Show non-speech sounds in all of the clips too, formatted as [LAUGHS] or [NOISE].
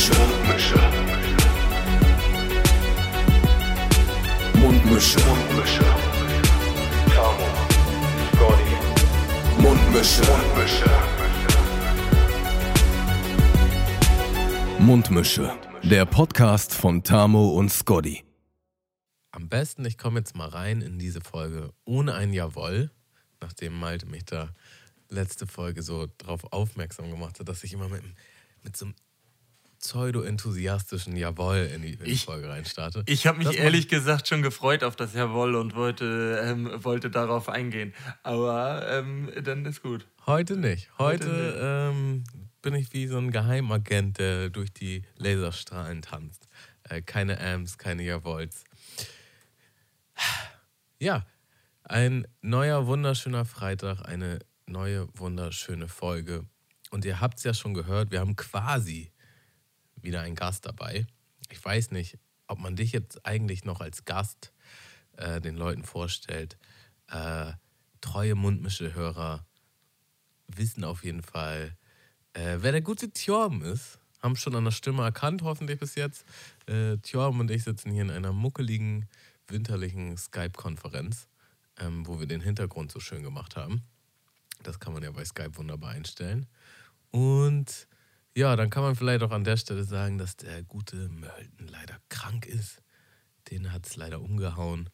Mundmische. Mundmische. Mundmische. Tamo. Scotty. Mundmische. Mundmische. Mundmische. Der Podcast von Tamo und Scotty. Am besten, ich komme jetzt mal rein in diese Folge ohne ein Jawoll, nachdem Malte mich da letzte Folge so drauf aufmerksam gemacht hat, dass ich immer mit, mit so einem pseudo-enthusiastischen Jawoll in die, in die Ich- Folge reinstarte. Ich habe mich Das ehrlich gesagt schon gefreut auf das Jawohl und wollte, ähm, wollte darauf eingehen. Aber ähm, dann ist gut. Heute nicht. Heute, Heute Ähm, bin ich wie so ein Geheimagent, der durch die Laserstrahlen tanzt. Äh, keine Amps, keine Jawolls. Ja, ein neuer, wunderschöner Freitag, eine neue, wunderschöne Folge. Und ihr habt es ja schon gehört, wir haben quasi wieder einen Gast dabei. Ich weiß nicht, ob man dich jetzt eigentlich noch als Gast äh, den Leuten vorstellt. Äh, treue Mundmische-Hörer wissen auf jeden Fall, äh, wer der gute Tjorm ist. Haben schon an der Stimme erkannt, hoffentlich bis jetzt. Äh, Tjorm und ich sitzen hier in einer muckeligen, winterlichen Skype-Konferenz, ähm, wo wir den Hintergrund so schön gemacht haben. Das kann man ja bei Skype wunderbar einstellen. Und ja, dann kann man vielleicht auch an der Stelle sagen, dass der gute Mölten leider krank ist. Den hat es leider umgehauen.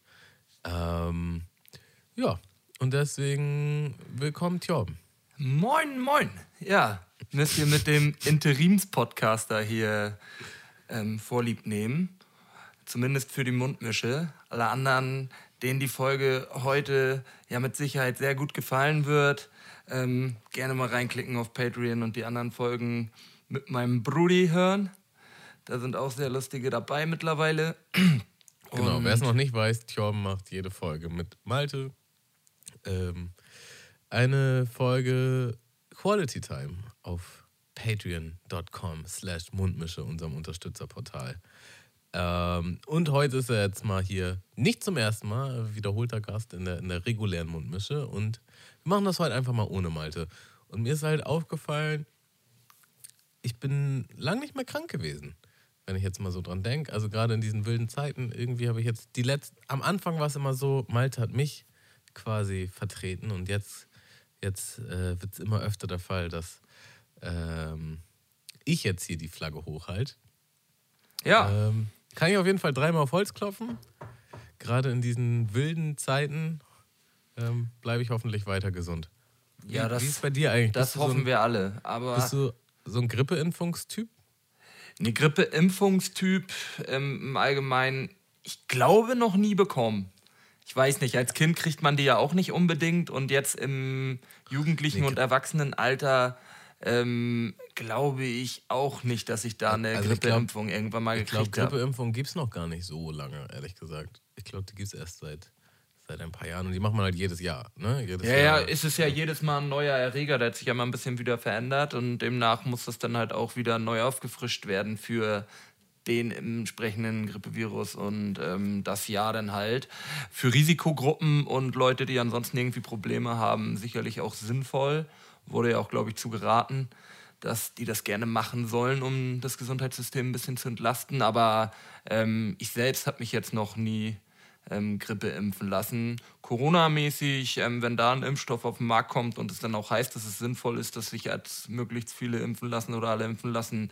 Ähm, ja, und deswegen willkommen, Tjorm. Moin, moin. Ja, müsst ihr mit dem Interimspodcaster hier ähm, Vorlieb nehmen. Zumindest für die Mundmische. Alle anderen, denen die Folge heute ja mit Sicherheit sehr gut gefallen wird, ähm, gerne mal reinklicken auf Patreon und die anderen Folgen mit meinem Brudi hören. Da sind auch sehr lustige dabei mittlerweile. [CLEARS THROAT] Genau, wer es noch nicht weiß, Tjorm macht jede Folge mit Malte. Ähm, eine Folge Quality Time auf patreon.com slash mundmische, unserem Unterstützerportal. Ähm, und heute ist er jetzt mal hier, nicht zum ersten Mal, wiederholter Gast in der, in der regulären Mundmische. Und wir machen das heute einfach mal ohne Malte. Und mir ist halt aufgefallen, ich bin lang nicht mehr krank gewesen, wenn ich jetzt mal so dran denke. Also gerade in diesen wilden Zeiten, irgendwie habe ich jetzt die letzten, am Anfang war es immer so, Malte hat mich quasi vertreten und jetzt, jetzt äh, wird es immer öfter der Fall, dass ähm, ich jetzt hier die Flagge hochhalte. Ja, Ähm, kann ich auf jeden Fall dreimal auf Holz klopfen. Gerade in diesen wilden Zeiten ähm, bleibe ich hoffentlich weiter gesund. Wie, Ja, das- wie ist bei dir eigentlich? das hoffen so ein, wir alle. Aber Bist du so ein Grippeimpfungstyp? Eine Grippeimpfungstyp ähm, im Allgemeinen, ich glaube noch nie bekommen. Ich weiß nicht, als Kind kriegt man die ja auch nicht unbedingt und jetzt im jugendlichen Nee, und Erwachsenenalter ähm, glaube ich auch nicht, dass ich da eine Also ich glaub- Grippeimpfung irgendwann mal Ich glaube, gekriegt habe. Grippeimpfung gibt es noch gar nicht so lange, ehrlich gesagt. Ich glaube, die gibt es erst seit, seit ein paar Jahren und die macht man halt jedes Jahr. Ne? Jedes Ja, ja, Jahr. ist es ja jedes Mal ein neuer Erreger, der hat sich ja mal ein bisschen wieder verändert und demnach muss das dann halt auch wieder neu aufgefrischt werden für den entsprechenden Grippevirus und ähm, das Jahr dann halt. Für Risikogruppen und Leute, die ansonsten irgendwie Probleme haben, sicherlich auch sinnvoll. Wurde ja auch, glaube ich, zu geraten, dass die das gerne machen sollen, um das Gesundheitssystem ein bisschen zu entlasten. Aber ähm, ich selbst habe mich jetzt noch nie ähm, Grippe impfen lassen. Corona-mäßig, ähm, wenn da ein Impfstoff auf den Markt kommt und es dann auch heißt, dass es sinnvoll ist, dass sich jetzt möglichst viele impfen lassen oder alle impfen lassen,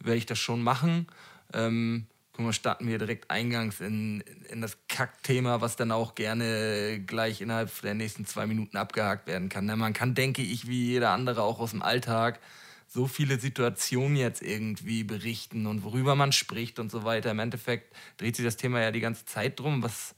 werde ich das schon machen. Ähm, guck mal, starten wir direkt eingangs in, in das Kackthema, was dann auch gerne gleich innerhalb der nächsten zwei Minuten abgehakt werden kann. Ne, Man kann, denke ich, wie jeder andere auch aus dem Alltag so viele Situationen jetzt irgendwie berichten und worüber man spricht und so weiter. Im Endeffekt dreht sich das Thema ja die ganze Zeit drum, was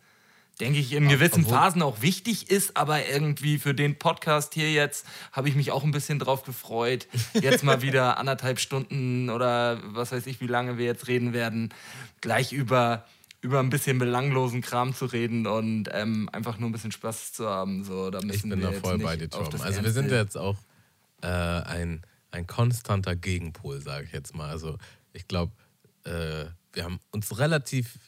denke ich in gewissen obwohl- Phasen auch wichtig ist, aber irgendwie für den Podcast hier jetzt habe ich mich auch ein bisschen drauf gefreut, jetzt mal wieder [LAUGHS] anderthalb Stunden oder was weiß ich, wie lange wir jetzt reden werden, gleich über über ein bisschen belanglosen Kram zu reden und ähm, einfach nur ein bisschen Spaß zu haben. So, da Ich müssen bin wir da voll bei dir, Tom. Also wir sind jetzt auch äh, ein, ein konstanter Gegenpol, sage ich jetzt mal. Also ich glaube, äh, wir haben uns relativ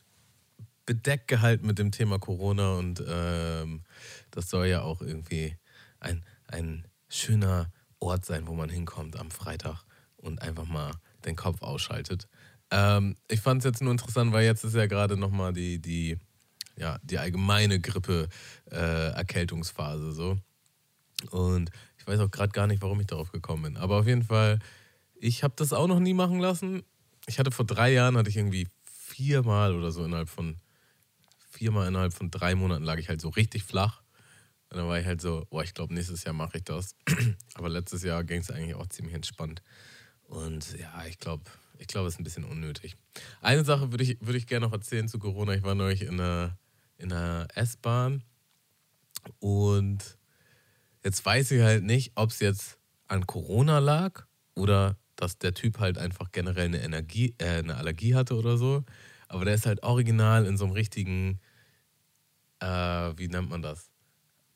bedeckt gehalten mit dem Thema Corona und ähm, das soll ja auch irgendwie ein, ein schöner Ort sein, wo man hinkommt am Freitag und einfach mal den Kopf ausschaltet. Ähm, ich fand es jetzt nur interessant, weil jetzt ist ja gerade nochmal die, die, ja, die allgemeine Grippe-Erkältungsphase äh, so. Und ich weiß auch gerade gar nicht, warum ich darauf gekommen bin. Aber auf jeden Fall, ich habe das auch noch nie machen lassen. Ich hatte vor drei Jahren, hatte ich irgendwie viermal oder so innerhalb von, viermal innerhalb von drei Monaten lag ich halt so richtig flach. Und dann war ich halt so, boah, ich glaube, nächstes Jahr mache ich das. [CLEARS THROAT] Aber letztes Jahr ging es eigentlich auch ziemlich entspannt. Und ja, ich glaube, ich glaube, es ist ein bisschen unnötig. Eine Sache würde ich, würd ich gerne noch erzählen zu Corona. Ich war neulich in einer, in einer S-Bahn und jetzt weiß ich halt nicht, ob es jetzt an Corona lag oder dass der Typ halt einfach generell eine, Energie, äh, eine Allergie hatte oder so. Aber der ist halt original in so einem richtigen, äh, wie nennt man das?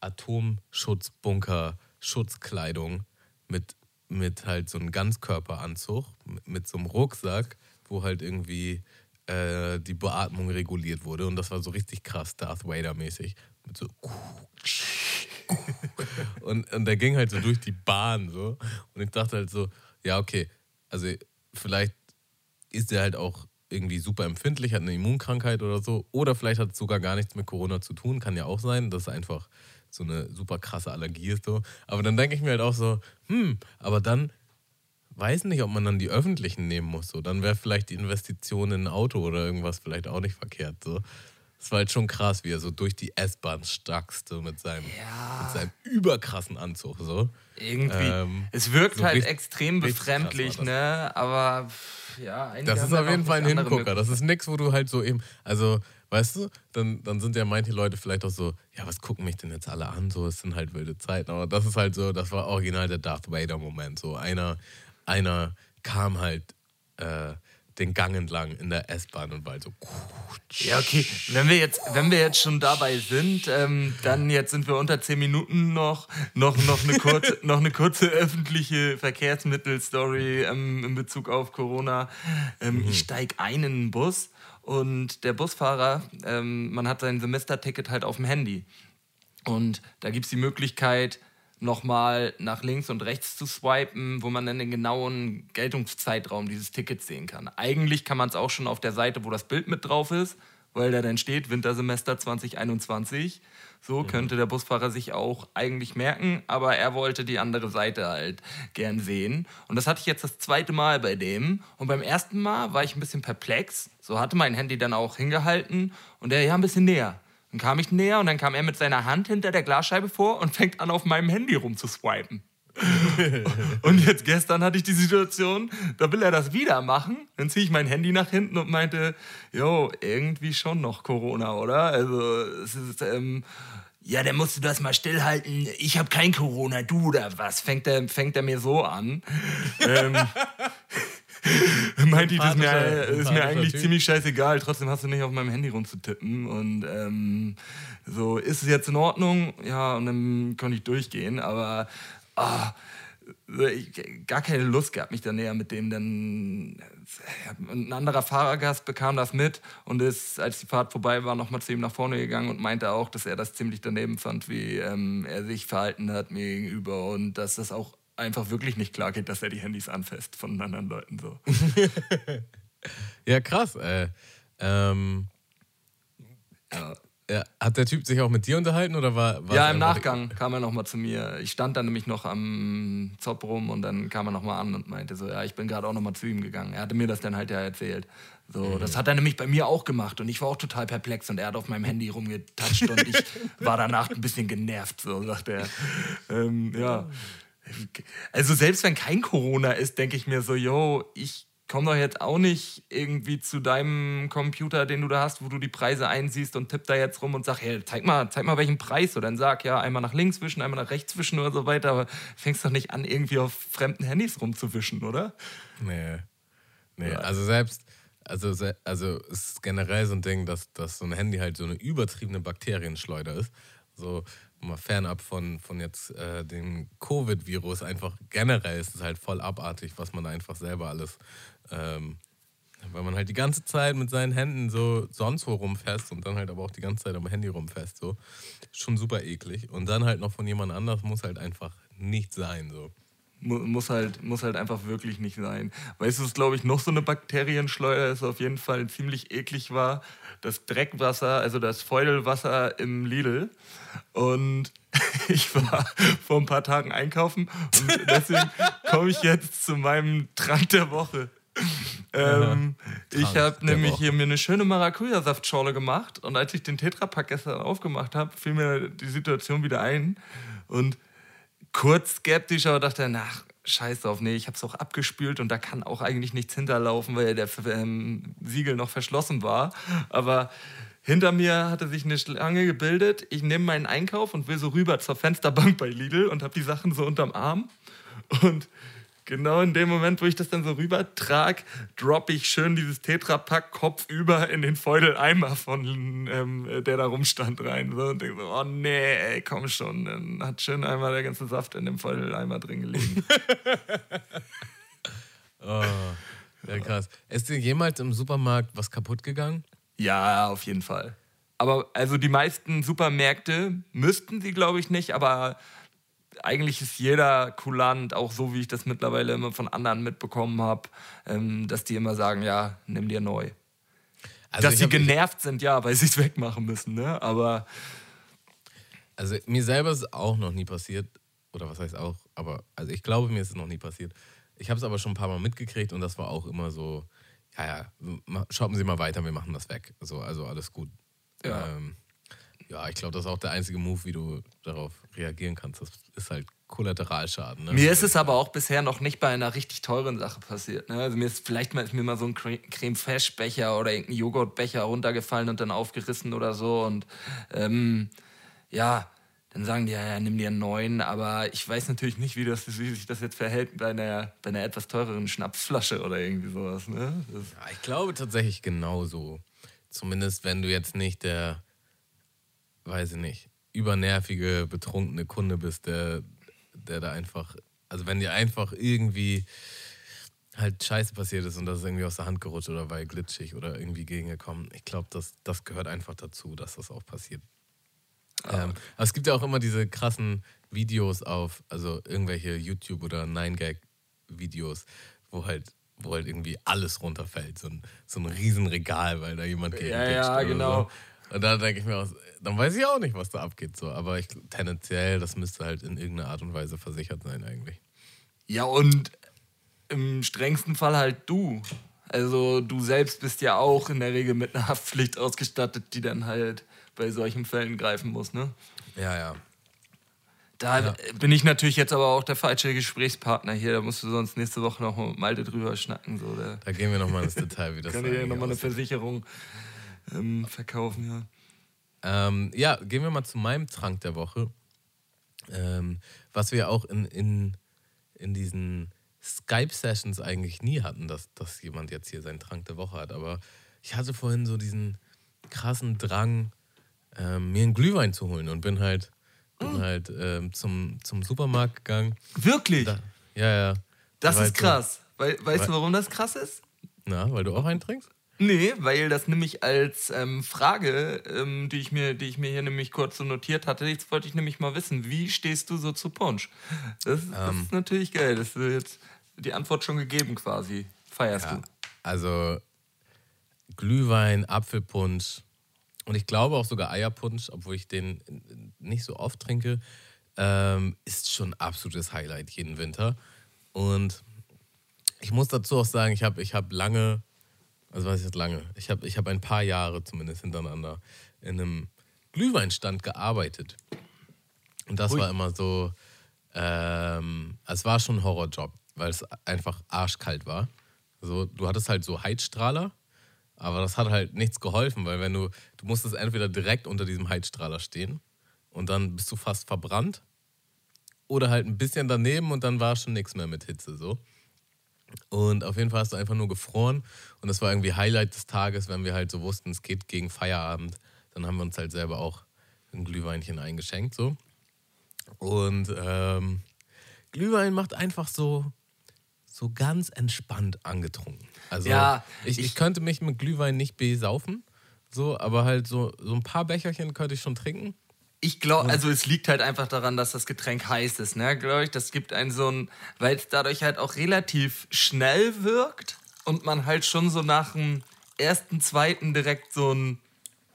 Atomschutzbunker, Schutzkleidung mit, mit halt so einem Ganzkörperanzug, mit, mit so einem Rucksack, wo halt irgendwie äh, die Beatmung reguliert wurde. Und das war so richtig krass, Darth Vader-mäßig. Mit so. [LAUGHS] und, und der ging halt so durch die Bahn so. Und ich dachte halt so, ja, okay, also vielleicht ist der halt auch irgendwie super empfindlich, hat eine Immunkrankheit oder so. Oder vielleicht hat es sogar gar nichts mit Corona zu tun. Kann ja auch sein, dass es einfach so eine super krasse Allergie ist. So. Aber dann denke ich mir halt auch so, hm, aber dann weiß nicht, ob man dann die öffentlichen nehmen muss. So. Dann wäre vielleicht die Investition in ein Auto oder irgendwas vielleicht auch nicht verkehrt. So. Das war halt schon krass, wie er so durch die S-Bahn stackst so mit, seinem, ja. mit seinem überkrassen Anzug. So. Irgendwie. Ähm, es wirkt so halt richtig, extrem befremdlich, ne? Aber ja, Das ist auf jeden Fall ein Hingucker. Das ist nichts, wo du halt so eben. Also, weißt du, dann, dann sind ja manche Leute vielleicht auch so, ja, was gucken mich denn jetzt alle an? So, es sind halt wilde Zeiten. Aber das ist halt so, das war original der Darth Vader-Moment. So, einer, einer kam halt. Äh, den Gang entlang in der S-Bahn und halt so. Ja, okay. Wenn wir jetzt, wenn wir jetzt schon dabei sind, ähm, dann jetzt sind wir unter zehn Minuten noch, noch, noch, eine, kurze, [LAUGHS] noch eine kurze öffentliche Verkehrsmittel-Story ähm, in Bezug auf Corona. Ähm, mhm. Ich steige ein in einen Bus und der Busfahrer, ähm, man hat sein Semesterticket halt auf dem Handy. Und da gibt es die Möglichkeit, nochmal nach links und rechts zu swipen, wo man dann den genauen Geltungszeitraum dieses Tickets sehen kann. Eigentlich kann man es auch schon auf der Seite, wo das Bild mit drauf ist, weil da dann steht Wintersemester 2021. So mhm. könnte der Busfahrer sich auch eigentlich merken, aber er wollte die andere Seite halt gern sehen. Und das hatte ich jetzt das zweite Mal bei dem. Und beim ersten Mal war ich ein bisschen perplex. So hatte mein Handy dann auch hingehalten und er ja ein bisschen näher. Dann kam ich näher und dann kam er mit seiner Hand hinter der Glasscheibe vor und fängt an, auf meinem Handy rumzuswipen. [LAUGHS] und jetzt gestern hatte ich die Situation, da will er das wieder machen. Dann ziehe ich mein Handy nach hinten und meinte, jo, irgendwie schon noch Corona, oder? Also es ist, ähm, ja, dann musst du das mal stillhalten. Ich habe kein Corona, du oder was? Fängt er, fängt er mir so an. ähm, [LAUGHS] meinte ich, das ist mir, ist mir eigentlich typ. ziemlich scheißegal. Trotzdem hast du nicht auf meinem Handy rumzutippen. Und ähm, so, ist es jetzt in Ordnung? Ja, und dann konnte ich durchgehen. Aber ah, ich, gar keine Lust gehabt, mich da näher mit dem dann. Ein anderer Fahrergast bekam das mit und ist, als die Fahrt vorbei war, nochmal zu ihm nach vorne gegangen und meinte auch, dass er das ziemlich daneben fand, wie ähm, er sich verhalten hat mir gegenüber und dass das auch einfach wirklich nicht klar geht, dass er die Handys anfasst von anderen Leuten. So. [LAUGHS] ja, krass. Äh, ähm. Ja, hat der Typ sich auch mit dir unterhalten oder war, war Ja, im Nachgang kam er nochmal zu mir. Ich stand dann nämlich noch am Zopf rum und dann kam er nochmal an und meinte so, ja, ich bin gerade auch nochmal zu ihm gegangen. Er hatte mir das dann halt ja erzählt. So, mhm. das hat er nämlich bei mir auch gemacht und ich war auch total perplex und er hat auf meinem Handy rumgetatscht und ich [LAUGHS] war danach ein bisschen genervt, so sagt er. Ähm, ja. Also selbst wenn kein Corona ist, denke ich mir so, yo, ich komme doch jetzt auch nicht irgendwie zu deinem Computer, den du da hast, wo du die Preise einsiehst und tipp da jetzt rum und sag, hey, zeig mal, zeig mal welchen Preis. Oder dann sag, ja, einmal nach links wischen, einmal nach rechts wischen oder so weiter. Aber fängst doch nicht an, irgendwie auf fremden Handys rumzuwischen, oder? Nee. Nee, also selbst, also, also es ist generell so ein Ding, dass, dass so ein Handy halt so eine übertriebene Bakterienschleuder ist. So, mal fernab von, von jetzt äh, dem Covid-Virus, einfach generell ist es halt voll abartig, was man einfach selber alles, ähm, weil man halt die ganze Zeit mit seinen Händen so sonst wo rumfasst und dann halt aber auch die ganze Zeit am Handy rumfasst, so. Schon super eklig. Und dann halt noch von jemand anders muss halt einfach nicht sein, so. Muss halt, muss halt einfach wirklich nicht sein. Weißt du, was glaube ich noch so eine Bakterienschleuder ist, auf jeden Fall ziemlich eklig war? Das Dreckwasser, also das Feudelwasser im Lidl. Und [LAUGHS] ich war vor ein paar Tagen einkaufen und [LAUGHS] deswegen komme ich jetzt zu meinem Trank der Woche. Ähm, ich habe nämlich hier mir eine schöne Maracuja-Saftschorle gemacht und als ich den Tetrapack gestern aufgemacht habe, fiel mir die Situation wieder ein und kurz skeptisch, aber dachte, nach scheiß drauf, nee, ich habe es auch abgespült und da kann auch eigentlich nichts hinterlaufen, weil der ähm, Siegel noch verschlossen war. Aber hinter mir hatte sich eine Schlange gebildet. Ich nehme meinen Einkauf und will so rüber zur Fensterbank bei Lidl und habe die Sachen so unterm Arm. Und genau in dem Moment, wo ich das dann so rüber trage, droppe ich schön dieses Tetrapack kopfüber in den Feudeleimer von ähm, der da rumstand rein. So, und denke so, oh nee, ey, komm schon. Dann hat schön einmal der ganze Saft in dem Feudeleimer drin gelegen. [LAUGHS] oh, ja, krass. Ist dir jemals im Supermarkt was kaputt gegangen? Ja, auf jeden Fall. Aber also die meisten Supermärkte müssten sie, glaube ich, nicht, aber eigentlich ist jeder kulant, auch so wie ich das mittlerweile immer von anderen mitbekommen habe, ähm, dass die immer sagen, ja, nimm dir neu. Also dass sie genervt sind, ja, weil sie es wegmachen müssen, ne? Aber. Also mir selber ist es auch noch nie passiert, oder was heißt auch, aber also ich glaube, mir ist es noch nie passiert. Ich habe es aber schon ein paar Mal mitgekriegt und das war auch immer so, ja, ja, shoppen Sie mal weiter, wir machen das weg. So, also alles gut. Ja. Ähm, ja, ich glaube, das ist auch der einzige Move, wie du darauf reagieren kannst. Das ist halt Kollateralschaden. Ne? Mir ist es aber auch bisher noch nicht bei einer richtig teuren Sache passiert. Ne? Also mir ist vielleicht mal, ist mir mal so ein Creme Fraiche Becher oder irgendein Joghurtbecher runtergefallen und dann aufgerissen oder so. Und ähm, ja, dann sagen die, ja, ja, nimm dir einen neuen, aber ich weiß natürlich nicht, wie, das, wie sich das jetzt verhält bei einer, bei einer etwas teureren Schnapsflasche oder irgendwie sowas. Ne? Ja, ich glaube tatsächlich genauso. Zumindest wenn du jetzt nicht der weiß ich nicht, übernervige, betrunkene Kunde bist, der, der da einfach, also wenn dir einfach irgendwie halt Scheiße passiert ist und das ist irgendwie aus der Hand gerutscht oder war glitschig oder irgendwie gegengekommen. Ich glaube, das, das gehört einfach dazu, dass das auch passiert. Ah. Ähm, aber es gibt ja auch immer diese krassen Videos auf, also irgendwelche YouTube- oder 9gag-Videos, wo halt, wo halt irgendwie alles runterfällt. So ein, so ein Riesenregal, weil da jemand gegen Ja, ja, genau. So. Und da denke ich mir auch, dann weiß ich auch nicht, was da abgeht. So. Aber ich, tendenziell, das müsste halt in irgendeiner Art und Weise versichert sein eigentlich. Ja, und im strengsten Fall halt du. Also du selbst bist ja auch in der Regel mit einer [LAUGHS] Haftpflicht ausgestattet, die dann halt bei solchen Fällen greifen muss, ne? Ja, ja. Da ja. bin ich natürlich jetzt aber auch der falsche Gesprächspartner hier. Da musst du sonst nächste Woche noch mit Malte drüber schnacken. So. Da, da gehen wir nochmal ins Detail, wie das [LAUGHS] Kann ich ja nochmal eine Versicherung ähm, verkaufen, ja. Ähm, ja, gehen wir mal zu meinem Trank der Woche. Ähm, was wir auch in, in, in diesen Skype-Sessions eigentlich nie hatten, dass, dass jemand jetzt hier seinen Trank der Woche hat. Aber ich hatte vorhin so diesen krassen Drang, ähm, mir einen Glühwein zu holen und bin halt, bin mm. halt ähm, zum, zum Supermarkt gegangen. Wirklich? Da, ja, ja. Das ist krass. So, weißt weil, du, warum das krass ist? Na, weil du auch einen trinkst? Nee, weil das nämlich als ähm, Frage, ähm, die, ich mir, die ich mir hier nämlich kurz so notiert hatte, jetzt wollte ich nämlich mal wissen, wie stehst du so zu Punsch? Das, das ähm, ist natürlich geil, das ist jetzt die Antwort schon gegeben quasi. Feierst ja, du? Also Glühwein, Apfelpunsch und ich glaube auch sogar Eierpunsch, obwohl ich den nicht so oft trinke, ähm, ist schon ein absolutes Highlight jeden Winter. Und ich muss dazu auch sagen, ich habe ich hab lange also was ist lange? Ich habe ich hab ein paar Jahre zumindest hintereinander in einem Glühweinstand gearbeitet. Und das Ui. war immer so, ähm, es war schon ein Horrorjob, weil es einfach arschkalt war. Also, du hattest halt so Heizstrahler, aber das hat halt nichts geholfen, weil wenn du, du musstest entweder direkt unter diesem Heizstrahler stehen und dann bist du fast verbrannt oder halt ein bisschen daneben und dann war schon nichts mehr mit Hitze so. Und auf jeden Fall hast du einfach nur gefroren. Und das war irgendwie Highlight des Tages, wenn wir halt so wussten, es geht gegen Feierabend. Dann haben wir uns halt selber auch ein Glühweinchen eingeschenkt. So. Und ähm, Glühwein macht einfach so, so ganz entspannt angetrunken. Also ja, ich, ich, ich könnte mich mit Glühwein nicht besaufen, so, aber halt so, so ein paar Becherchen könnte ich schon trinken. Ich glaube, also es liegt halt einfach daran, dass das Getränk heiß ist, ne, glaube ich. Das gibt einen so ein, weil es dadurch halt auch relativ schnell wirkt und man halt schon so nach dem ersten, zweiten direkt so ein,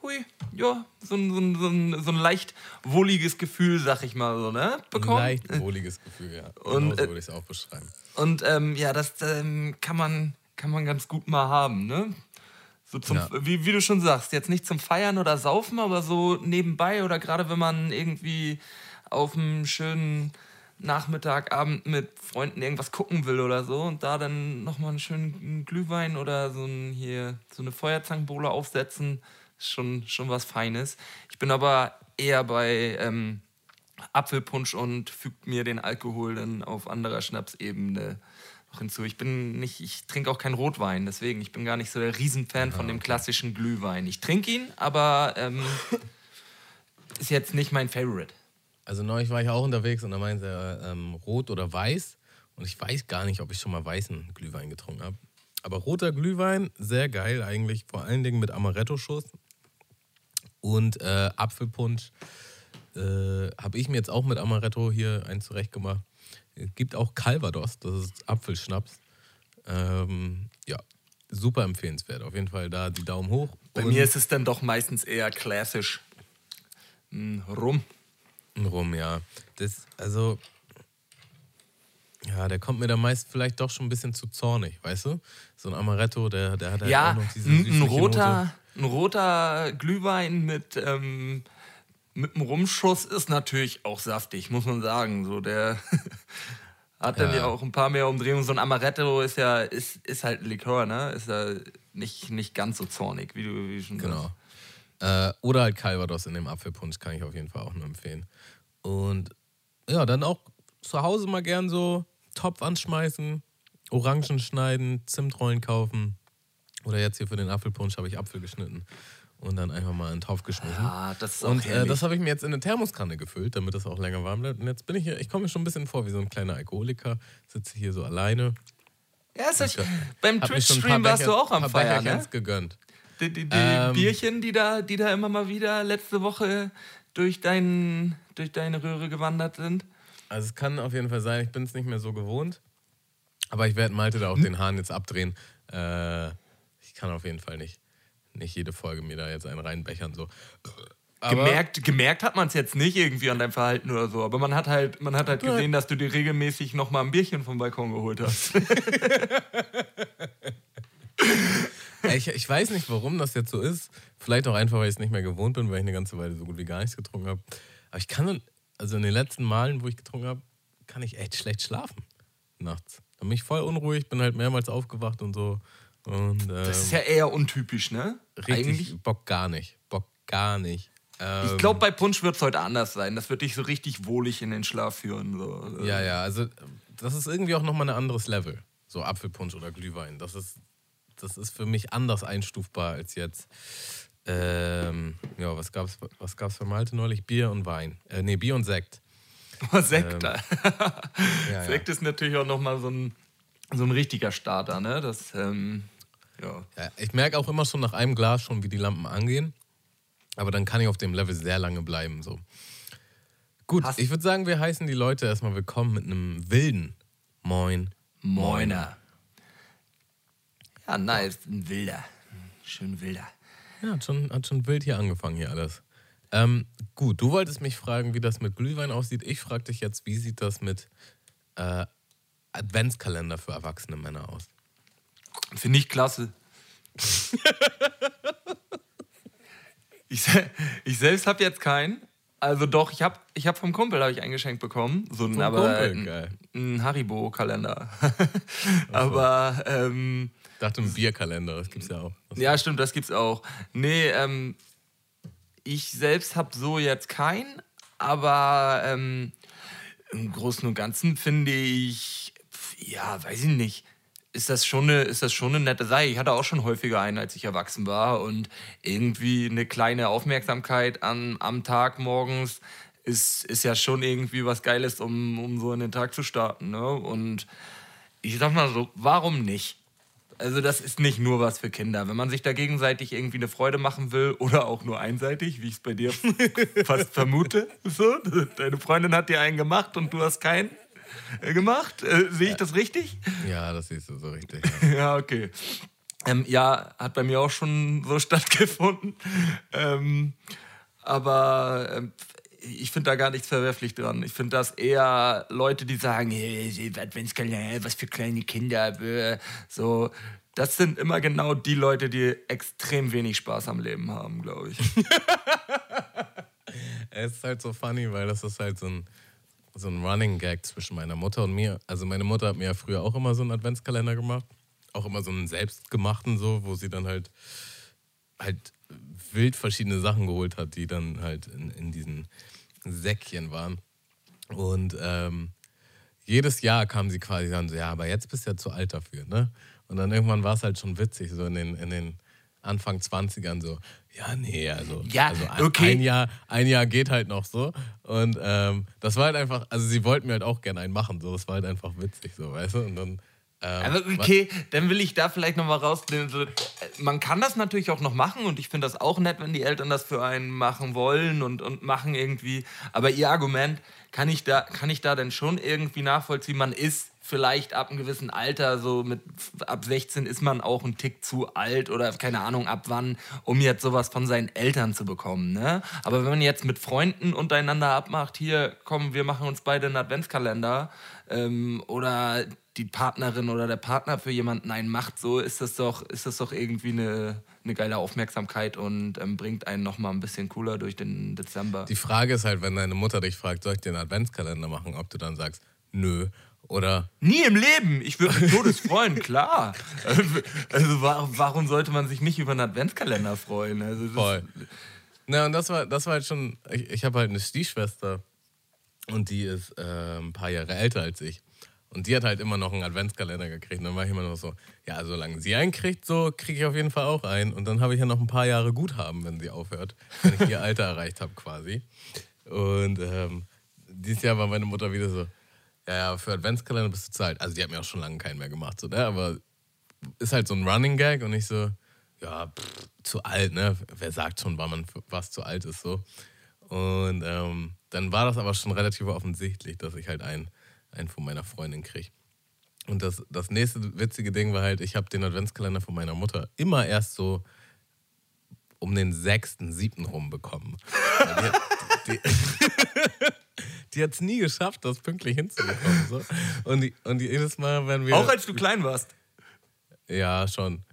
hui, ja, so ein, so ein, so ein, so ein leicht wohliges Gefühl, sag ich mal so, ne, bekommt. Ein leicht wohliges Gefühl, ja. Und, genau so äh, würde ich es auch beschreiben. Und ähm, ja, das ähm, kann, man, kann man ganz gut mal haben, ne? So zum, Ja. wie, wie du schon sagst, jetzt nicht zum Feiern oder Saufen, aber so nebenbei oder gerade wenn man irgendwie auf einem schönen Nachmittagabend mit Freunden irgendwas gucken will oder so und da dann nochmal einen schönen Glühwein oder so, ein, hier, so eine Feuerzangenbowle aufsetzen, ist schon, schon was Feines. Ich bin aber eher bei ähm, Apfelpunsch und fügt mir den Alkohol dann auf anderer Schnapsebene noch hinzu. Ich bin nicht, ich trinke auch keinen Rotwein, deswegen, ich bin gar nicht so der Riesenfan von dem klassischen Glühwein. Ich trinke ihn, aber ähm, [LAUGHS] ist jetzt nicht mein Favorite. Also neulich war ich auch unterwegs und da meinte er ähm, rot oder weiß. Und ich weiß gar nicht, ob ich schon mal weißen Glühwein getrunken habe. Aber roter Glühwein, sehr geil eigentlich, vor allen Dingen mit Amaretto-Schuss. Und äh, Apfelpunsch äh, habe ich mir jetzt auch mit Amaretto hier einen zurechtgemacht. Es gibt auch Calvados, das ist Apfelschnaps. Ähm, ja, super empfehlenswert. Auf jeden Fall da die Daumen hoch. Bei mir ist es dann doch meistens eher klassisch. Rum. rum, ja. Das, also, ja, der kommt mir da meist vielleicht doch schon ein bisschen zu zornig, weißt du? So ein Amaretto, der, der hat halt auch Ja, noch diese ein, ein, süßliche roter, ein roter Glühwein mit, ähm, mit einem Rumschuss ist natürlich auch saftig, muss man sagen. So, der [LAUGHS] hat dann Ja. ja auch ein paar mehr Umdrehungen. So ein Amaretto ist ja ist, ist halt ein Likör, ne? Ist ja nicht, nicht ganz so zornig, wie du wie schon Genau. sagst. Äh, oder halt Calvados in dem Apfelpunsch kann ich auf jeden Fall auch nur empfehlen. Und ja, dann auch zu Hause mal gern so Topf anschmeißen, Orangen schneiden, Zimtrollen kaufen. Oder jetzt hier für den Apfelpunsch habe ich Apfel geschnitten und dann einfach mal in den Topf geschmissen. Ja, das ist auch Und äh, das habe ich mir jetzt in eine Thermoskanne gefüllt, damit das auch länger warm bleibt. Und jetzt bin ich hier, ich komme mir schon ein bisschen vor wie so ein kleiner Alkoholiker, sitze hier so alleine. Ja, ist Ich, äh, beim Twitch-Stream warst du auch am Feiern, ne? gegönnt. Die, die, die Ähm. Bierchen, die da, die da immer mal wieder letzte Woche durch, dein, durch deine Röhre gewandert sind. Also es kann auf jeden Fall sein, ich bin es nicht mehr so gewohnt. Aber ich werde Malte da auch den Hahn jetzt abdrehen. Äh, ich kann auf jeden Fall nicht, nicht jede Folge mir da jetzt einen reinbechern. So. Aber- Gemerkt, gemerkt hat man es jetzt nicht irgendwie an deinem Verhalten oder so, aber man hat halt, man hat halt gesehen, dass du dir regelmäßig noch mal ein Bierchen vom Balkon geholt hast. [LAUGHS] Ich, ich weiß nicht, warum das jetzt so ist. Vielleicht auch einfach, weil ich es nicht mehr gewohnt bin, weil ich eine ganze Weile so gut wie gar nichts getrunken habe. Aber ich kann, also in den letzten Malen, wo ich getrunken habe, kann ich echt schlecht schlafen nachts. Da bin ich voll unruhig, bin halt mehrmals aufgewacht und so. Und, ähm, Das ist ja eher untypisch, ne? richtig Eigentlich. Bock gar nicht. Bock gar nicht. Ähm, Ich glaube, bei Punsch wird es heute anders sein. Das wird dich so richtig wohlig in den Schlaf führen. So. Ja, ja, also das ist irgendwie auch nochmal ein anderes Level. So Apfelpunsch oder Glühwein. Das ist, das ist für mich anders einstufbar als jetzt. Ähm, ja, was gab's, was gab's für Malte neulich? Bier und Wein. Äh, nee, Bier und Sekt. Oh, [LAUGHS] Sekt. [LAUGHS] Ja, ja. Sekt ist natürlich auch noch mal so ein, so ein richtiger Starter, ne? Das, ähm, ja. Ja, ich merke auch immer schon nach einem Glas schon, wie die Lampen angehen. Aber dann kann ich auf dem Level sehr lange bleiben. So. Gut, Hast- ich würde sagen, wir heißen die Leute erstmal willkommen mit einem wilden Moin. Moiner. Ja, nice. Ein wilder. Schön wilder. Ja, hat schon, hat schon wild hier angefangen hier alles. Ähm, gut, du wolltest mich fragen, wie das mit Glühwein aussieht. Ich frage dich jetzt, wie sieht das mit äh, Adventskalender für erwachsene Männer aus? Finde ich klasse. ich, ich selbst habe jetzt keinen. Also doch, ich habe ich hab vom Kumpel hab ich ein Geschenk bekommen. So ein, Vom aber, Kumpel, ein, geil. ein Haribo-Kalender. aber ähm, Ich dachte, ein Bierkalender, das gibt's ja auch. Das ja, stimmt, das gibt's auch. Nee, ähm, ich selbst habe so jetzt keinen, aber ähm, im Großen und Ganzen finde ich, ja, weiß ich nicht, ist das, schon eine, ist das schon eine nette Sache. Ich hatte auch schon häufiger einen, als ich erwachsen war und irgendwie eine kleine Aufmerksamkeit an, am Tag morgens ist, ist ja schon irgendwie was Geiles, um, um so in den Tag zu starten. Ne? Und ich sag mal so, warum nicht? Also das ist nicht nur was für Kinder. Wenn man sich da gegenseitig irgendwie eine Freude machen will [LAUGHS] oder auch nur einseitig, wie ich es bei dir [LAUGHS] fast vermute. So, deine Freundin hat dir einen gemacht und du hast keinen gemacht. Äh, Sehe ich das richtig? Ja, das siehst du so richtig. Ja, [LAUGHS] ja okay. Ähm, ja, hat bei mir auch schon so [LAUGHS] stattgefunden. Ähm, aber ähm, ich finde da gar nichts verwerflich dran. Ich finde das eher Leute, die sagen, hey, Adventskalender, was für kleine Kinder. So, das sind immer genau die Leute, die extrem wenig Spaß am Leben haben, glaube ich. [LAUGHS] es ist halt so funny, weil das ist halt so ein, so ein Running Gag zwischen meiner Mutter und mir. Also meine Mutter hat mir ja früher auch immer so einen Adventskalender gemacht. Auch immer so einen selbstgemachten, so, wo sie dann halt halt wild verschiedene Sachen geholt hat, die dann halt in, in diesen Säckchen waren. Und ähm, jedes Jahr kam sie quasi dann so, ja, aber jetzt bist du ja zu alt dafür, ne? Und dann irgendwann war es halt schon witzig, so in den, in den Anfang 20ern so, ja, nee, also, ja, also ein, okay. ein, Jahr, ein Jahr geht halt noch so. Und ähm, das war halt einfach, also sie wollten mir halt auch gerne einen machen, so, das war halt einfach witzig, so, weißt du? Und dann ähm, Aber okay, was? dann will ich da vielleicht nochmal rausnehmen. So, man kann das natürlich auch noch machen und ich finde das auch nett, wenn die Eltern das für einen machen wollen und, und machen irgendwie. Aber ihr Argument kann ich, da, kann ich da denn schon irgendwie nachvollziehen? Man ist vielleicht ab einem gewissen Alter, so mit ab 16 ist man auch ein Tick zu alt oder keine Ahnung ab wann, um jetzt sowas von seinen Eltern zu bekommen. Ne? Aber wenn man jetzt mit Freunden untereinander abmacht, hier komm, wir machen uns beide einen Adventskalender ähm, oder die Partnerin oder der Partner für jemanden einen macht, so ist das doch, ist das doch irgendwie eine, eine geile Aufmerksamkeit und ähm, bringt einen nochmal ein bisschen cooler durch den Dezember. Die Frage ist halt, wenn deine Mutter dich fragt, soll ich einen Adventskalender machen, ob du dann sagst, nö. Oder Nie im Leben. Ich würde mich todes freuen, klar. [LAUGHS] Also warum sollte man sich nicht über einen Adventskalender freuen? Also Voll. Na, und das war, das war halt schon. Ich, ich habe halt eine Stiefschwester und die ist äh, ein paar Jahre älter als ich. Und die hat halt immer noch einen Adventskalender gekriegt. Und dann war ich immer noch so, ja, solange sie einen kriegt, so kriege ich auf jeden Fall auch einen. Und dann habe ich ja noch ein paar Jahre Guthaben, wenn sie aufhört, wenn ich ihr Alter erreicht habe quasi. Und ähm, dieses Jahr war meine Mutter wieder so, ja, ja, für Adventskalender bist du zu alt. Also die hat mir auch schon lange keinen mehr gemacht, so, ne? aber ist halt so ein Running Gag und ich so, ja, pff, zu alt, ne? Wer sagt schon, wann man was zu alt ist, so. Und ähm, dann war das aber schon relativ offensichtlich, dass ich halt einen einen von meiner Freundin kriege. Und das, das nächste witzige Ding war halt, ich habe den Adventskalender von meiner Mutter immer erst so um den 6., 7. rum bekommen. [LAUGHS] die, die, hat es nie geschafft, das pünktlich hinzubekommen. So. Und, und jedes Mal, wenn wir. Auch als du klein warst. Ja, schon.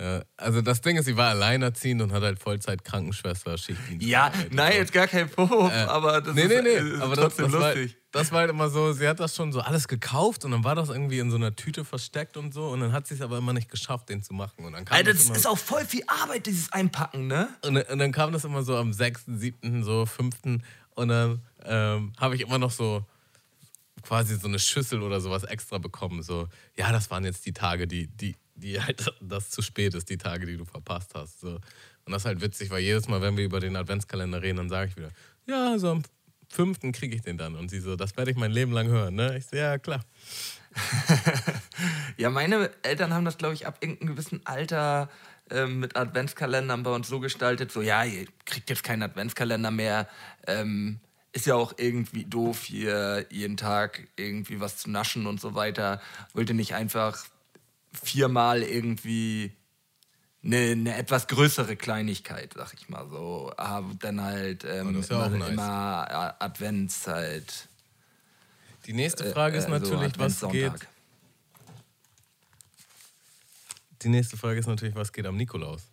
Ja, also das Ding ist, sie war alleinerziehend und hat halt Vollzeit Krankenschwester, Schichtdienst. Ja, nein, jetzt gar kein Vorwurf, äh, aber das nee, nee, nee, ist, aber trotzdem das, das lustig. War, das war halt immer so, sie hat das schon so alles gekauft und dann war das irgendwie in so einer Tüte versteckt und so und dann hat sie es aber immer nicht geschafft, den zu machen. Und dann kam Alter, das, das ist auch voll viel Arbeit, dieses Einpacken, ne? Und, und dann kam das immer so am 6., 7., so 5. und dann ähm, habe ich immer noch so quasi so eine Schüssel oder sowas extra bekommen. So, ja, das waren jetzt die Tage, die, die, die halt [LAUGHS] das zu spät ist, die Tage, die du verpasst hast. So. Und das ist halt witzig, weil jedes Mal, wenn wir über den Adventskalender reden, dann sage ich wieder, ja, so am fünften kriege ich den dann. Und sie so, das werde ich mein Leben lang hören. Ne? Ich so, ja, klar. [LAUGHS] ja, meine Eltern haben das, glaube ich, ab irgendeinem gewissen Alter ähm, mit Adventskalendern bei uns so gestaltet, so, ja, ihr kriegt jetzt keinen Adventskalender mehr. Ähm, ist ja auch irgendwie doof, hier jeden Tag irgendwie was zu naschen und so weiter. Wollte nicht einfach viermal irgendwie eine, eine, etwas größere Kleinigkeit, sag ich mal so. Aber dann halt ähm, ja immer, nice. immer, Adventszeit. Die nächste Frage äh, ist natürlich, so was geht. Die nächste Frage ist natürlich, was geht am Nikolaus?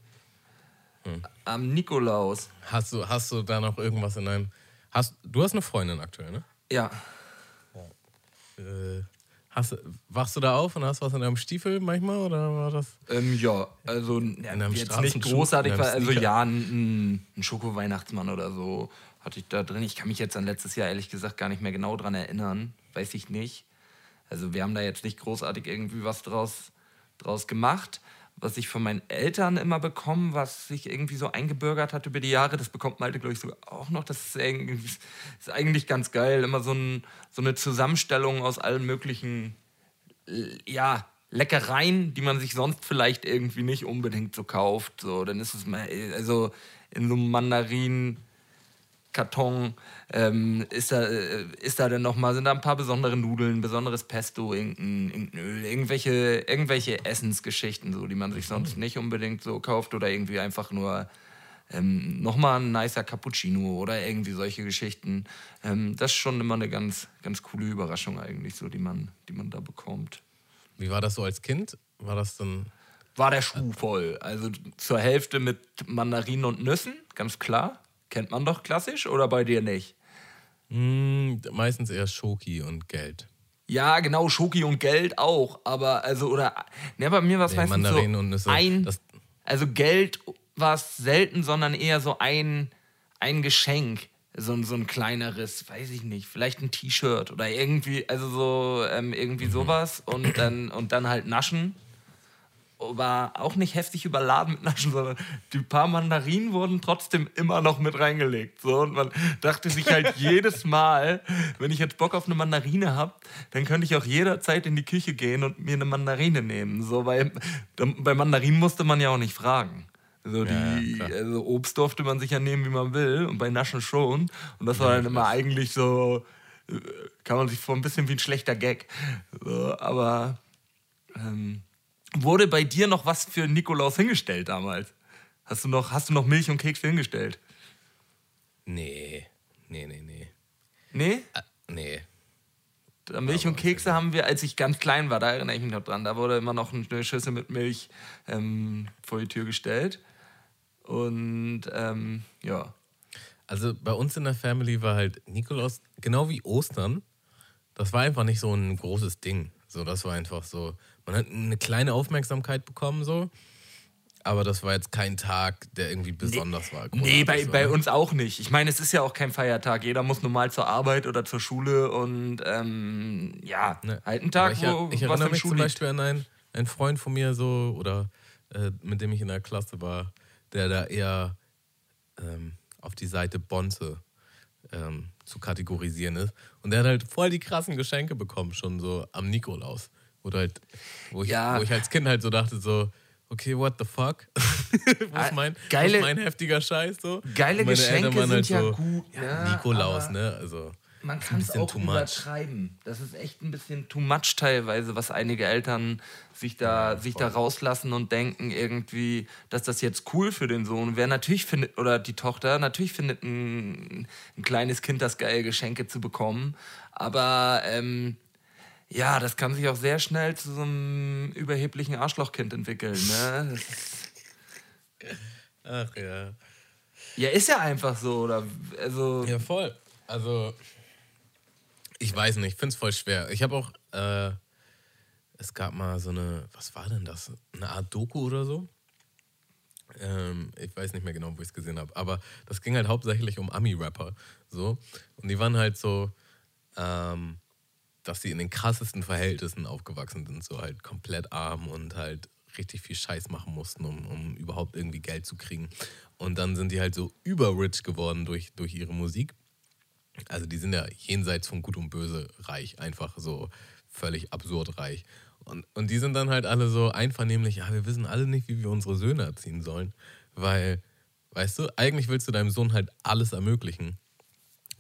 Hm. Am Nikolaus. Hast du, hast du da noch irgendwas in deinem. Hast, du hast eine Freundin aktuell, ne? Ja. Äh, Hast, wachst du da auf und hast was in deinem Stiefel manchmal oder war das? Ähm, ja, also ja, jetzt nicht großartig, also ja, ein, ein Schoko-Weihnachtsmann oder so hatte ich da drin. Ich kann mich jetzt an letztes Jahr ehrlich gesagt gar nicht mehr genau dran erinnern, weiß ich nicht. Also wir haben da jetzt nicht großartig irgendwie was draus, draus gemacht was ich von meinen Eltern immer bekommen, was sich irgendwie so eingebürgert hat über die Jahre. Das bekommt Malte, glaube ich, sogar auch noch. Das ist, ist eigentlich ganz geil. Immer so, ein, so eine Zusammenstellung aus allen möglichen, ja, Leckereien, die man sich sonst vielleicht irgendwie nicht unbedingt so kauft. So, dann ist es mal, also in so einem Mandarinen. Karton ähm, ist da, äh, ist da denn nochmal, sind da ein paar besondere Nudeln, besonderes Pesto, irgendein, irgendein Öl, irgendwelche, irgendwelche Essensgeschichten, so, die man sich sonst nicht unbedingt so kauft oder irgendwie einfach nur ähm, nochmal ein nicer Cappuccino oder irgendwie solche Geschichten. Ähm, das ist schon immer eine ganz, ganz coole Überraschung eigentlich, so, die man, die man da bekommt. Wie war das so als Kind? War das dann. War der Schuh voll. Also zur Hälfte mit Mandarinen und Nüssen, ganz klar. Kennt man doch klassisch oder bei dir nicht? Mm, meistens eher Schoki und Geld. Ja, genau, Schoki und Geld auch. Aber, also, oder. Ne, bei mir war es Nee, meistens Mandarinen so und Nüsse. ein. Also Geld war es selten, sondern eher so ein, ein Geschenk. So, ein- so ein kleineres, weiß ich nicht, vielleicht ein T-Shirt oder irgendwie, also so ähm, irgendwie Mhm. sowas und dann, und dann halt naschen. War auch nicht heftig überladen mit Naschen, sondern die paar Mandarinen wurden trotzdem immer noch mit reingelegt. So, und man dachte sich halt [LAUGHS] jedes Mal, wenn ich jetzt Bock auf eine Mandarine habe, dann könnte ich auch jederzeit in die Küche gehen und mir eine Mandarine nehmen. So, weil bei Mandarinen musste man ja auch nicht fragen. Also, die, ja, also Obst durfte man sich ja nehmen, wie man will, und bei Naschen schon. Und das war dann immer eigentlich so, äh, kann man sich vor ein bisschen wie ein schlechter Gag. So, aber ähm, wurde bei dir noch was für Nikolaus hingestellt damals? Hast du noch, hast du noch Milch und Kekse hingestellt? nee, nee, nee, nee. Nee? Äh, nee. Da Milch und Kekse haben wir, als ich ganz klein war, da erinnere ich mich noch dran. Da wurde immer noch eine Schüssel mit Milch ähm, vor die Tür gestellt. Und ähm, ja. Also bei uns in der Family war halt Nikolaus, genau wie Ostern, das war einfach nicht so ein großes Ding. So, das war einfach so, man hat eine kleine Aufmerksamkeit bekommen, so. Aber das war jetzt kein Tag, der irgendwie besonders war. Nee, bei, bei uns auch nicht. Ich meine, es ist ja auch kein Feiertag. Jeder muss normal zur Arbeit oder zur Schule und ähm, ja, Ne. halt einen Tag, ich, wo ich was erinnere mich Schuh zum liegt. Beispiel an einen, einen Freund von mir so, oder äh, mit dem ich in der Klasse war, der da eher ähm, auf die Seite Bonze ähm, zu kategorisieren ist. Und der hat halt voll die krassen Geschenke bekommen, schon so am Nikolaus. Oder halt, wo ich, Ja. wo ich als Kind halt so dachte, so, okay, what the fuck? [LAUGHS] wo, Ah, ist mein, geile- ist mein heftiger Scheiß so? Geile Geschenke sind halt ja so, gut, Ja, ja, Nikolaus, ne? Also, Man kann es auch übertreiben. Das ist echt ein bisschen too much teilweise, was einige Eltern sich da, sich da rauslassen und denken irgendwie, dass das jetzt cool für den Sohn wäre. Natürlich findet, oder die Tochter, natürlich findet ein, ein kleines Kind das geil, Geschenke zu bekommen. Aber ähm, ja, das kann sich auch sehr schnell zu so einem überheblichen Arschlochkind entwickeln. Ne? Ach ja. ja, ist ja einfach so. Oder, also, Ja, voll. Also, ich weiß nicht, ich finde es voll schwer. Ich habe auch, äh, es gab mal so eine, was war denn das? Eine Art Doku oder so? Ähm, ich weiß nicht mehr genau, wo ich es gesehen habe. Aber das ging halt hauptsächlich um Ami-Rapper. So. Und die waren halt so, ähm, dass sie in den krassesten Verhältnissen aufgewachsen sind. So halt komplett arm und halt richtig viel Scheiß machen mussten, um, um überhaupt irgendwie Geld zu kriegen. Und dann sind die halt so überrich geworden durch, durch ihre Musik. Also die sind ja jenseits von Gut und Böse reich, einfach so völlig absurd reich. Und, und die sind dann halt alle so einvernehmlich, ja, wir wissen alle nicht, wie wir unsere Söhne erziehen sollen. Weil, weißt du, eigentlich willst du deinem Sohn halt alles ermöglichen.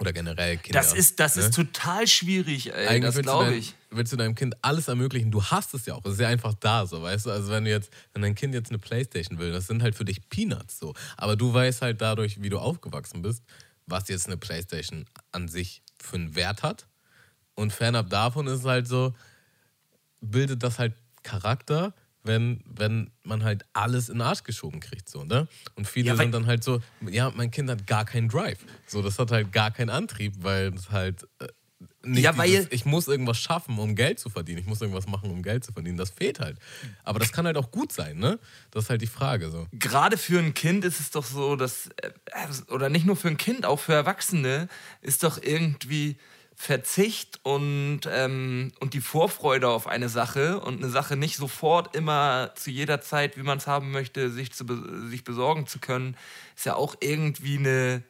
Oder generell Kinder. das ist, das ne? ist total schwierig, ey. Eigentlich das glaube ich. willst du deinem Kind alles ermöglichen. Du hast es ja auch. Es ist ja einfach da, so, weißt du? Also, wenn du jetzt, wenn dein Kind jetzt eine Playstation will, das sind halt für dich Peanuts, so. Aber du weißt halt dadurch, wie du aufgewachsen bist, was jetzt eine Playstation an sich für einen Wert hat. Und fernab davon ist es halt so, bildet das halt Charakter, wenn, wenn man halt alles in den Arsch geschoben kriegt, so, ne? Und viele Ja, sind dann halt so, ja, mein Kind hat gar keinen Drive. So, das hat halt gar keinen Antrieb, weil es halt äh, nicht Ja, weil- dieses, ich muss irgendwas schaffen, um Geld zu verdienen. Ich muss irgendwas machen, um Geld zu verdienen. Das fehlt halt. Aber das kann halt auch gut sein, ne? Das ist halt die Frage, so. gerade für ein Kind ist es doch so, dass, äh, oder nicht nur für ein Kind, auch für Erwachsene ist doch irgendwie Verzicht und, ähm, und die Vorfreude auf eine Sache und eine Sache nicht sofort immer zu jeder Zeit, wie man es haben möchte, sich, zu, sich besorgen zu können, ist ja auch irgendwie eine,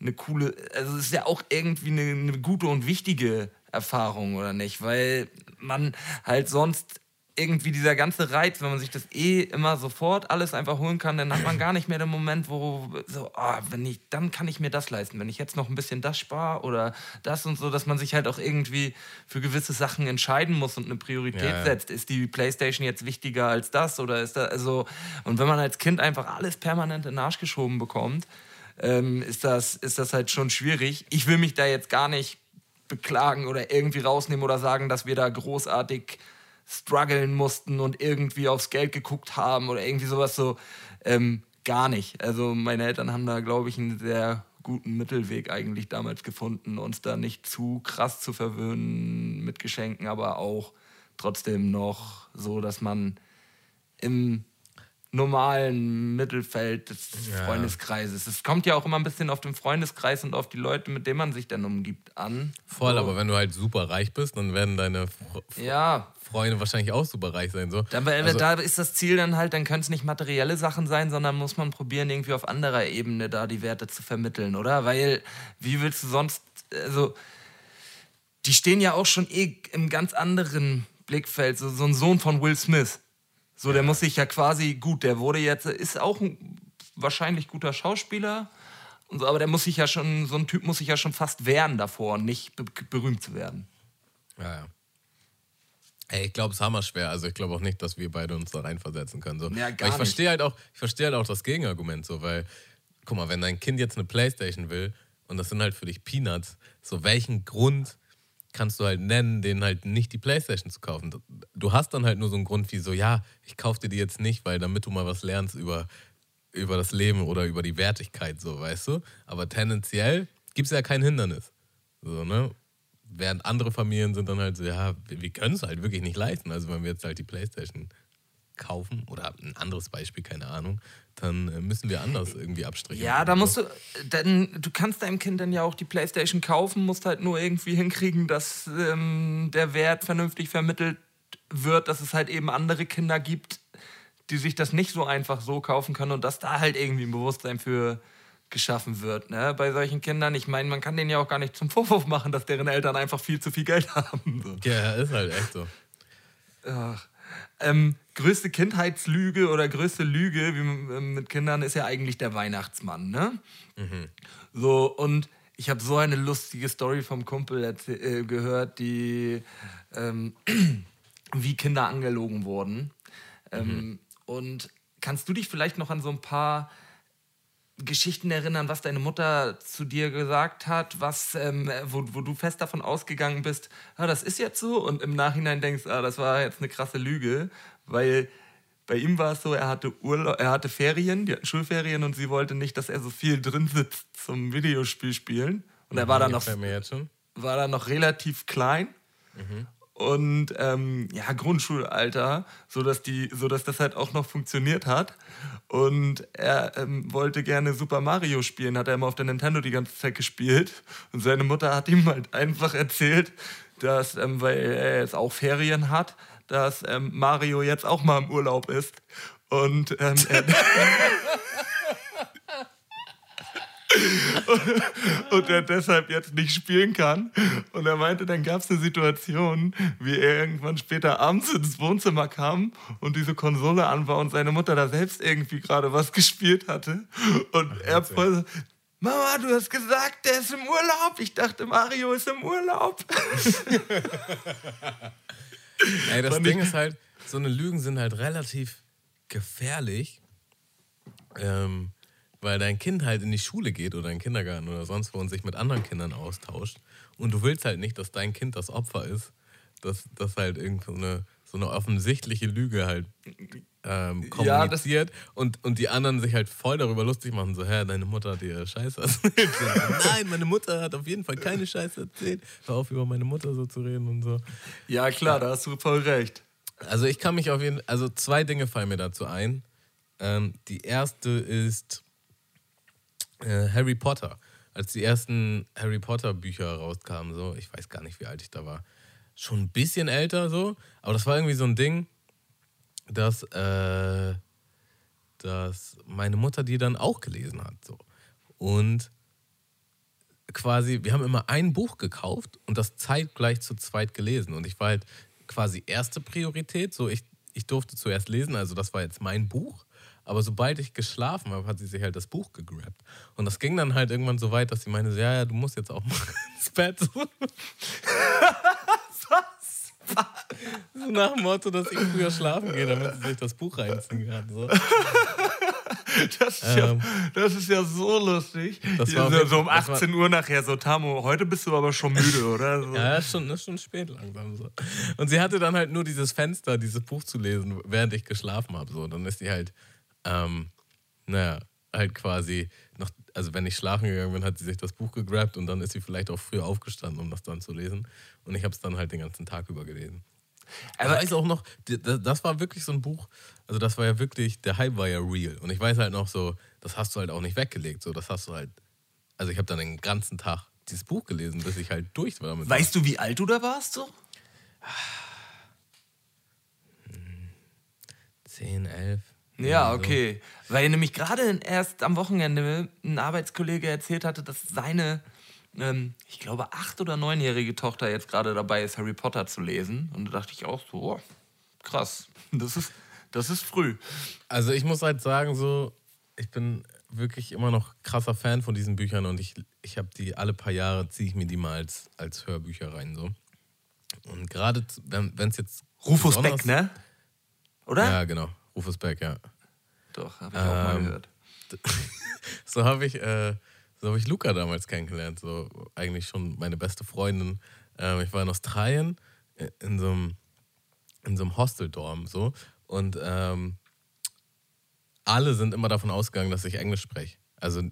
eine coole, also ist ja auch irgendwie eine, eine gute und wichtige Erfahrung, oder nicht? Weil man halt sonst irgendwie dieser ganze Reiz, wenn man sich das eh immer sofort alles einfach holen kann, dann hat man gar nicht mehr den Moment, wo so, oh, wenn ich, dann kann ich mir das leisten. Wenn ich jetzt noch ein bisschen das spare oder das und so, dass man sich halt auch irgendwie für gewisse Sachen entscheiden muss und eine Priorität ja, ja. setzt. Ist die Playstation jetzt wichtiger als das oder ist da, also, und wenn man als Kind einfach alles permanent in den Arsch geschoben bekommt, ähm, ist, das, ist das halt schon schwierig. Ich will mich da jetzt gar nicht beklagen oder irgendwie rausnehmen oder sagen, dass wir da großartig strugglen mussten und irgendwie aufs Geld geguckt haben oder irgendwie sowas so. Ähm, gar nicht. Also meine Eltern haben da, glaube ich, einen sehr guten Mittelweg eigentlich damals gefunden, uns da nicht zu krass zu verwöhnen mit Geschenken, aber auch trotzdem noch so, dass man im normalen Mittelfeld des ja. Freundeskreises. Es kommt ja auch immer ein bisschen auf den Freundeskreis und auf die Leute, mit denen man sich dann umgibt, an. Voll, so. aber wenn du halt super reich bist, dann werden deine Fre ja. Freunde wahrscheinlich auch super reich sein. So. Dann, also, da ist das Ziel dann halt, dann können es nicht materielle Sachen sein, sondern muss man probieren, irgendwie auf anderer Ebene da die Werte zu vermitteln, oder? Weil, wie willst du sonst, also, die stehen ja auch schon eh im ganz anderen Blickfeld, so, so ein Sohn von Will Smith so, der muss sich ja quasi, gut, der wurde jetzt, ist auch ein wahrscheinlich guter Schauspieler, und so, aber der muss sich ja schon, so ein Typ muss sich ja schon fast wehren davor, nicht be berühmt zu werden. Ja, ja. Ey, ich glaube, es ist hammer schwer. Also ich glaube auch nicht, dass wir beide uns da reinversetzen können. So. Ja, gar ich verstehe halt auch, ich verstehe halt auch das Gegenargument so, weil, guck mal, wenn dein Kind jetzt eine Playstation will und das sind halt für dich Peanuts, so welchen Grund kannst du halt nennen, denen halt nicht die Playstation zu kaufen. Du hast dann halt nur so einen Grund wie so, ja, ich kaufe dir die jetzt nicht, weil damit du mal was lernst über, über das Leben oder über die Wertigkeit, so, weißt du? Aber tendenziell gibt es ja kein Hindernis. So, ne? Während andere Familien sind dann halt so, ja, wir, wir können es halt wirklich nicht leisten. Also wenn wir jetzt halt die Playstation kaufen oder ein anderes Beispiel, keine Ahnung, dann äh, müssen wir anders irgendwie abstrichen. Ja, da musst du, denn du kannst deinem Kind dann ja auch die Playstation kaufen, musst halt nur irgendwie hinkriegen, dass ähm, der Wert vernünftig vermittelt wird, dass es halt eben andere Kinder gibt, die sich das nicht so einfach so kaufen können und dass da halt irgendwie ein Bewusstsein für geschaffen wird, ne? Bei solchen Kindern. Ich meine, man kann denen ja auch gar nicht zum Vorwurf machen, dass deren Eltern einfach viel zu viel Geld [LAUGHS] haben. So. Ja, ist halt echt so. Ach. Ähm, größte Kindheitslüge oder größte Lüge ähm, mit Kindern ist ja eigentlich der Weihnachtsmann, ne? Mhm. So, und ich habe so eine lustige Story vom Kumpel äh, gehört, die ähm, [CLEARS THROAT] wie Kinder angelogen wurden. Ähm, mhm. Und kannst du dich vielleicht noch an so ein paar Geschichten erinnern, was deine Mutter zu dir gesagt hat, was, ähm, wo, wo du fest davon ausgegangen bist, ah, das ist jetzt so. Und im Nachhinein denkst, ah, das war jetzt eine krasse Lüge, weil bei ihm war es so, er hatte Urlaub, er hatte Ferien, die hatten Schulferien und sie wollte nicht, dass er so viel drin sitzt zum Videospiel spielen. Und er war dann noch war dann noch relativ klein. Mhm und ähm, ja, Grundschulalter, sodass, die, sodass das halt auch noch funktioniert hat. Und er ähm, wollte gerne Super Mario spielen, hat er immer auf der Nintendo die ganze Zeit gespielt. Und seine Mutter hat ihm halt einfach erzählt, dass, ähm, weil er jetzt auch Ferien hat, dass ähm, Mario jetzt auch mal im Urlaub ist. Und ähm, er, [LAUGHS] [LAUGHS] [LAUGHS] und, er deshalb jetzt nicht spielen kann. Und er meinte, dann gab es eine Situation, wie er irgendwann später abends ins Wohnzimmer kam und diese Konsole an war und seine Mutter da selbst irgendwie gerade was gespielt hatte. Und Ach, er voll Mama, du hast gesagt, der ist im Urlaub. Ich dachte, Mario ist im Urlaub. [LAUGHS] Ey, das Ding ist halt, so eine Lügen sind halt relativ gefährlich. Ähm, weil dein Kind halt in die Schule geht oder in den Kindergarten oder sonst wo und sich mit anderen Kindern austauscht und du willst halt nicht, dass dein Kind das Opfer ist, dass das halt irgend so eine, so eine offensichtliche Lüge halt ähm, kommuniziert ja, und, und die anderen sich halt voll darüber lustig machen, so, hä, deine Mutter hat dir Scheiße erzählt. [LAUGHS] Nein, meine Mutter hat auf jeden Fall keine Scheiße erzählt. Hör auf, über meine Mutter so zu reden und so. Ja, klar, da hast du voll recht. Also ich kann mich auf jeden Fall, also zwei Dinge fallen mir dazu ein. Ähm, die erste ist, äh, Harry Potter. Als die ersten Harry Potter Bücher rauskamen, so, ich weiß gar nicht, wie alt ich da war. Schon ein bisschen älter so, aber das war irgendwie so ein Ding, dass, äh, dass meine Mutter die dann auch gelesen hat. So. Und quasi, wir haben immer ein Buch gekauft und das zeitgleich zu zweit gelesen. Und ich war halt quasi erste Priorität. So, ich, ich durfte zuerst lesen, also das war jetzt mein Buch. Aber sobald ich geschlafen habe, hat sie sich halt das Buch gegrabt. Und das ging dann halt irgendwann so weit, dass sie meinte, ja, ja, du musst jetzt auch [LAUGHS] mal ins Bett. [LAUGHS] so nach dem Motto, dass ich früher schlafen gehe, damit sie sich das Buch reinziehen kann. So. Das ist, ja, das ist ja so lustig. Das war so, so um 18 Uhr nachher so, Tamo, heute bist du aber schon müde, [LAUGHS] oder? So. ja, ist schon, ist schon spät langsam so. Und sie hatte dann halt nur dieses Fenster, dieses Buch zu lesen, während ich geschlafen habe. So. Dann ist sie halt, ähm, naja, halt quasi noch, also wenn ich schlafen gegangen bin, hat sie sich das Buch gegrabt und dann ist sie vielleicht auch früh aufgestanden, um das dann zu lesen. Und ich habe es dann halt den ganzen Tag über gelesen. Aber ich weiß auch noch, das war wirklich so ein Buch, also das war ja wirklich, der Hype war ja real. Und ich weiß halt noch so, das hast du halt auch nicht weggelegt. So, das hast du halt, also ich habe dann den ganzen Tag dieses Buch gelesen, bis ich halt durch war damit. Weißt du, wie alt du da warst so? 10, 11. Ja, okay. So. Weil nämlich gerade erst am Wochenende ein Arbeitskollege erzählt hatte, dass seine, ähm, ich glaube, acht- oder neunjährige Tochter jetzt gerade dabei ist, Harry Potter zu lesen. Und da dachte ich auch so, oh, krass, das ist, das ist früh. Also ich muss halt sagen, so, ich bin wirklich immer noch krasser Fan von diesen Büchern und ich, ich habe die alle paar Jahre, ziehe ich mir die mal als, als Hörbücher rein. So. Und gerade, wenn es jetzt. Rufus Beck, ne? Oder? Ja, genau. Beck, ja. Doch, habe ich ähm, auch mal ähm, gehört. [LAUGHS] so habe ich, äh, so hab ich Luca damals kennengelernt. So eigentlich schon meine beste Freundin. Ähm, ich war in Australien äh, in so einem, in so einem Hosteldorm so. Und ähm, alle sind immer davon ausgegangen, dass ich Englisch spreche. Also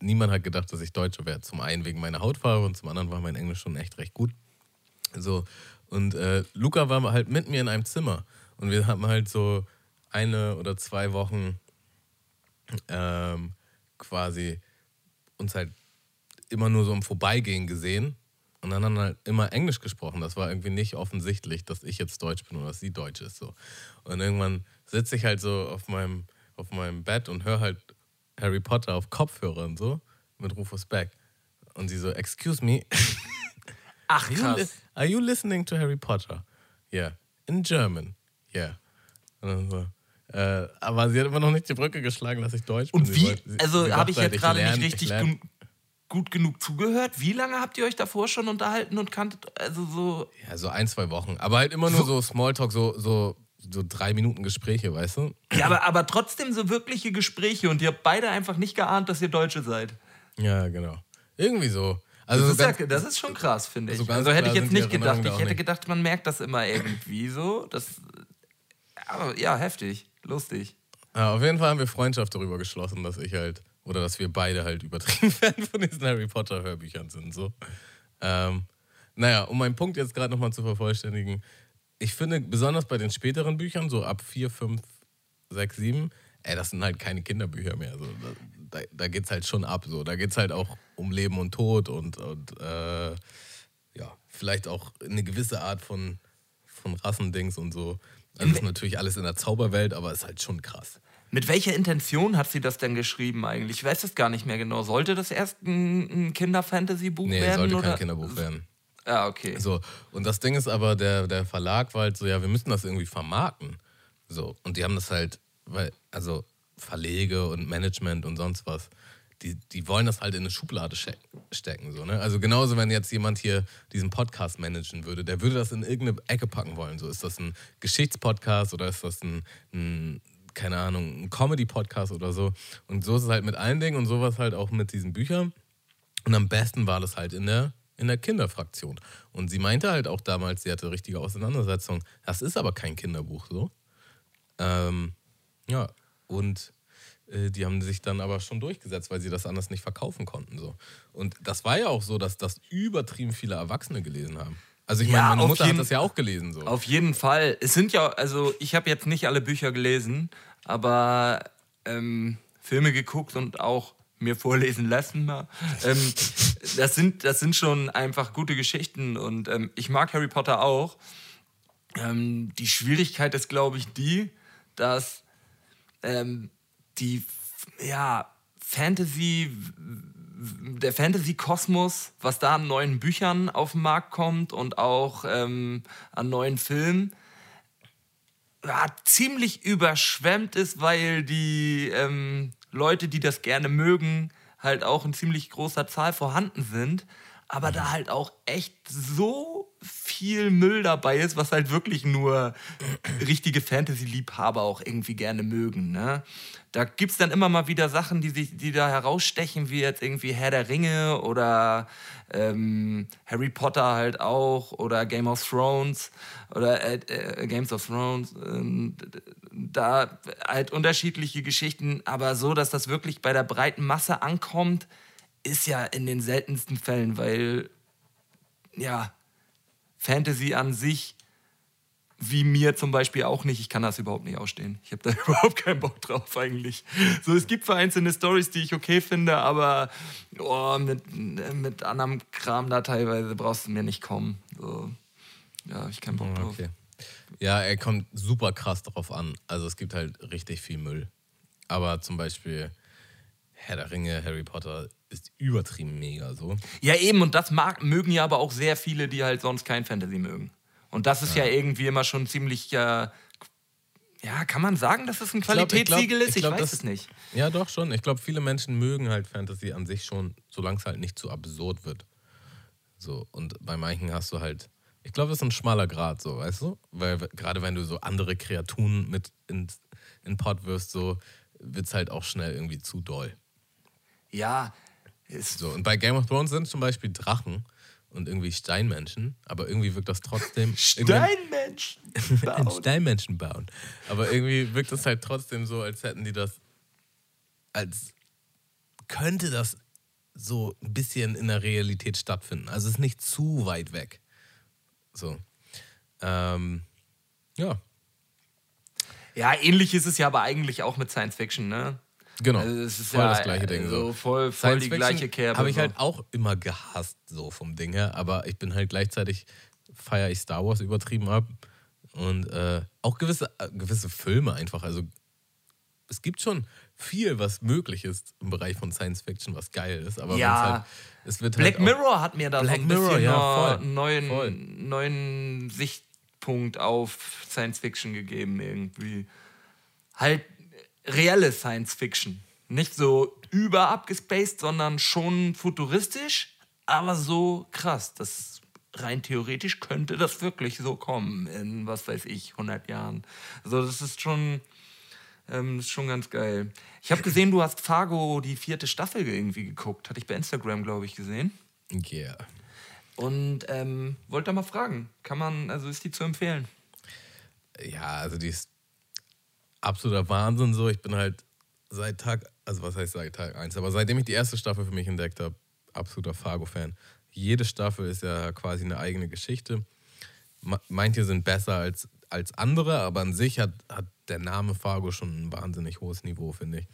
niemand hat gedacht, dass ich Deutsche werde. Zum einen wegen meiner Hautfarbe und zum anderen war mein Englisch schon echt recht gut. So, und äh, Luca war halt mit mir in einem Zimmer. Und wir haben halt so eine oder zwei Wochen ähm, quasi uns halt immer nur so im Vorbeigehen gesehen und dann haben halt immer Englisch gesprochen. Das war irgendwie nicht offensichtlich, dass ich jetzt Deutsch bin oder dass sie Deutsch ist. So. Und irgendwann sitze ich halt so auf meinem, auf meinem Bett und höre halt Harry Potter auf Kopfhörern so mit Rufus Beck. Und sie so, excuse me. [LAUGHS] Ach krass. Are you, are you listening to Harry Potter? Yeah. In German. Yeah. Und dann so, äh, aber sie hat immer noch nicht die Brücke geschlagen, dass ich Deutsch bin. Und wie? Sie, also habe ich jetzt gerade nicht richtig gut, gut genug zugehört. Wie lange habt ihr euch davor schon unterhalten und kanntet? Also so. Ja, so ein, zwei Wochen. Aber halt immer nur so, so Smalltalk, so, so, so drei Minuten Gespräche, weißt du? Ja, aber, aber trotzdem so wirkliche Gespräche und ihr habt beide einfach nicht geahnt, dass ihr Deutsche seid. Ja, genau. Irgendwie so. Also das, ist ganz, ja, das ist schon krass, finde ich. Also, also hätte ich jetzt nicht gedacht. Ich hätte gedacht, man merkt das immer irgendwie so. Das, aber ja, heftig. Lustig. Ja, auf jeden Fall haben wir Freundschaft darüber geschlossen, dass ich halt, oder dass wir beide halt übertrieben [LAUGHS] Fan von diesen Harry Potter Hörbüchern sind. So. Ähm, naja, um meinen Punkt jetzt gerade nochmal zu vervollständigen, ich finde, besonders bei den späteren Büchern, so ab 4, 5, 6, 7, ey, das sind halt keine Kinderbücher mehr. So. Da, da, geht's halt schon ab. So. Da geht's halt auch um Leben und Tod und, und äh, ja, vielleicht auch eine gewisse Art von, von Rassendings und so. Also ist natürlich alles in der Zauberwelt, aber ist halt schon krass. Mit welcher Intention hat sie das denn geschrieben eigentlich? Ich weiß es gar nicht mehr genau. Sollte das erst ein, Kinder-Fantasy-Buch nee, werden? Nee, sollte kein Kinderbuch werden. Ja, okay. So, und das Ding ist aber, der, der Verlag war halt so, ja, wir müssen das irgendwie vermarkten. So, und die haben das halt, weil, also Verlege und Management und sonst was die, die wollen das halt in eine Schublade stecken. So, ne? Also genauso, wenn jetzt jemand hier diesen Podcast managen würde, der würde das in irgendeine Ecke packen wollen. So, ist das ein Geschichtspodcast oder ist das ein, ein keine Ahnung, ein Comedy-Podcast oder so. Und so ist es halt mit allen Dingen und sowas halt auch mit diesen Büchern. Und am besten war das halt in der, in der Kinderfraktion. Und sie meinte halt auch damals, sie hatte richtige Auseinandersetzung. Das ist aber kein Kinderbuch so. Ähm, ja, und die haben sich dann aber schon durchgesetzt, weil sie das anders nicht verkaufen konnten. So. Und das war ja auch so, dass das übertrieben viele Erwachsene gelesen haben. Also ich meine, meine Mutter jeden, hat das ja auch gelesen. So. Auf jeden Fall. Es sind ja, also ich habe jetzt nicht alle Bücher gelesen, aber ähm, Filme geguckt und auch mir vorlesen lassen. ähm, das, sind, das sind schon einfach gute Geschichten und ähm, ich mag Harry Potter auch. Ähm, die Schwierigkeit ist, glaube ich, die, dass ähm, die ja, Fantasy der Fantasy-Kosmos, was da an neuen Büchern auf den Markt kommt und auch ähm, an neuen Filmen, ja, ziemlich überschwemmt ist, weil die ähm, Leute, die das gerne mögen, halt auch in ziemlich großer Zahl vorhanden sind. Aber da halt auch echt so viel Müll dabei ist, was halt wirklich nur [CLEARS THROAT] richtige Fantasy-Liebhaber auch irgendwie gerne mögen. Ne? Da gibt es dann immer mal wieder Sachen, die, sich, die da herausstechen, wie jetzt irgendwie Herr der Ringe oder ähm, Harry Potter halt auch oder Game of Thrones oder äh, äh, Games of Thrones. Äh, da halt unterschiedliche Geschichten, aber so, dass das wirklich bei der breiten Masse ankommt, ist ja in den seltensten Fällen, weil ja, Fantasy an sich, wie mir zum Beispiel auch nicht, ich kann das überhaupt nicht ausstehen. Ich habe da [LAUGHS] überhaupt keinen Bock drauf eigentlich. So, es gibt vereinzelte Stories, die ich okay finde, aber oh, mit, mit anderem Kram da teilweise brauchst du mir nicht kommen. So, ja, ich keinen Bock drauf. Okay. Ja, er kommt super krass drauf an. Also es gibt halt richtig viel Müll. Aber zum Beispiel Herr der Ringe, Harry Potter ist übertrieben mega so. Ja, eben, und das mag, mögen ja aber auch sehr viele, die halt sonst kein Fantasy mögen. Und das ist ja, ja irgendwie immer schon ziemlich. Äh, ja, kann man sagen, dass es ein Qualitätssiegel ist? Ich, glaub, ich weiß das, es nicht. Ja, doch schon. Ich glaube, viele Menschen mögen halt Fantasy an sich schon, solange es halt nicht zu absurd wird. So, und bei manchen hast du halt. Ich glaube, das ist ein schmaler Grad, so, weißt du? Weil gerade wenn du so andere Kreaturen mit in, in Pot wirst, so wird es halt auch schnell irgendwie zu doll. Ja, ist so, und bei Game of Thrones sind zum Beispiel Drachen und irgendwie Steinmenschen, aber irgendwie wirkt das trotzdem. [LAUGHS] Steinmenschen [LAUGHS] bauen. Steinmenschen bauen. Aber irgendwie wirkt das halt trotzdem so, als hätten die das. Als könnte das so ein bisschen in der Realität stattfinden. Also es ist nicht zu weit weg. So. Ähm, ja. Ja, ähnlich ist es ja aber eigentlich auch mit Science Fiction, ne? Genau. Also es ist voll ja das gleiche Ding. So, voll, voll die gleiche Kerbe. Habe ich halt auch immer gehasst, so vom Ding her. Aber ich bin halt gleichzeitig, feiere ich Star Wars übertrieben ab. Und äh, auch gewisse, äh, gewisse Filme einfach. Also es gibt schon viel, was möglich ist im Bereich von Science Fiction, was geil ist. Aber ja, halt, es wird Black halt Mirror hat mir da Black so ein Mirror, bisschen ja, voll, neuen, voll. neuen Sichtpunkt auf Science Fiction gegeben irgendwie. Halt reelle Science Fiction. Nicht so überabgespaced, sondern schon futuristisch, aber so krass. Das rein theoretisch könnte das wirklich so kommen in, was weiß ich, 100 Jahren. Also das ist schon, ähm, ist schon ganz geil. Ich habe gesehen, du hast Fargo die vierte Staffel irgendwie geguckt. Hatte ich bei Instagram, glaube ich, gesehen. Ja. Yeah. Und ähm, wollte da mal fragen, kann man, also ist die zu empfehlen? Ja, also die ist absoluter Wahnsinn so. Ich bin halt seit Tag, also was heißt seit Tag 1, aber seitdem ich die erste Staffel für mich entdeckt habe, absoluter Fargo-Fan. Jede Staffel ist ja quasi eine eigene Geschichte. Manche sind besser als, als andere, aber an sich hat, hat der Name Fargo schon ein wahnsinnig hohes Niveau, finde ich.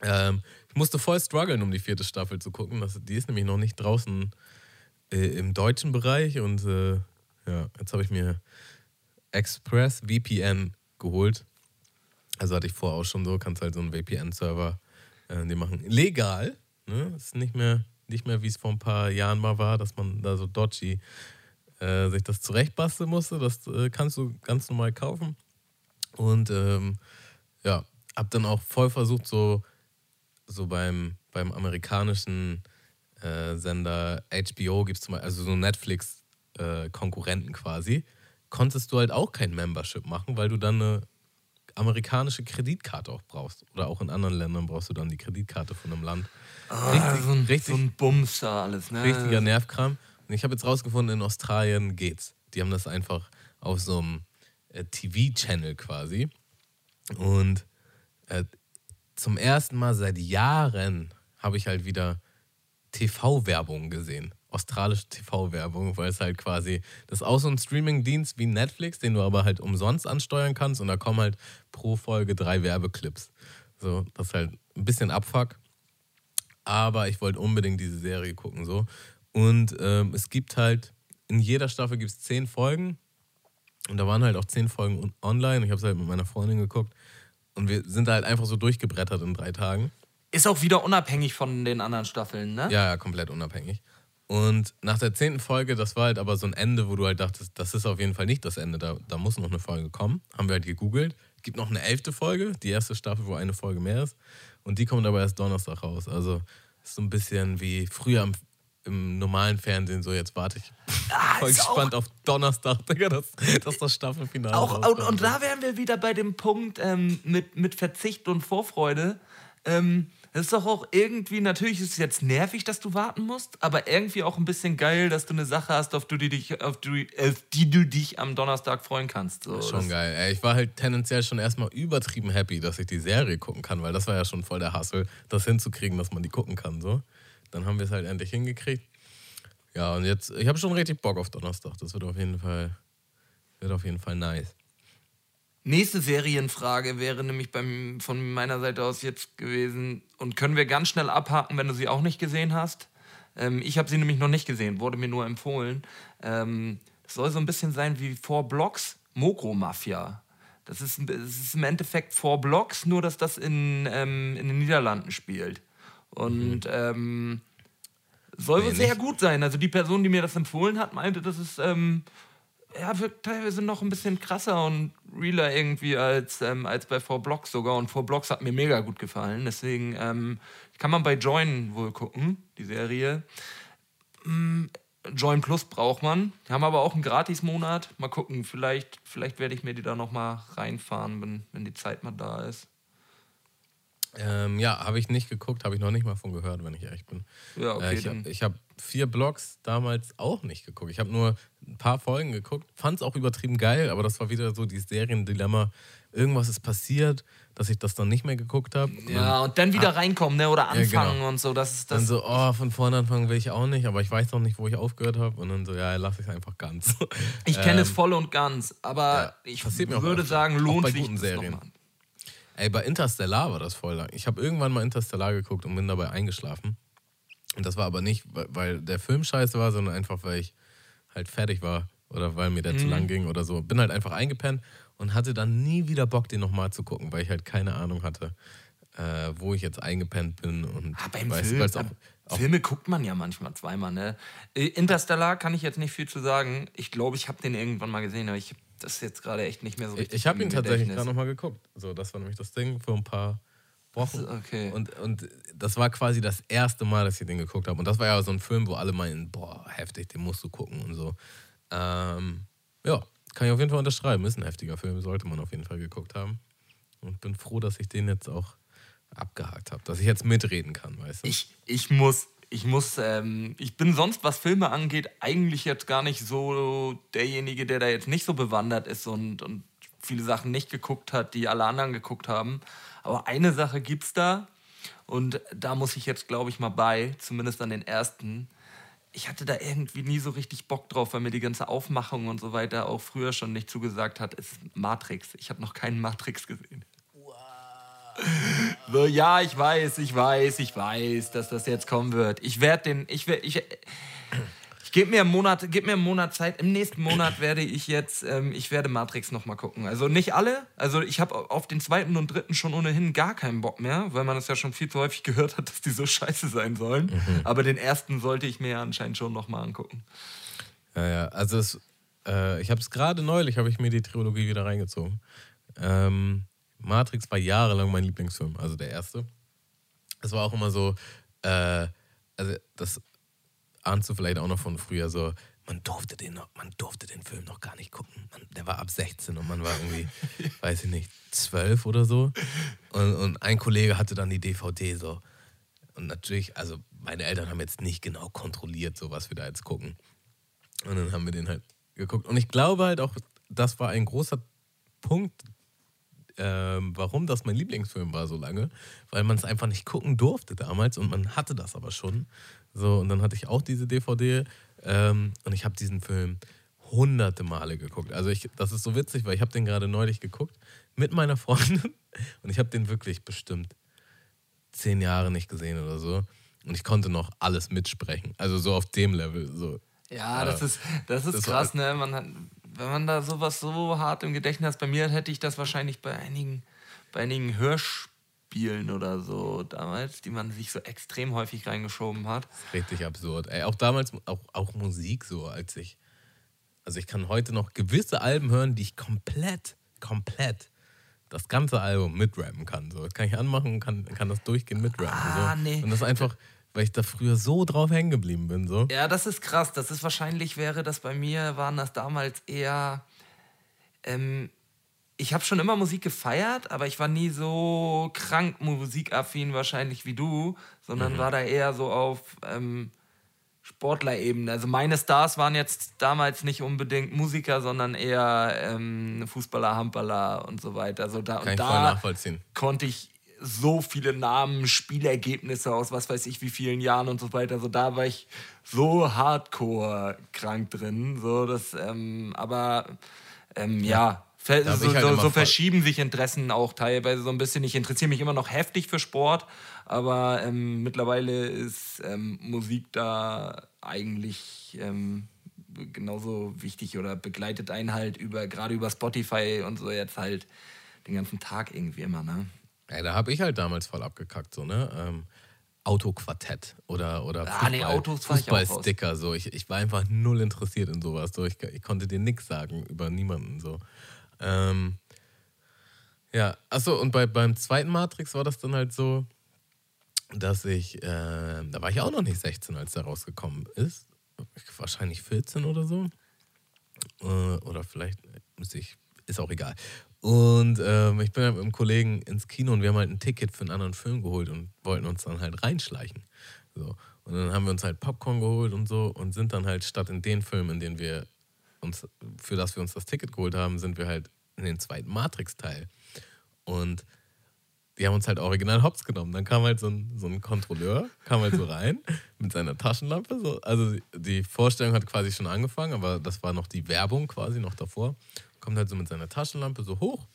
Ähm, ich musste voll strugglen, um die vierte Staffel zu gucken. Das, die ist nämlich noch nicht draußen äh, im deutschen Bereich und äh, ja, jetzt habe ich mir Express VPN geholt also hatte ich vorher auch schon so, kannst halt so einen VPN-Server, äh, die machen legal. Ne? Ist nicht mehr, nicht mehr wie es vor ein paar Jahren mal war, dass man da so dodgy äh, sich das zurechtbasteln musste. Das äh, kannst du ganz normal kaufen. Und ähm, ja, hab dann auch voll versucht, so, so beim, beim amerikanischen äh, Sender HBO gibt es zum Beispiel, also so Netflix-Konkurrenten äh, quasi, konntest du halt auch kein Membership machen, weil du dann eine amerikanische Kreditkarte auch brauchst. Oder auch in anderen Ländern brauchst du dann die Kreditkarte von einem Land. Ah, richtig, so, ein, richtig, so ein Bums da alles, ne? Richtiger Nervkram. Und ich habe jetzt rausgefunden, in Australien geht's. Die haben das einfach auf so einem äh, TV-Channel quasi. Und äh, zum ersten Mal seit Jahren habe ich halt wieder TV-Werbung gesehen australische TV-Werbung, weil es halt quasi, das ist auch so ein Streaming-Dienst wie Netflix, den du aber halt umsonst ansteuern kannst und da kommen halt pro Folge drei Werbeclips. So, das ist halt ein bisschen Abfuck. Aber ich wollte unbedingt diese Serie gucken, so. Und ähm, es gibt halt, in jeder Staffel gibt es zehn Folgen. Und da waren halt auch zehn Folgen online. Ich habe es halt mit meiner Freundin geguckt. Und wir sind halt einfach so durchgebrettert in drei Tagen. ist auch wieder unabhängig von den anderen Staffeln, ne? Ja, ja, komplett unabhängig. Und nach der zehnten Folge, das war halt aber so ein Ende, wo du halt dachtest, das ist auf jeden Fall nicht das Ende, da, da muss noch eine Folge kommen. Haben wir halt gegoogelt. Gibt noch eine elfte Folge, die erste Staffel, wo eine Folge mehr ist. Und die kommt aber erst Donnerstag raus. Also ist so ein bisschen wie früher im, im normalen Fernsehen, so jetzt warte ich Ah, [LAUGHS] voll gespannt auf Donnerstag, Digga, dass, dass das Staffelfinale Auch, und, und da wären wir wieder bei dem Punkt ähm, mit, mit Verzicht und Vorfreude. Ähm, das ist doch auch irgendwie, natürlich ist es jetzt nervig, dass du warten musst, aber irgendwie auch ein bisschen geil, dass du eine Sache hast, auf die, dich, auf die, auf die du dich am Donnerstag freuen kannst. So, Schon geil. Ey, ich war halt tendenziell schon erstmal übertrieben happy, dass ich die Serie gucken kann, weil das war ja schon voll der Hassel, das hinzukriegen, dass man die gucken kann. So. Dann haben wir es halt endlich hingekriegt. Ja, und jetzt, ich habe schon richtig Bock auf Donnerstag. Das wird auf jeden Fall, wird auf jeden Fall nice. Nächste Serienfrage wäre nämlich beim, von meiner Seite aus jetzt gewesen und können wir ganz schnell abhaken, wenn du sie auch nicht gesehen hast. Ähm, ich habe sie nämlich noch nicht gesehen, wurde mir nur empfohlen. Ähm, es soll so ein bisschen sein wie Four Blocks, Mokro Mafia. Das ist, das ist im Endeffekt Four Blocks, nur dass das in, ähm, in den Niederlanden spielt. Und ähm, soll Nee, sehr nicht. gut sein. Also die Person, die mir das empfohlen hat, meinte, das ist ähm, ja, wirkt teilweise noch ein bisschen krasser und realer irgendwie als, ähm, als bei Four Blocks sogar. Und Four Blocks hat mir mega gut gefallen. Deswegen ähm, kann man bei Join wohl gucken, die Serie. Mm, Join Plus braucht man. Die haben aber auch einen Gratis-Monat. Mal gucken, vielleicht, vielleicht werde ich mir die da nochmal reinfahren, wenn, wenn die Zeit mal da ist. Ähm, ja, habe ich nicht geguckt, habe ich noch nicht mal von gehört, wenn ich ehrlich bin. Ja, okay, äh, ich habe hab vier Blogs damals auch nicht geguckt. Ich habe nur ein paar Folgen geguckt, fand es auch übertrieben geil, aber das war wieder so dieses Seriendilemma. Irgendwas ist passiert, dass ich das dann nicht mehr geguckt habe. Ja, und dann wieder reinkommen, ne? Oder anfangen genau. und so. Das ist Dann das. so, oh, von vorne anfangen will ich auch nicht, aber ich weiß noch nicht, wo ich aufgehört habe. Und dann so, ja, lass ich es einfach ganz. Ich kenne es Ähm, voll und ganz, aber ja, ich auch würde sagen, Auch lohnt bei sich guten das Serien. Ey, bei Interstellar war das voll lang. Ich habe irgendwann mal Interstellar geguckt und bin dabei eingeschlafen. Und das war aber nicht, weil- der Film scheiße war, sondern einfach, weil ich halt fertig war oder weil mir der Mhm. zu lang ging oder so. Bin halt einfach eingepennt und hatte dann nie wieder Bock, den nochmal zu gucken, weil ich halt keine Ahnung hatte, äh, wo ich jetzt eingepennt bin. Und Ah, beim weiß- Film, auch, auch Filme guckt man ja manchmal zweimal, ne? Äh, Interstellar kann ich jetzt nicht viel zu sagen. Ich glaube, ich habe den irgendwann mal gesehen, aber ich habe das jetzt gerade echt nicht mehr so ich, richtig ich habe im ihn tatsächlich gerade nochmal geguckt. So, das war nämlich das Ding für ein paar Wochen. Okay. Und, und das war quasi das erste Mal, dass ich den geguckt habe. Und das war ja so ein Film, wo alle meinen, boah, heftig, den musst du gucken und so. Ähm, ja, kann ich auf jeden Fall unterschreiben. Ist ein heftiger Film, sollte man auf jeden Fall geguckt haben. Und bin froh, dass ich den jetzt auch abgehakt habe, dass ich jetzt mitreden kann, weißt du? Ich, ich muss, ich muss, ähm, ich bin sonst, was Filme angeht, eigentlich jetzt gar nicht so derjenige, der da jetzt nicht so bewandert ist und, und viele Sachen nicht geguckt hat, die alle anderen geguckt haben. Aber eine Sache gibt's da und da muss ich jetzt, glaube ich, mal bei, zumindest an den ersten. Ich hatte da irgendwie nie so richtig Bock drauf, weil mir die ganze Aufmachung und so weiter auch früher schon nicht zugesagt hat, ist Matrix. Ich habe noch keinen Matrix gesehen. [LAUGHS] So, ja, ich weiß, ich weiß, ich weiß, dass das jetzt kommen wird. Ich werde den, ich werde, ich, ich gebe mir einen Monat, gib mir einen Monat Zeit. Im nächsten Monat werde ich jetzt, ähm, ich werde Matrix noch mal gucken. Also nicht alle. Also ich habe auf den zweiten und dritten schon ohnehin gar keinen Bock mehr, weil man das ja schon viel zu häufig [LAUGHS] gehört hat, dass die so scheiße sein sollen. Aber den ersten sollte ich mir ja anscheinend schon noch mal angucken. Ja, ja, also es, äh, ich habe es gerade neulich, habe ich mir die Trilogie wieder reingezogen. Ähm, Matrix war jahrelang mein Lieblingsfilm, also der erste. Es war auch immer so, äh, also das ahnst du vielleicht auch noch von früher so, man durfte den noch, man durfte den Film noch gar nicht gucken. Man, der war ab 16 und man war irgendwie, [LAUGHS] weiß ich nicht, 12 oder so. Und, und ein Kollege hatte dann die DVD so. Und natürlich, also meine Eltern haben jetzt nicht genau kontrolliert, so was wir da jetzt gucken. Und dann haben wir den halt geguckt. Und ich glaube halt auch, das war ein großer Punkt, ähm, warum das mein Lieblingsfilm war so lange, weil man es einfach nicht gucken durfte damals und man hatte das aber schon. So, und dann hatte ich auch diese DVD ähm, und ich habe diesen Film hunderte Male geguckt. Also ich, das ist so witzig, weil ich habe den gerade neulich geguckt mit meiner Freundin [LAUGHS] und ich habe den wirklich bestimmt zehn Jahre nicht gesehen oder so. Und ich konnte noch alles mitsprechen. Also so auf dem Level. So. Ja, Äh, das ist, das ist das krass, ne? Man hat, wenn man da sowas so hart im Gedächtnis hat, bei mir hätte ich das wahrscheinlich bei einigen, bei einigen Spielen oder so damals, die man sich so extrem häufig reingeschoben hat. Richtig absurd. Ey, auch damals, auch, auch Musik so, als ich. Also ich kann heute noch gewisse Alben hören, die ich komplett, komplett das ganze Album mitrappen kann. So. Das kann ich anmachen und kann, kann das durchgehend mitrappen. Ah, so. nee. Und das ist einfach, weil ich da früher so drauf hängen geblieben bin. So. Ja, das ist krass. Das ist wahrscheinlich, wäre das bei mir, waren das damals eher. Ähm, ich habe schon immer Musik gefeiert, aber ich war nie so krank musikaffin wahrscheinlich wie du, sondern war da eher so auf ähm, Sportlerebene. Also meine Stars waren jetzt damals nicht unbedingt Musiker, sondern eher ähm, Fußballer, Handballer und so weiter. Also da, Kann und ich voll da nachvollziehen. konnte ich so viele Namen, Spielergebnisse aus was weiß ich wie vielen Jahren und so weiter. Also da war ich so hardcore krank drin. So, das, ähm, aber ähm, ja, Da hab so, halt so, so verschieben sich Interessen auch teilweise so ein bisschen. Ich interessiere mich immer noch heftig für Sport, aber ähm, mittlerweile ist ähm, Musik da eigentlich ähm, genauso wichtig oder begleitet einen halt über gerade über Spotify und so jetzt halt den ganzen Tag irgendwie immer, ne? Ja, da habe ich halt damals voll abgekackt, so, ne? Ähm, Autoquartett oder, oder Ah, nee, Autos. Fußballsticker. So. Ich, ich war einfach null interessiert in sowas. So. Ich, ich konnte dir nichts sagen über niemanden. So. Ähm, ja, achso, und bei, beim zweiten Matrix war das dann halt so, dass ich, äh, da war ich auch noch nicht 16, als der rausgekommen ist. Wahrscheinlich 14 oder so. Äh, oder vielleicht müsste ich, ist auch egal. Und ähm, ich bin halt mit einem Kollegen ins Kino und wir haben halt ein Ticket für einen anderen Film geholt und wollten uns dann halt reinschleichen. So. Und dann haben wir uns halt Popcorn geholt und so und sind dann halt statt in den Film, in den wir uns, für das wir uns das Ticket geholt haben, sind wir halt in den zweiten Matrix-Teil. Und die haben uns halt original hops genommen. Dann kam halt so ein, so ein Kontrolleur, kam halt so rein [LAUGHS] mit seiner Taschenlampe. So. Also die Vorstellung hat quasi schon angefangen, aber das war noch die Werbung quasi noch davor. Kommt halt so mit seiner Taschenlampe so hoch.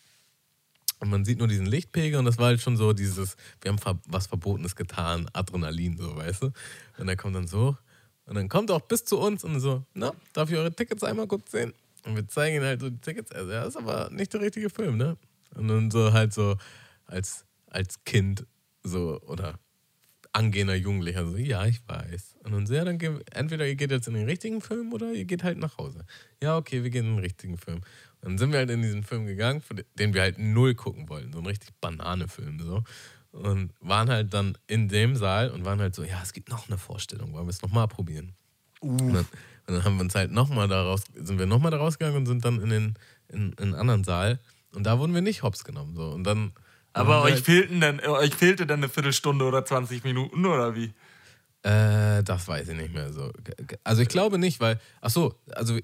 Und man sieht nur diesen Lichtpegel und das war halt schon so dieses, wir haben was Verbotenes getan, Adrenalin, so, weißt du? Und er kommt dann so hoch und dann kommt er auch bis zu uns und so, na, darf ich eure Tickets einmal kurz sehen? Und wir zeigen ihm halt so die Tickets. Also, ja, ist aber nicht der richtige Film, ne? Und dann so halt so als, als Kind so oder angehender Jugendlicher so, ja, ich weiß. Und dann so, ja, dann geh, entweder ihr geht jetzt in den richtigen Film oder ihr geht halt nach Hause. Ja, okay, wir gehen in den richtigen Film. Dann sind wir halt in diesen Film gegangen, den- wir halt null gucken wollten. So ein richtig Bananefilm so. Und waren halt dann in dem Saal und waren halt so, ja, es gibt noch eine Vorstellung, wollen wir es nochmal probieren? Und, dann, und dann haben wir uns halt nochmal daraus, sind wir nochmal da rausgegangen und sind dann in den in, in einen anderen Saal. Und da wurden wir nicht hops genommen. So. Und dann. Aber euch, halt- fehlten dann, euch fehlte dann eine Viertelstunde oder 20 Minuten oder wie? Äh, das weiß ich nicht mehr so. Also ich glaube nicht, weil, ach so, also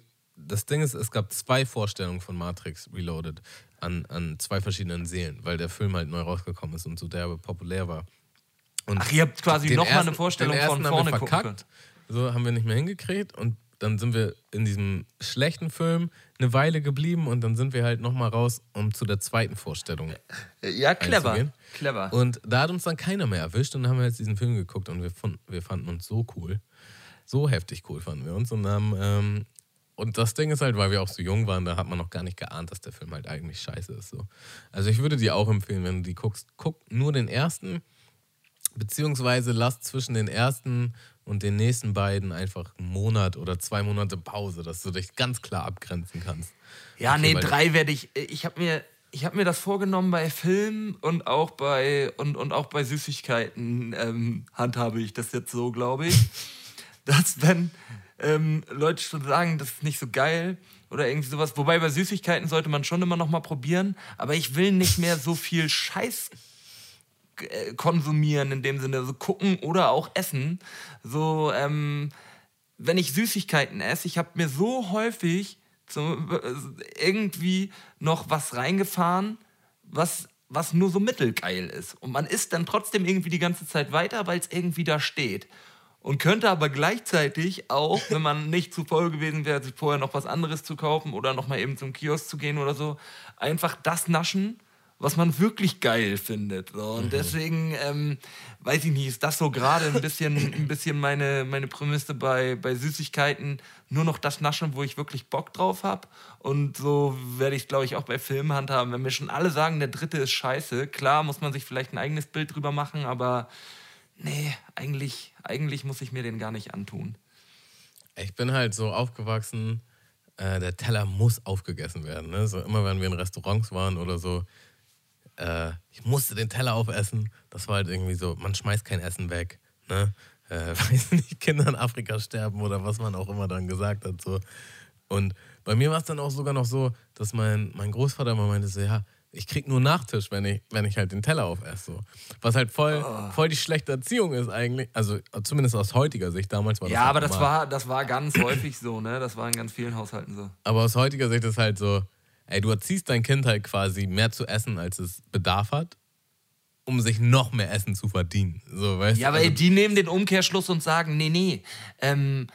das Ding ist, es gab zwei Vorstellungen von Matrix Reloaded an, an zwei verschiedenen Seelen, weil der Film halt neu rausgekommen ist und so derbe populär war. Und Ach, ihr habt quasi den noch mal eine ersten- Vorstellung den von ersten haben wir vorne verkackt. So haben wir nicht mehr hingekriegt und dann sind wir in diesem schlechten Film eine Weile geblieben und dann sind wir halt nochmal raus, um zu der zweiten Vorstellung Ja, clever. einzugehen. Clever. Und da hat uns dann keiner mehr erwischt und dann haben wir jetzt diesen Film geguckt und wir, fand, wir fanden uns so cool. So heftig cool fanden wir uns und haben. Ähm, und das Ding ist halt, weil wir auch so jung waren, da hat man noch gar nicht geahnt, dass der Film halt eigentlich scheiße ist. So. Also ich würde dir auch empfehlen, wenn du die guckst, guck nur den ersten, beziehungsweise lass zwischen den ersten und den nächsten beiden einfach einen Monat oder zwei Monate Pause, dass du dich ganz klar abgrenzen kannst. Ja, Okay, nee, drei werde ich. Ich habe mir, ich hab mir das vorgenommen bei Filmen und auch bei, und, und auch bei Süßigkeiten ähm, handhabe ich das jetzt so, glaube ich. [LAUGHS] dass wenn ähm, Leute schon sagen, das ist nicht so geil oder irgendwie sowas. Wobei bei Süßigkeiten sollte man schon immer noch mal probieren. Aber ich will nicht mehr so viel Scheiß äh, konsumieren in dem Sinne, so gucken oder auch essen. So, ähm, wenn ich Süßigkeiten esse, ich habe mir so häufig zum, äh, irgendwie noch was reingefahren, was, was nur so mittelgeil ist. Und man isst dann trotzdem irgendwie die ganze Zeit weiter, weil es irgendwie da steht. Und könnte aber gleichzeitig auch, wenn man nicht zu voll gewesen wäre, sich vorher noch was anderes zu kaufen oder noch mal eben zum Kiosk zu gehen oder so, einfach das naschen was man wirklich geil findet. Und mhm. deswegen, ähm, weiß ich nicht, ist das so gerade ein bisschen, ein bisschen meine, meine Prämisse bei, bei Süßigkeiten. Nur noch das Naschen, wo ich wirklich Bock drauf habe. Und so werde ich es, glaube ich, auch bei Filmen handhaben. Wenn mir schon alle sagen, der dritte ist scheiße, klar muss man sich vielleicht ein eigenes Bild drüber machen, aber nee, eigentlich, eigentlich muss ich mir den gar nicht antun. Ich bin halt so aufgewachsen, äh, der Teller muss aufgegessen werden. Ne? So immer wenn wir in Restaurants waren oder so, äh, ich musste den Teller aufessen. Das war halt irgendwie so, man schmeißt kein Essen weg. Ne? Äh, [LAUGHS] weiß nicht, Kinder in Afrika sterben oder was man auch immer dann gesagt hat. So. Und bei mir war es dann auch sogar noch so, dass mein, mein Großvater immer meinte, so, ja, ich krieg nur Nachtisch, wenn ich, wenn ich halt den Teller aufesse. So. Was halt voll, oh. voll die schlechte Erziehung ist eigentlich. Also zumindest aus heutiger Sicht. Damals war das Ja, halt aber das war, das war ganz häufig so, ne? Das war in ganz vielen Haushalten so. Aber aus heutiger Sicht ist halt so, ey, du erziehst dein Kind halt quasi mehr zu essen, als es Bedarf hat, um sich noch mehr Essen zu verdienen. So, weißt ja, aber also, die nehmen den Umkehrschluss und sagen, nee, nee, ähm,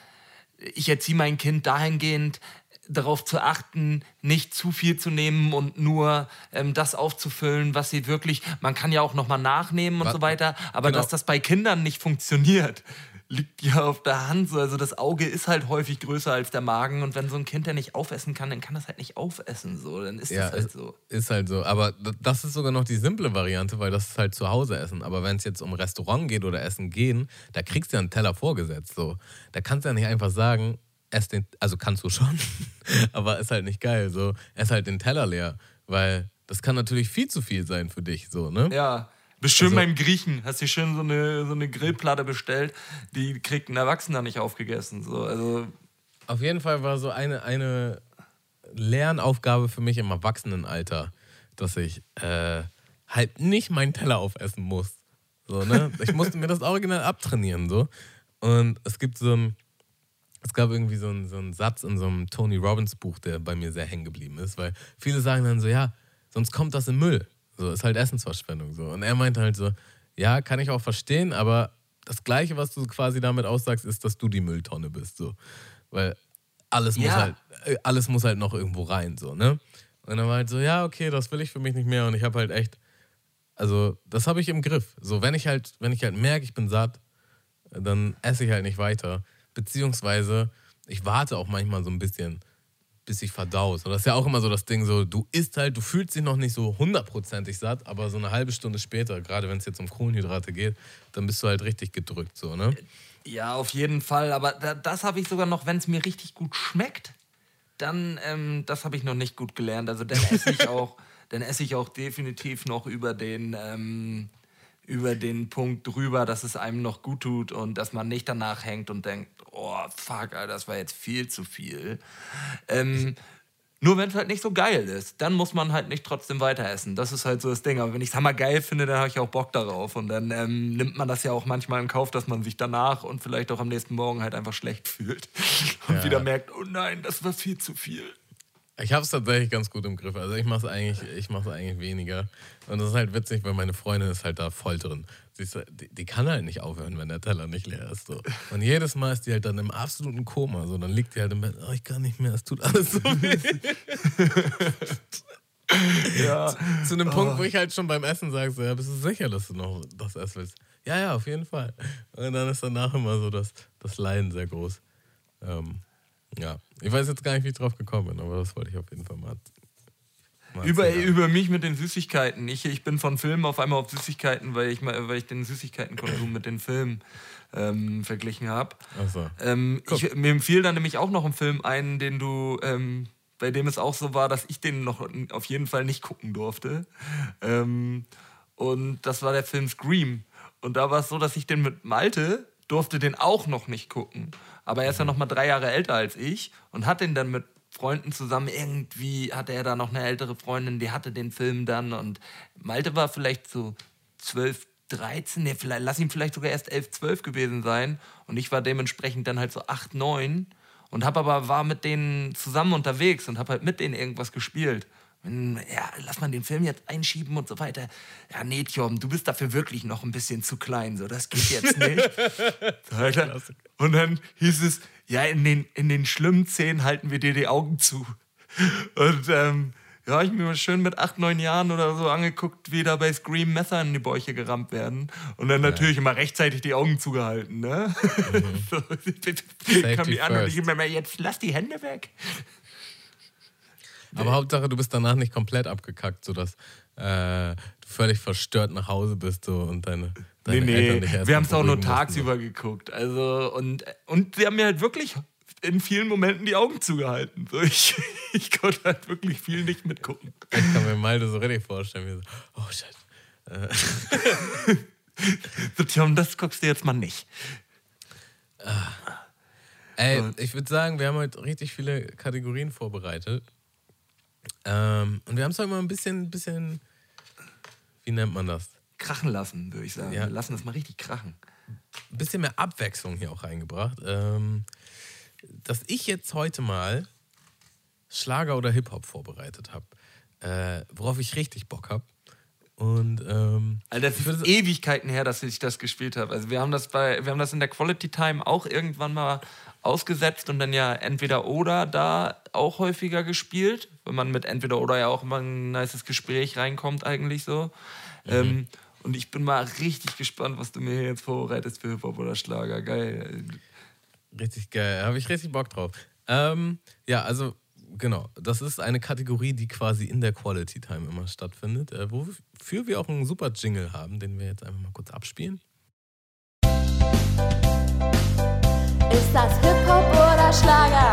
ich erziehe mein Kind dahingehend, darauf zu achten, nicht zu viel zu nehmen und nur ähm, das aufzufüllen, was sie wirklich. Man kann ja auch nochmal nachnehmen und was? so weiter, aber genau. dass das bei Kindern nicht funktioniert, [LAUGHS] liegt ja auf der Hand. Also das Auge ist halt häufig größer als der Magen und wenn so ein Kind ja nicht aufessen kann, dann kann das halt nicht aufessen. So, dann ist ja, das halt so. Ist halt so. Aber das ist sogar noch die simple Variante, weil das ist halt zu Hause essen. Aber wenn es jetzt um Restaurant geht oder Essen gehen, da kriegst du ja einen Teller vorgesetzt. So. Da kannst du ja nicht einfach sagen, ess den, also kannst du schon, [LAUGHS] aber ist halt nicht geil. So, ess halt den Teller leer, weil das kann natürlich viel zu viel sein für dich, so, ne? Ja. Bist schön also, beim Griechen, hast dir schön so eine, so eine Grillplatte bestellt, die kriegt ein Erwachsener nicht aufgegessen. So, also Auf jeden Fall war so eine, eine Lernaufgabe für mich im Erwachsenenalter, dass ich äh, halt nicht meinen Teller aufessen muss. So, ne? Ich musste mir das original abtrainieren. So. Und es gibt so ein, es gab irgendwie so einen, so einen Satz in so einem Tony Robbins Buch, der bei mir sehr hängen geblieben ist, weil viele sagen dann so, ja, sonst kommt das im Müll. So, ist halt Essensverschwendung. So. Und er meinte halt so, ja, kann ich auch verstehen, aber das Gleiche, was du quasi damit aussagst, ist, dass du die Mülltonne bist. So. Weil alles, ja. muss halt, äh, alles muss halt noch irgendwo rein. So, ne? Und dann war halt so, ja, okay, das will ich für mich nicht mehr. Und ich habe halt echt, also das habe ich im Griff. So, wenn ich halt, wenn ich halt merke, ich bin satt, dann esse ich halt nicht weiter. Beziehungsweise, ich warte auch manchmal so ein bisschen bis ich verdaust. Und das ist ja auch immer so das Ding, so du isst halt, du fühlst dich noch nicht so hundertprozentig satt, aber so eine halbe Stunde später, gerade wenn es jetzt um Kohlenhydrate geht, dann bist du halt richtig gedrückt, so, ne? Ja, auf jeden Fall. Aber das habe ich sogar noch, wenn es mir richtig gut schmeckt, dann, ähm, das habe ich noch nicht gut gelernt. Also dann esse ich [LAUGHS] auch, dann esse ich auch definitiv noch über den, ähm, über den Punkt drüber, dass es einem noch gut tut und dass man nicht danach hängt und denkt, oh fuck, Alter, das war jetzt viel zu viel. Ähm, nur wenn es halt nicht so geil ist, dann muss man halt nicht trotzdem weiter essen. Das ist halt so das Ding. Aber wenn ich es geil finde, dann habe ich auch Bock darauf. Und dann ähm, nimmt man das ja auch manchmal in Kauf, dass man sich danach und vielleicht auch am nächsten Morgen halt einfach schlecht fühlt. [LAUGHS] Und ja. wieder merkt, oh nein, das war viel zu viel. Ich habe es tatsächlich ganz gut im Griff. Also ich mache es eigentlich, ich mache eigentlich weniger. Und das ist halt witzig, weil meine Freundin ist halt da voll drin. Sie ist, die, die, kann halt nicht aufhören, wenn der Teller nicht leer ist. So. Und jedes Mal ist die halt dann im absoluten Koma. So. Dann liegt die halt im Bett, oh, ich kann nicht mehr, es tut alles so weh. [LAUGHS] ja. Zu, zu einem oh. Punkt, wo ich halt schon beim Essen sage, so, ja, bist du sicher, dass du noch das essen willst? Ja, ja, auf jeden Fall. Und dann ist danach immer so das, das Leiden sehr groß. Ähm, ja, ich weiß jetzt gar nicht, wie ich drauf gekommen bin, aber das wollte ich auf jeden Fall mal. mal über, über mich mit den Süßigkeiten. Ich, ich bin von Filmen auf einmal auf Süßigkeiten, weil ich, weil ich den Süßigkeitenkonsum mit den Filmen ähm, verglichen habe. So. Ähm, mir empfiehlt dann nämlich auch noch ein Film ein, den du, ähm, bei dem es auch so war, dass ich den noch auf jeden Fall nicht gucken durfte. Ähm, und das war der Film Scream. Und da war es so, dass ich den mit Malte durfte den auch noch nicht gucken. Aber er ist ja noch mal drei Jahre älter als ich und hat den dann mit Freunden zusammen. Irgendwie, hatte er da noch eine ältere Freundin, die hatte den Film dann und Malte war vielleicht so zwölf, 13, nee, vielleicht, lass ihn vielleicht sogar erst 11, 12 gewesen sein. Und ich war dementsprechend dann halt so 8, 9 und hab aber war mit denen zusammen unterwegs und hab halt mit denen irgendwas gespielt ja, lass mal den Film jetzt einschieben und so weiter. Ja, nee, Tjom, du bist dafür wirklich noch ein bisschen zu klein, so, das geht jetzt [LAUGHS] nicht. Und dann hieß es, ja, in den, in den schlimmen Szenen halten wir dir die Augen zu. Und ähm, Ja, ich mir mal schön mit acht, neun Jahren oder so angeguckt, wie da bei Scream Messer in die Bäuche gerammt werden. Und dann natürlich immer rechtzeitig die Augen zugehalten, ne? Mhm. [LAUGHS] so, kam [LAUGHS] die an und ich immer mehr, jetzt lass die Hände weg. Aber Hauptsache, du bist danach nicht komplett abgekackt, sodass äh, du völlig verstört nach Hause bist so, und deine, deine nee, Eltern nee, erst wir haben es auch nur beruhigen mussten, tagsüber geguckt. Also, und, und sie haben mir halt wirklich in vielen Momenten die Augen zugehalten. So, ich, [LAUGHS] ich konnte halt wirklich viel nicht mitgucken. Ich kann mir Malte so richtig vorstellen, wie so, oh shit. [LAUGHS] So, Tom, das guckst du jetzt mal nicht. Ey, Und- ich würde sagen, wir haben heute richtig viele Kategorien vorbereitet. Ähm, und wir haben es heute mal ein bisschen, bisschen, wie nennt man das? Krachen lassen, würde ich sagen. Ja. Wir lassen das mal richtig krachen. Ein bisschen mehr Abwechslung hier auch reingebracht. Ähm, dass ich jetzt heute mal Schlager oder Hip-Hop vorbereitet habe. Äh, worauf ich richtig Bock habe. Und ähm, Alter, das ist Ewigkeiten her, dass ich das gespielt habe. Also wir haben das bei, wir haben das in der Quality Time auch irgendwann mal ausgesetzt und dann ja entweder oder da auch häufiger gespielt, wenn man mit entweder oder ja auch immer ein nices Gespräch reinkommt eigentlich so. Mhm. Ähm, und ich bin mal richtig gespannt, was du mir jetzt vorbereitest für Hip-Hop oder Schlager. Geil. Richtig geil, habe ich richtig Bock drauf. Ähm, ja, also genau, das ist eine Kategorie, die quasi in der Quality Time immer stattfindet, äh, wofür wir auch einen super Jingle haben, den wir jetzt einfach mal kurz abspielen. Ist das Hip-Hop oder Schlager?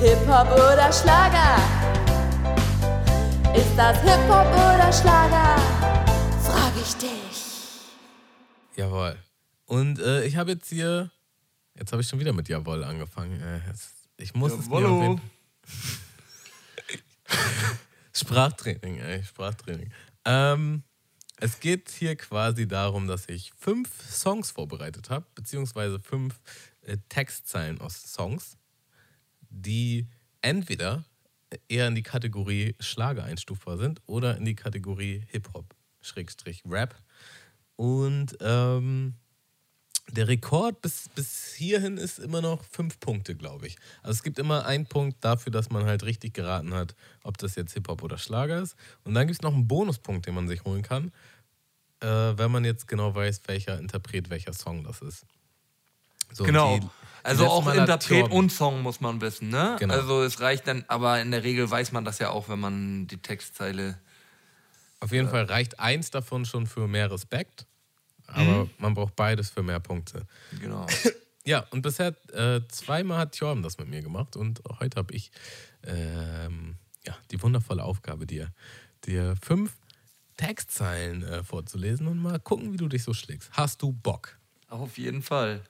Hip-Hop oder Schlager? Ist das Hip-Hop oder Schlager? Frag ich dich. Jawohl. Und äh, ich habe jetzt hier, jetzt habe ich schon wieder mit Jawohl angefangen. Äh, jetzt, ich muss es mir Jawollo. [LAUGHS] Sprachtraining, ey, Sprachtraining. Ähm, es geht hier quasi darum, dass ich fünf Songs vorbereitet habe, beziehungsweise fünf äh, Textzeilen aus Songs, die entweder eher in die Kategorie Schlager einstufbar sind oder in die Kategorie Hip-Hop, Schrägstrich Rap. Und ähm, der Rekord bis, bis hierhin ist immer noch fünf Punkte, glaube ich. Also es gibt immer einen Punkt dafür, dass man halt richtig geraten hat, ob das jetzt Hip-Hop oder Schlager ist. Und dann gibt es noch einen Bonuspunkt, den man sich holen kann, äh, wenn man jetzt genau weiß, welcher Interpret welcher Song das ist. So, Genau. die- die also auch Interpret und Song muss man wissen, ne? Genau. Also es reicht dann, aber in der Regel weiß man das ja auch, wenn man die Textzeile. Auf jeden Fall reicht eins davon schon für mehr Respekt, aber man braucht beides für mehr Punkte. Genau. [COUGHS] Ja, und bisher äh, zweimal hat Jorm das mit mir gemacht und heute habe ich ähm, ja, die wundervolle Aufgabe, dir, dir fünf Textzeilen äh, vorzulesen und mal gucken, wie du dich so schlägst. Hast du Bock? Auf jeden Fall.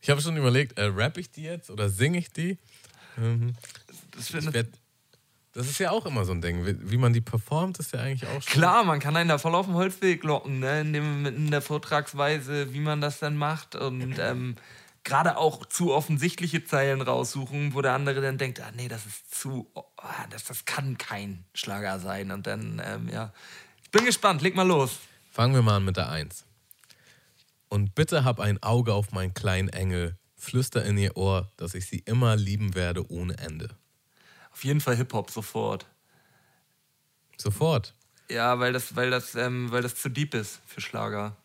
Ich habe schon überlegt, äh, rap ich die jetzt oder singe ich die? Ähm, Das ich das ist ja auch immer so ein Ding. Wie, man die performt, ist ja eigentlich auch schon. Klar, man kann einen da voll auf den Holzweg locken, ne? in, dem, in der Vortragsweise, wie man das dann macht. Und [CLEARS THROAT] ähm, gerade auch zu offensichtliche Zeilen raussuchen, wo der andere dann denkt, ah nee, das ist zu, oh, das, das kann kein Schlager sein. Und dann, ähm, ja. Ich bin gespannt, leg mal los. Fangen wir mal an mit der Eins. Und bitte hab ein Auge auf meinen kleinen Engel. Flüster in ihr Ohr, dass ich sie immer lieben werde ohne Ende. Auf jeden Fall Hip-Hop sofort. Sofort. Ja, weil das, weil das, ähm, weil das zu deep ist für Schlager.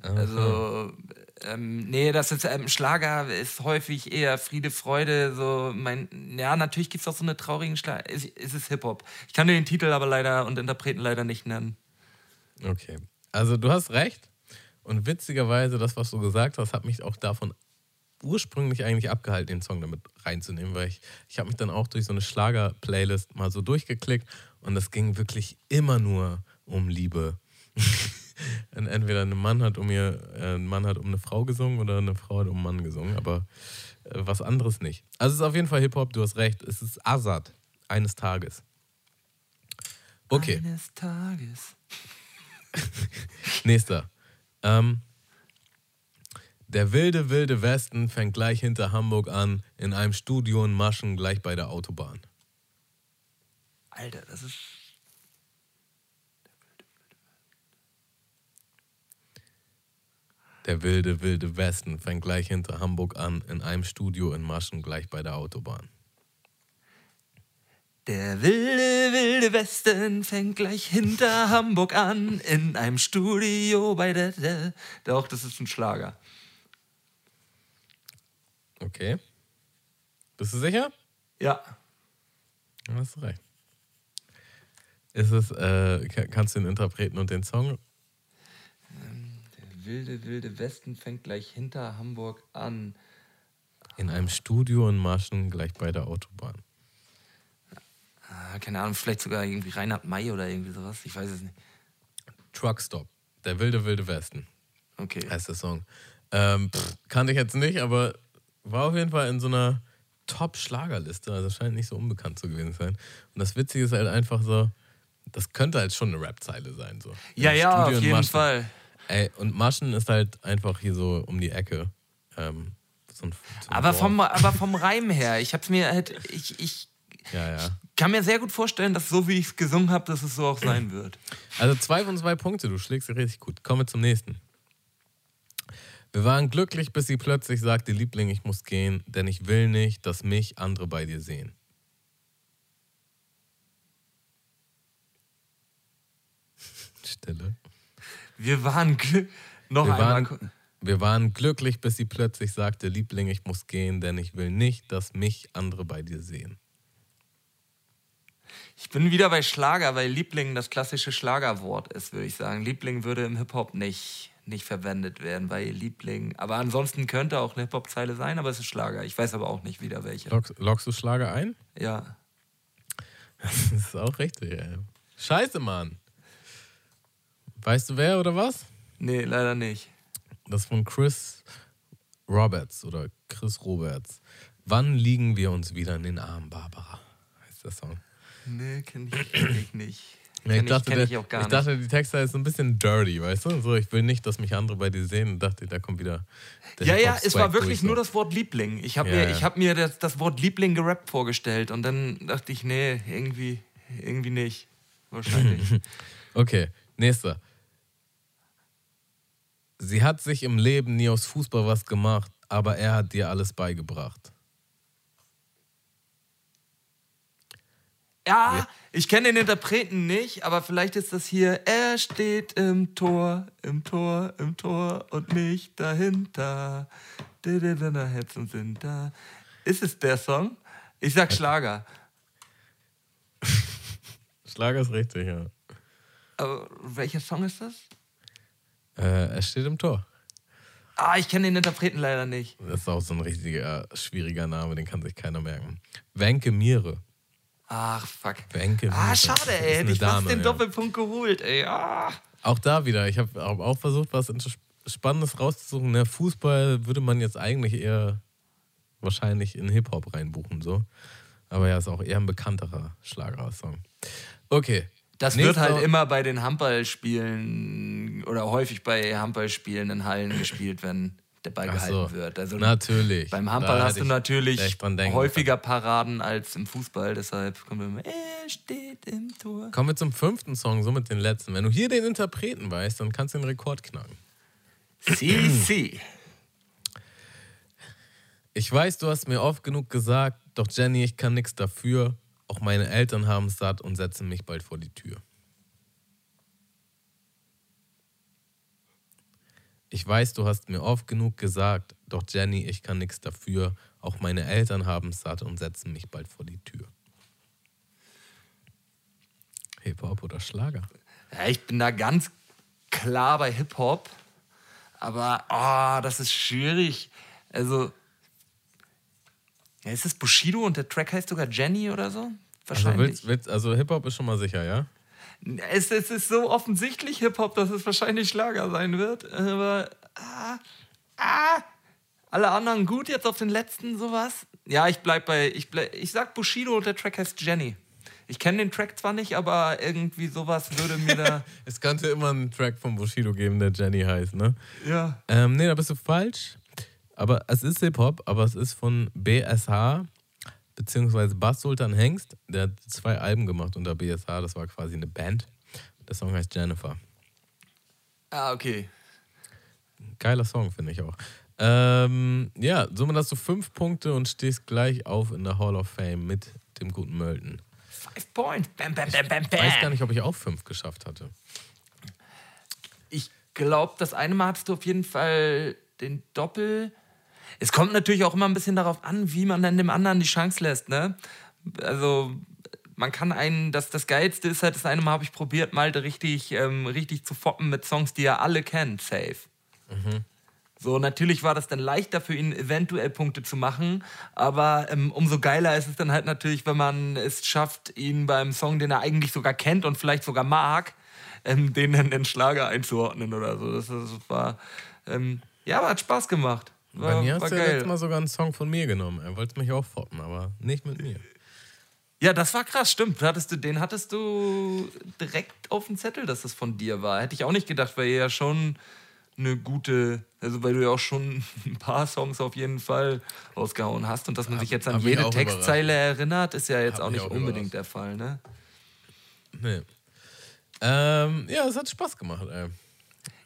Also, ähm, nee, das ist, ähm, Schlager ist häufig eher Friede, Freude, so mein, ja, natürlich gibt es auch so eine traurigen Schlager, es, es ist Hip-Hop. Ich kann dir den Titel aber leider und Interpreten leider nicht nennen. Okay. Also du hast recht. Und witzigerweise, das, was du gesagt hast, hat mich auch davon ursprünglich eigentlich abgehalten, den Song damit reinzunehmen, weil ich, ich habe mich dann auch durch so eine Schlager-Playlist mal so durchgeklickt und es ging wirklich immer nur um Liebe. [LAUGHS] Und entweder ein Mann hat um ihr, äh, ein Mann hat um eine Frau gesungen oder eine Frau hat um einen Mann gesungen, aber äh, was anderes nicht. Also es ist auf jeden Fall Hip-Hop, du hast recht. Es ist Azad eines Tages. Okay. Eines Tages. [LAUGHS] Nächster. Ähm, der wilde, wilde Westen fängt gleich hinter Hamburg an, in einem Studio in Maschen gleich bei der Autobahn. Alter, das ist. Der wilde, wilde Westen fängt gleich hinter Hamburg an, in einem Studio in Maschen gleich bei der Autobahn. Der wilde, wilde Westen fängt gleich hinter Hamburg an, in einem Studio bei der. der Doch, das ist ein Schlager. Okay. Bist du sicher? Ja. Ja, hast du recht. Ist es, äh, ka- kannst du den Interpreten und den Song? Der wilde, wilde Westen fängt gleich hinter Hamburg an. In einem Studio in Marschen gleich bei der Autobahn. Ah, keine Ahnung, vielleicht sogar irgendwie Reinhard May oder irgendwie sowas. Ich weiß es nicht. Truckstop. Der wilde, wilde Westen Okay. heißt der Song. Ähm, pff, kannte ich jetzt nicht, aber war auf jeden Fall in so einer Top-Schlagerliste. Also scheint nicht so unbekannt zu gewesen sein. Und das Witzige ist halt einfach so, das könnte halt schon eine Rap-Zeile sein. So. Ja, ja, Studio auf jeden Maschen. Fall. Ey, und Maschen ist halt einfach hier so um die Ecke. Ähm, so ein, so ein Aber Dorf. vom, aber vom Reim her, ich hab's mir halt, ich, ich Ja, ja. kann mir sehr gut vorstellen, dass so wie ich es gesungen habe, dass es so auch sein wird. Also zwei von zwei Punkte, du schlägst richtig gut. Kommen wir zum nächsten. Wir waren glücklich, bis sie plötzlich sagte, Liebling, ich muss gehen, denn ich will nicht, dass mich andere bei dir sehen. Stille. Wir waren gl- noch Wir einmal. waren, wir waren glücklich, bis sie plötzlich sagte, Liebling, ich muss gehen, denn ich will nicht, dass mich andere bei dir sehen. Ich bin wieder bei Schlager, weil Liebling das klassische Schlagerwort ist, würde ich sagen. Liebling würde im Hip-Hop nicht, nicht verwendet werden, weil Liebling. Aber ansonsten könnte auch eine Hip-Hop-Zeile sein, aber es ist Schlager. Ich weiß aber auch nicht wieder welche. Lockst, lockst du Schlager ein? Ja. Das ist auch richtig, ey. Scheiße, Mann. Weißt du wer oder was? Nee, leider nicht. Das von Chris Roberts oder Chris Roberts. Wann liegen wir uns wieder in den Armen, Barbara? Heißt der Song. Nee, kenn ich, kenn ich nicht. Ja, Kenn ich, dachte, der, ich ich dachte, die Texte ist so ein bisschen dirty, weißt du? So, ich will nicht, dass mich andere bei dir sehen und dachte, da kommt wieder. der Ja, ja, es war wirklich durch, nur das Wort Liebling. Ich habe Ja, mir, ich hab mir das, das Wort Liebling gerappt vorgestellt und dann dachte ich, nee, irgendwie, irgendwie nicht. Wahrscheinlich. [LAUGHS] Okay, nächster. Sie hat sich im Leben nie aus Fußball was gemacht, aber er hat dir alles beigebracht. Ja, ich kenne den Interpreten nicht, aber vielleicht ist das hier, er steht im Tor, im Tor, im Tor und nicht dahinter. Herzen sind da. Ist es der Song? Ich sag Schlager. [LAUGHS] Schlager ist richtig, ja. Aber welcher Song ist das? Äh, er steht im Tor. Ah, ich kenne den Interpreten leider nicht. Das ist auch so ein richtiger, schwieriger Name, den kann sich keiner merken. Wenke Miere. Ach, fuck. Wenke Ah, schade, ey. Hätte ich fast den ja. Doppelpunkt geholt, ey. Ah. Auch da wieder, ich habe auch versucht, was Spannendes rauszusuchen. Ne, Fußball würde man jetzt eigentlich eher wahrscheinlich in Hip-Hop reinbuchen, so. Aber ja, ist auch eher ein bekannterer Schlager-Song. Okay. Das wird Nächster- halt immer bei den Handballspielen oder häufig bei Handballspielen in Hallen gespielt, wenn der Ball Ach gehalten so, wird. Also Natürlich. beim Handball hast du ich natürlich häufiger Paraden als im Fußball. Deshalb kommen wir immer, er steht im Tor. Kommen wir zum fünften Song, somit den letzten. Wenn du hier den Interpreten weißt, dann kannst du den Rekord knacken. Si, si. Ich weiß, du hast mir oft genug gesagt, doch Jenny, ich kann nichts dafür. Auch meine Eltern haben es satt und setzen mich bald vor die Tür. Ich weiß, du hast mir oft genug gesagt, doch Jenny, ich kann nichts dafür. Auch meine Eltern haben es satt und setzen mich bald vor die Tür. Hip-Hop oder Schlager? Ja, ich bin da ganz klar bei Hip-Hop. Aber oh, das ist schwierig. Also, ja, ist es Bushido und der Track heißt sogar Jenny oder so? Also, Wahrscheinlich. willst, willst, also Hip-Hop ist schon mal sicher, ja? Es, es ist so offensichtlich Hip-Hop, dass es wahrscheinlich Schlager sein wird. Aber ah, ah, alle anderen gut jetzt auf den letzten sowas. Ja, ich bleib bei. Ich, bleib, ich sag Bushido und der Track heißt Jenny. Ich kenne den Track zwar nicht, aber irgendwie sowas würde mir da. [LAUGHS] Es könnte immer einen Track von Bushido geben, der Jenny heißt, ne? ja. Ähm, nee, da bist du falsch. Aber es ist Hip-Hop, aber es ist von BSH, beziehungsweise Bass Sultan Hengst. Der hat zwei Alben gemacht unter BSH, das war quasi eine Band. Der Song heißt Jennifer. Ah, okay. Geiler Song, finde ich auch. Ähm, ja, somit hast du fünf Punkte und stehst gleich auf in der Hall of Fame mit dem guten Mölten. Five Points. Bam, bam, bam, bam, Ich weiß gar bam. nicht, ob ich auch fünf geschafft hatte. Ich glaube, das eine Mal hattest du auf jeden Fall den Doppel. Es kommt natürlich auch immer ein bisschen darauf an, wie man dann dem anderen die Chance lässt, ne? Also, man kann einen, das, das Geilste ist halt, das eine Mal habe ich probiert, Malte richtig, ähm, richtig zu foppen mit Songs, die er alle kennt, safe. So, natürlich war das dann leichter für ihn, eventuell Punkte zu machen, aber ähm, umso geiler ist es dann halt natürlich, wenn man es schafft, ihn beim Song, den er eigentlich sogar kennt und vielleicht sogar mag, ähm, den dann den Schlager einzuordnen oder so. Das, das war, ähm, ja, aber hat Spaß gemacht. War, Bei mir hast du ja letztes Mal sogar einen Song von mir genommen. Er wollte mich auch foppen, aber nicht mit mir. Ja, das war krass, stimmt. Hattest du, den hattest du direkt auf dem Zettel, dass das von dir war. Hätte ich auch nicht gedacht, weil ihr ja schon eine gute, also weil du ja auch schon ein paar Songs auf jeden Fall rausgehauen hast und dass man sich jetzt an hab jede Textzeile erinnert, ist ja jetzt Hat auch nicht auch unbedingt überrascht. der Fall, ne? Nee. Ähm, ja, es hat Spaß gemacht, ey.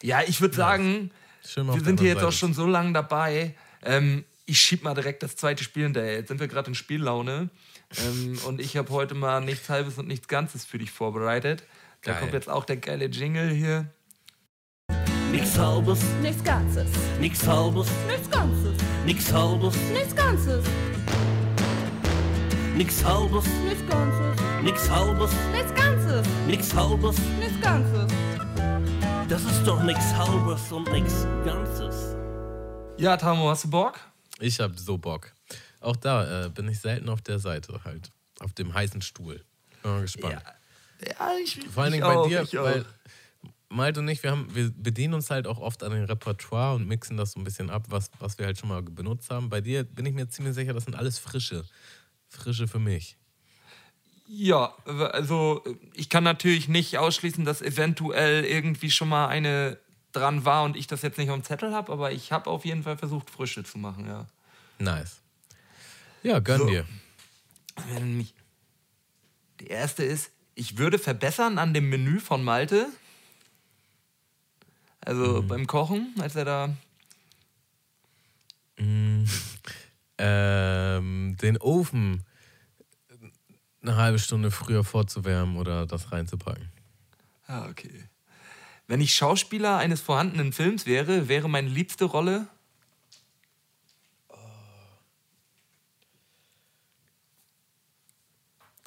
Ja, ich würde sagen, wir sind hier jetzt auch schon so lange dabei. Ähm, ich schieb mal direkt das zweite Spiel hinterher. Jetzt sind wir gerade in Spiellaune. Ähm, [LAUGHS] und ich habe heute mal nichts Halbes und nichts Ganzes für dich vorbereitet. Da Geil. kommt jetzt auch der geile Jingle hier. Nix halbes, Nichts Ganzes. nix halbes, Nichts Ganzes. nix halbes, Nichts Ganzes. nix halbes, Nichts Ganzes. nix halbes, Nichts Ganzes. nix halbes. Nichts Ganzes. Das ist doch nix halbes und nix ganzes. Ja, Tamo, hast du Bock? Ich hab so Bock. Auch da äh, bin ich selten auf der Seite halt. Auf dem heißen Stuhl. Bin mal gespannt. Ja, ich Vor allen Dingen bei auch, dir, weil Malte und ich, wir, haben, wir bedienen uns halt auch oft an dem Repertoire und mixen das so ein bisschen ab, was, was wir halt schon mal benutzt haben. Bei dir bin ich mir ziemlich sicher, das sind alles frische. Frische für mich. Ja, also ich kann natürlich nicht ausschließen, dass eventuell irgendwie schon mal eine dran war und ich das jetzt nicht auf dem Zettel habe, aber ich habe auf jeden Fall versucht, Frische zu machen, ja. Nice. Ja, gönn So. dir. Die erste ist, ich würde verbessern an dem Menü von Malte. Also beim Kochen, als er da. [LAUGHS] Ähm, den Ofen eine halbe Stunde früher vorzuwärmen oder das reinzupacken. Ah, okay. Wenn ich Schauspieler eines vorhandenen Films wäre, wäre meine liebste Rolle.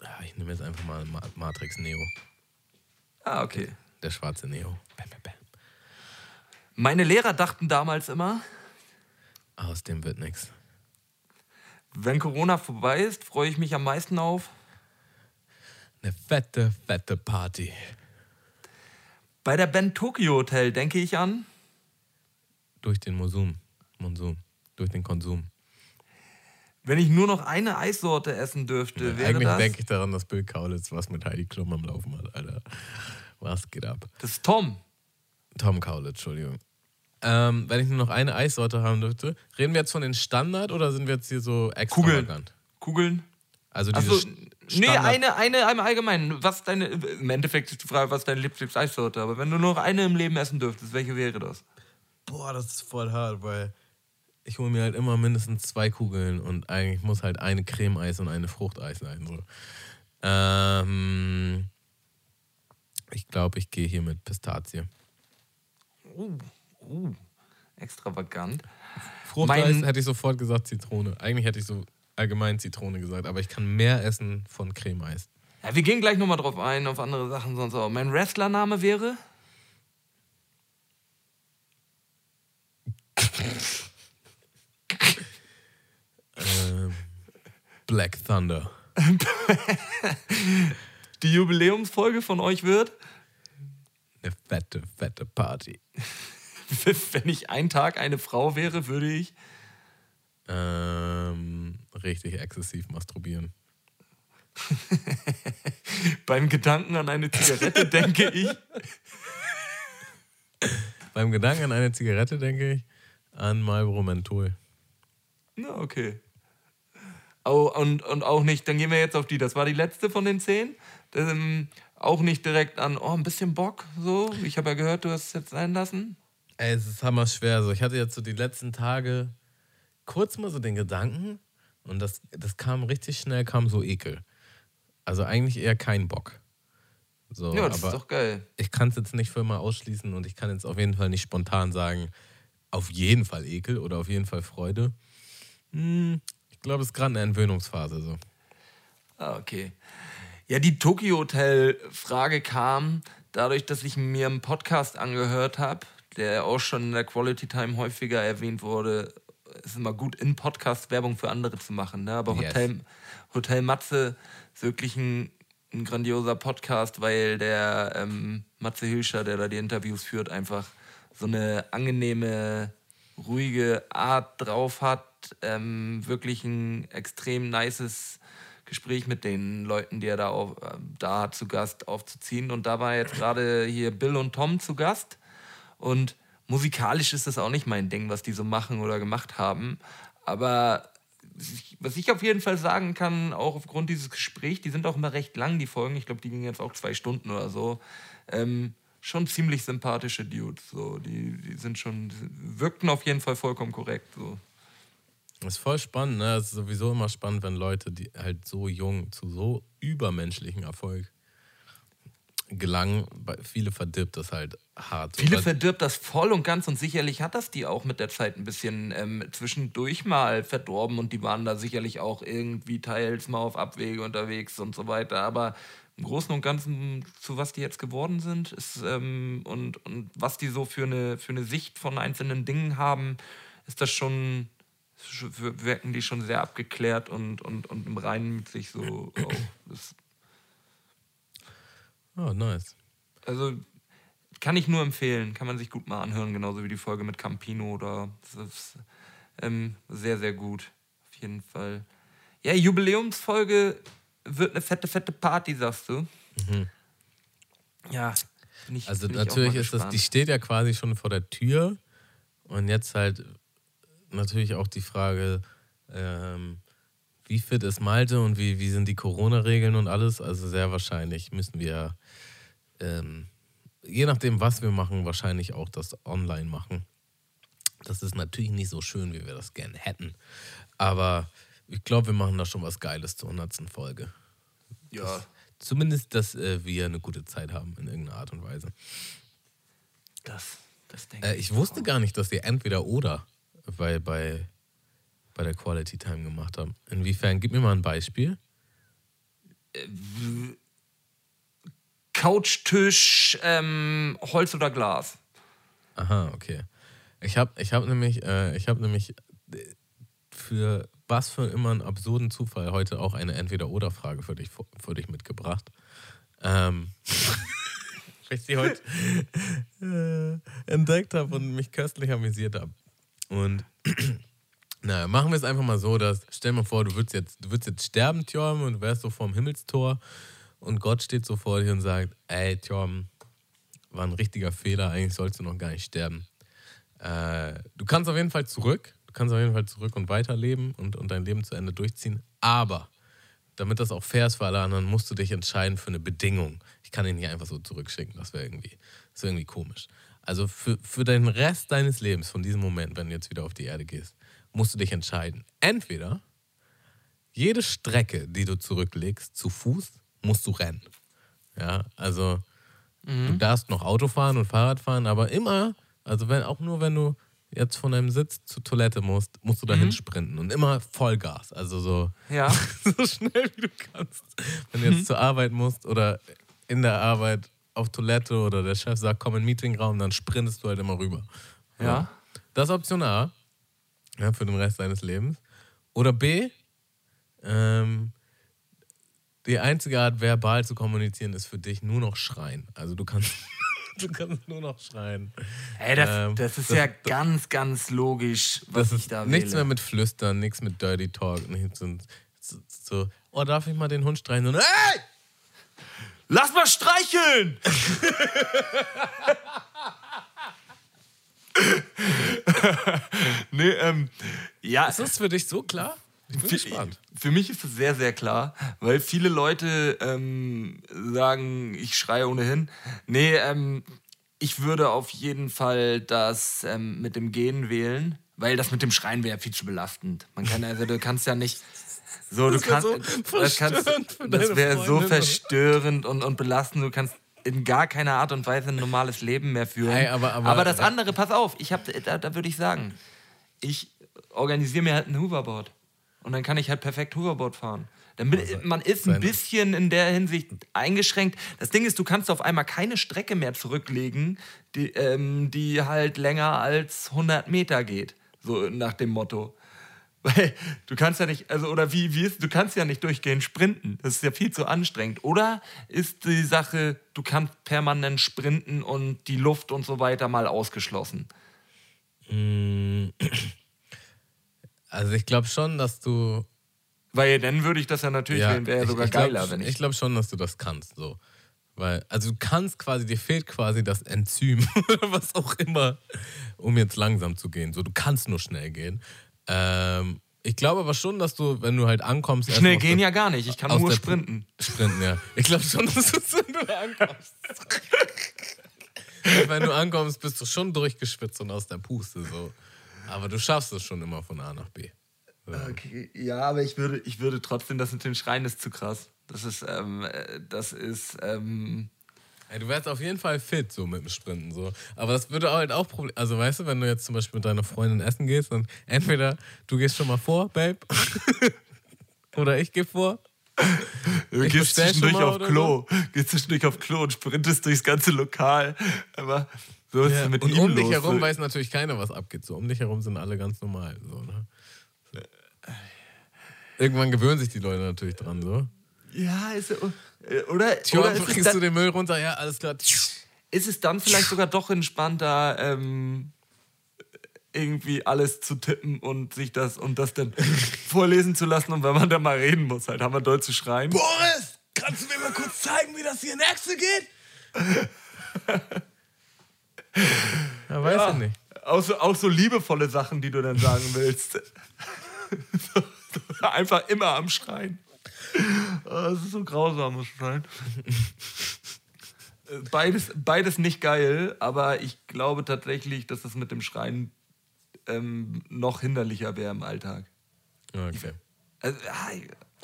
Ah, Ich nehme jetzt einfach mal Ma- Matrix Neo. Ah, okay. Der schwarze Neo. Bam, bam, bam. Meine Lehrer dachten damals immer, Aus dem wird nichts. wenn Corona vorbei ist, freue ich mich am meisten auf. Eine fette, fette Party. Bei der Band Tokyo Hotel denke ich an. Durch den Monsum. Monsum. Durch den Konsum. Wenn ich nur noch eine Eissorte essen dürfte, wäre Eigentlich das. denke ich daran, dass Bill Kaulitz was mit Heidi Klum am Laufen hat, Alter. Was geht ab? Das ist Tom. Tom Kaulitz, Entschuldigung. Ähm, wenn ich nur noch eine Eissorte haben dürfte, reden wir jetzt von den Standard oder sind wir jetzt hier so extravagant? Kugeln. Also diese Achso, St- nee, Standard- eine, eine im Allgemeinen. Was deine, Im Endeffekt ist die Frage, was deine Lieblings-Eissorte. Aber wenn du nur noch eine im Leben essen dürftest, welche wäre das? Boah, das ist voll hart, weil ich hole mir halt immer mindestens zwei Kugeln und eigentlich muss halt eine Creme-Eis und eine Fruchteis sein. So. Ähm, ich glaube, ich gehe hier mit Pistazie. Uh, uh, extravagant. Fruchteis Mein- hätte ich sofort gesagt Zitrone. Eigentlich hätte ich so allgemein Zitrone gesagt, aber ich kann mehr essen von Creme-Eis. Ja, wir gehen gleich nochmal drauf ein, auf andere Sachen sonst auch. Mein Wrestlername wäre? Ähm, Black Thunder. [LAUGHS] Die Jubiläumsfolge von euch wird, Eine fette, fette Party. [LAUGHS] wenn ich einen Tag eine Frau wäre, würde ich. Ähm, richtig exzessiv masturbieren. [LAUGHS] Beim Gedanken an eine Zigarette denke ich. Beim Gedanken an eine Zigarette denke ich an Marlboro Menthol. Na, okay. Oh, und, und auch nicht, dann gehen wir jetzt auf die. Das war die letzte von den zehn. Ähm, auch nicht direkt an, oh, ein bisschen Bock, so. Ich habe ja gehört, du hast es jetzt sein lassen. Ey, es ist hammer schwer. So, ich hatte jetzt so die letzten Tage kurz mal so den Gedanken und das, das kam richtig schnell, kam so Ekel. Also eigentlich eher kein Bock. So, Ja, das aber ist doch geil. ich kann es jetzt nicht für immer ausschließen und ich kann jetzt auf jeden Fall nicht spontan sagen, auf jeden Fall Ekel oder auf jeden Fall Freude. Hm, ich glaube, es ist gerade eine Entwöhnungsphase. So. Ah, okay. Ja, die Tokyo Hotel-Frage kam dadurch, dass ich mir einen Podcast angehört habe, der auch schon in der Quality Time häufiger erwähnt wurde. Ist immer gut, in Podcast Werbung für andere zu machen. Ne? Aber Yes. Hotel, Hotel Matze ist wirklich ein, ein grandioser Podcast, weil der ähm, Matze Hilscher, der da die Interviews führt, einfach so eine angenehme, ruhige Art drauf hat. Ähm, wirklich ein extrem nices Gespräch mit den Leuten, die er da, auf, äh, da hat zu Gast aufzuziehen. Und da war jetzt gerade hier Bill und Tom zu Gast. Und musikalisch ist das auch nicht mein Ding, was die so machen oder gemacht haben. Aber was ich auf jeden Fall sagen kann, auch aufgrund dieses Gesprächs, die sind auch immer recht lang, die Folgen. Ich glaube, die gingen jetzt auch zwei Stunden oder so. Ähm, schon ziemlich sympathische Dudes. So. Die, die sind schon, wirkten auf jeden Fall vollkommen korrekt. So. Das ist voll spannend, ne? Es ist sowieso immer spannend, wenn Leute, die halt so jung zu so übermenschlichen Erfolg gelangen. Bei- Viele verdirbt das halt hart. Viele verdirbt das voll und ganz und sicherlich hat das die auch mit der Zeit ein bisschen ähm, zwischendurch mal verdorben und die waren da sicherlich auch irgendwie teils mal auf Abwege unterwegs und so weiter. Aber im Großen und Ganzen, zu was die jetzt geworden sind ist, ähm, und, und was die so für eine, für eine Sicht von einzelnen Dingen haben, ist das schon, sch- wirken die schon sehr abgeklärt und, und, und im Reinen mit sich so [CLEARS THROAT] auch. Das, Oh, nice. also kann ich nur empfehlen, kann man sich gut mal anhören, genauso wie die Folge mit Campino oder das ist ähm, sehr, sehr gut. Auf jeden Fall. Ja, Jubiläumsfolge wird eine fette, fette Party, sagst du. Ja, bin ich, Also natürlich ist das, die steht ja quasi schon vor der Tür. Und jetzt halt natürlich auch die Frage, ähm, wie fit ist Malte und wie, wie sind die Corona-Regeln und alles. Also sehr wahrscheinlich müssen wir, ähm, je nachdem, was wir machen, wahrscheinlich auch das online machen. Das ist natürlich nicht so schön, wie wir das gerne hätten. Aber ich glaube, wir machen da schon was Geiles zur 100. Folge. Ja, Zumindest, dass äh, wir eine gute Zeit haben in irgendeiner Art und Weise. das, das denke Äh, ich wusste gar nicht, dass ihr entweder oder bei, bei, bei der Quality Time gemacht habt. Inwiefern? Gib mir mal ein Beispiel. Couchtisch, ähm, Holz oder Glas. Aha, okay. Ich habe ich hab nämlich, äh, ich hab nämlich äh, für was für immer einen absurden Zufall heute auch eine Entweder-Oder-Frage für dich, für dich mitgebracht. Ähm, weil [LAUGHS] ich sie heute äh, entdeckt habe und mich köstlich amüsiert habe. Und naja, machen wir es einfach mal so, dass, stell mal vor, du würdest jetzt, du würdest jetzt sterben, Tjorm, und du wärst so vorm Himmelstor und Gott steht so vor dir und sagt, ey, Tjorm, war ein richtiger Fehler, eigentlich sollst du noch gar nicht sterben. Äh, du kannst auf jeden Fall zurück, du kannst auf jeden Fall zurück und weiterleben und, und dein Leben zu Ende durchziehen, aber damit das auch fair ist für alle anderen, musst du dich entscheiden für eine Bedingung. Ich kann ihn nicht einfach so zurückschicken, das wäre irgendwie, wär irgendwie komisch. Also für, für den Rest deines Lebens, von diesem Moment, wenn du jetzt wieder auf die Erde gehst, musst du dich entscheiden. Entweder jede Strecke, die du zurücklegst, zu Fuß, musst du rennen. Ja, also du darfst noch Auto fahren und Fahrrad fahren, aber immer, also wenn auch nur wenn du jetzt von deinem Sitz zur Toilette musst, musst du dahin sprinten und immer Vollgas, also so Ja. [LAUGHS] so schnell wie du kannst. Wenn du jetzt zur Arbeit musst oder in der Arbeit auf Toilette oder der Chef sagt, komm in den Meetingraum, dann sprintest du halt immer rüber. Ja. Das ist Option A, ja, für den Rest deines Lebens. Oder B, ähm, die einzige Art, verbal zu kommunizieren, ist für dich nur noch schreien. Also du kannst, [LAUGHS] du kannst nur noch schreien. Ey, das, Ähm, das ist das- ja ganz, ganz logisch, was Das ich da nichts wähle. mehr mit Flüstern, nichts mit Dirty Talk, nichts und so, so, oh, darf ich mal den Hund streichen? Und, ey! Lass mal streicheln! [LAUGHS] [LAUGHS] nee, ähm, ja, Ist das für dich so klar? Ich bin gespannt. Für mich ist es sehr, sehr klar, weil viele Leute ähm, sagen, ich schreie ohnehin. Nee, ähm, ich würde auf jeden Fall das ähm, mit dem Gehen wählen, weil das mit dem Schreien wäre viel zu belastend. Man kann also, du kannst ja nicht. [LAUGHS] So, du Das wär kannst, so das, kannst, für das wäre so verstörend und, und belastend. Du kannst in gar keiner Art und Weise ein normales Leben mehr führen. Ey, aber- aber- das andere, pass auf, ich hab, da, da würde ich sagen, ich organisiere mir halt ein Hoverboard. Und dann kann ich halt perfekt Hoverboard fahren. Damit, man ist ein bisschen in der Hinsicht eingeschränkt. Das Ding ist, du kannst auf einmal keine Strecke mehr zurücklegen, die, ähm, die halt länger als 100 Meter geht. So nach dem Motto. Weil du kannst ja nicht, also oder wie, wie ist, du kannst ja nicht durchgehend sprinten. Das ist ja viel zu anstrengend. Oder ist die Sache, du kannst permanent sprinten und die Luft und so weiter mal ausgeschlossen? Also ich glaube schon, dass du. Weil dann würde ich das ja natürlich wählen, wäre ja ich- sogar ich glaub, geiler, wenn ich. Ich glaube schon, dass du das kannst. So. Weil, also du kannst quasi, dir fehlt quasi das Enzym [LAUGHS] oder was auch immer, um jetzt langsam zu gehen. So, du kannst nur schnell gehen. Ähm, ich glaube aber schon, dass du, wenn du halt ankommst. Schnell gehen der- ja gar nicht, ich kann aus nur der- sprinten. Sprinten, ja. Ich glaube schon, dass du, wenn du ankommst. wenn du ankommst, bist du schon durchgeschwitzt und aus der Puste. So. Aber du schaffst es schon immer von A nach B. Okay, ja, aber ich würde, ich würde trotzdem, das mit den Schreien ist zu krass. Das ist, ähm, äh, das ist, ähm, Ey, du wärst auf jeden Fall fit, so mit dem Sprinten. So. Aber das würde halt auch Problem. Also, weißt du, wenn du jetzt zum Beispiel mit deiner Freundin essen gehst, dann entweder du gehst schon mal vor, Babe, [LAUGHS] oder ich gehe vor. du Ich gehst zwischendurch auf Klo, gehst zwischendurch auf Klo und sprintest durchs ganze Lokal. Aber so ist es mit und ihm um dich los. herum so. weiß natürlich keiner, was abgeht. So, um dich herum sind alle ganz normal. So, ne? so. Irgendwann gewöhnen sich die Leute natürlich dran. So. Ja, ist, äh, oder, Tja, oder es bringst du den Müll runter, ja, alles klar. ist es dann vielleicht sogar doch entspannter, ähm, irgendwie alles zu tippen und sich das und das dann [LAUGHS] vorlesen zu lassen und wenn man dann mal reden muss, halt haben wir doll zu schreien. Boris, kannst du mir mal kurz zeigen, wie das hier in Excel geht? [LAUGHS] ja, weiß Ja, ich nicht. Auch so, auch so liebevolle Sachen, die du dann sagen willst. [LAUGHS] so, so einfach immer am Schreien. [LAUGHS] Das ist so grausam, muss sein. Äh, Beides, beides nicht geil, aber ich glaube tatsächlich, dass das mit dem Schreien ähm, noch hinderlicher wäre im Alltag. Okay. Also, ah,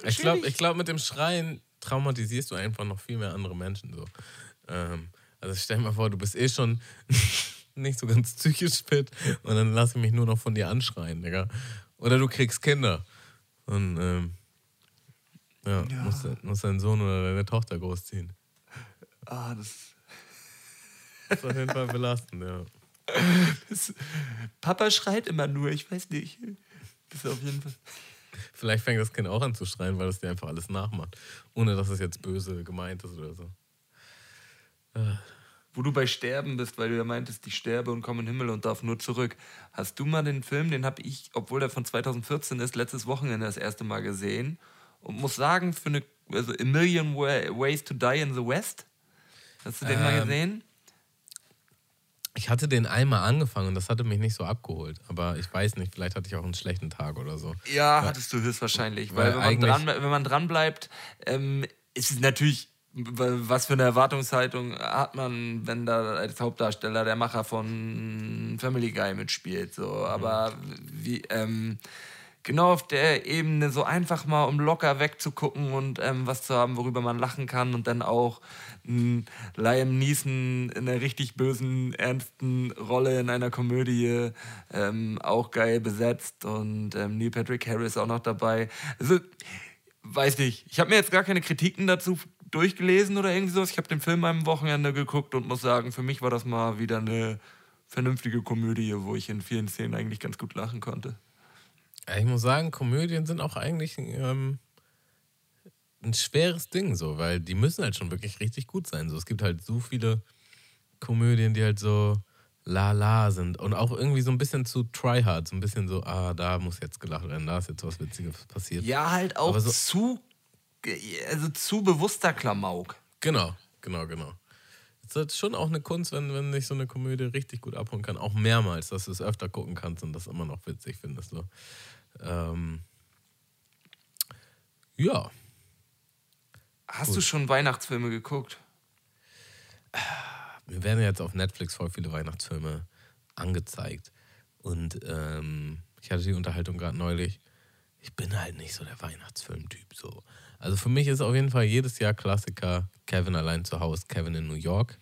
Ich glaube, ich glaub, mit dem Schreien traumatisierst du einfach noch viel mehr andere Menschen. So. Ähm, also stell dir mal vor, du bist eh schon [LAUGHS] nicht so ganz psychisch fit und dann lass ich mich nur noch von dir anschreien, Digga. Oder du kriegst Kinder und ähm, ja, Musst, musst deinen Sohn oder deine Tochter großziehen. ah, das, Das ist auf jeden Fall belastend, ja. das, Papa schreit immer nur, ich weiß nicht. Das ist auf jeden Fall. Vielleicht fängt das Kind auch an zu schreien, weil es dir einfach alles nachmacht. Ohne dass es jetzt böse gemeint ist oder so. Wo du bei Sterben bist, weil du ja meintest, ich sterbe und komme in den Himmel und darf nur zurück. Hast du mal den Film, den habe ich, obwohl der von 2014 ist, letztes Wochenende das erste Mal gesehen und muss sagen, für eine, also A Million Wa- Ways to Die in the West. Hast du den mal Ähm, gesehen? Ich hatte den einmal angefangen und das hatte mich nicht so abgeholt. Aber ich weiß nicht, vielleicht hatte ich auch einen schlechten Tag oder so. Ja, hattest du höchstwahrscheinlich. Weil, weil wenn, man dran, wenn man dran bleibt, ähm, ist es natürlich, was für eine Erwartungshaltung hat man, wenn da als Hauptdarsteller der Macher von Family Guy mitspielt. So. Aber wie, ähm, genau auf der Ebene so einfach mal, um locker wegzugucken und ähm, was zu haben, worüber man lachen kann und dann auch ein Liam Neeson in einer richtig bösen, ernsten Rolle in einer Komödie ähm, auch geil besetzt und ähm, Neil Patrick Harris auch noch dabei. Also, weiß nicht, ich habe mir jetzt gar keine Kritiken dazu durchgelesen oder irgendwie sowas. Ich habe den Film am Wochenende geguckt und muss sagen, für mich war das mal wieder eine vernünftige Komödie, wo ich in vielen Szenen eigentlich ganz gut lachen konnte. Ja, Ich muss sagen, Komödien sind auch eigentlich ähm, ein schweres Ding, so, weil die müssen halt schon wirklich richtig gut sein. So, es gibt halt so viele Komödien, die halt so la-la sind und auch irgendwie so ein bisschen zu tryhard, so ein bisschen so, ah, da muss jetzt gelacht werden, da ist jetzt was Witziges passiert. Ja, halt auch so- zu, also zu bewusster Klamauk. Genau, genau, genau. Es ist schon auch eine Kunst, wenn, wenn dich so eine Komödie richtig gut abholen kann, auch mehrmals, dass du es öfter gucken kannst und das immer noch witzig findest. So. Ähm, ja, Hast du schon Weihnachtsfilme geguckt? mir werden jetzt auf Netflix voll viele Weihnachtsfilme angezeigt. Und ähm, ich hatte die Unterhaltung gerade neulich. ich bin halt nicht so der Weihnachtsfilmtyp. So. Also für mich ist auf jeden Fall jedes Jahr Klassiker Kevin allein zu Hause, Kevin in New York.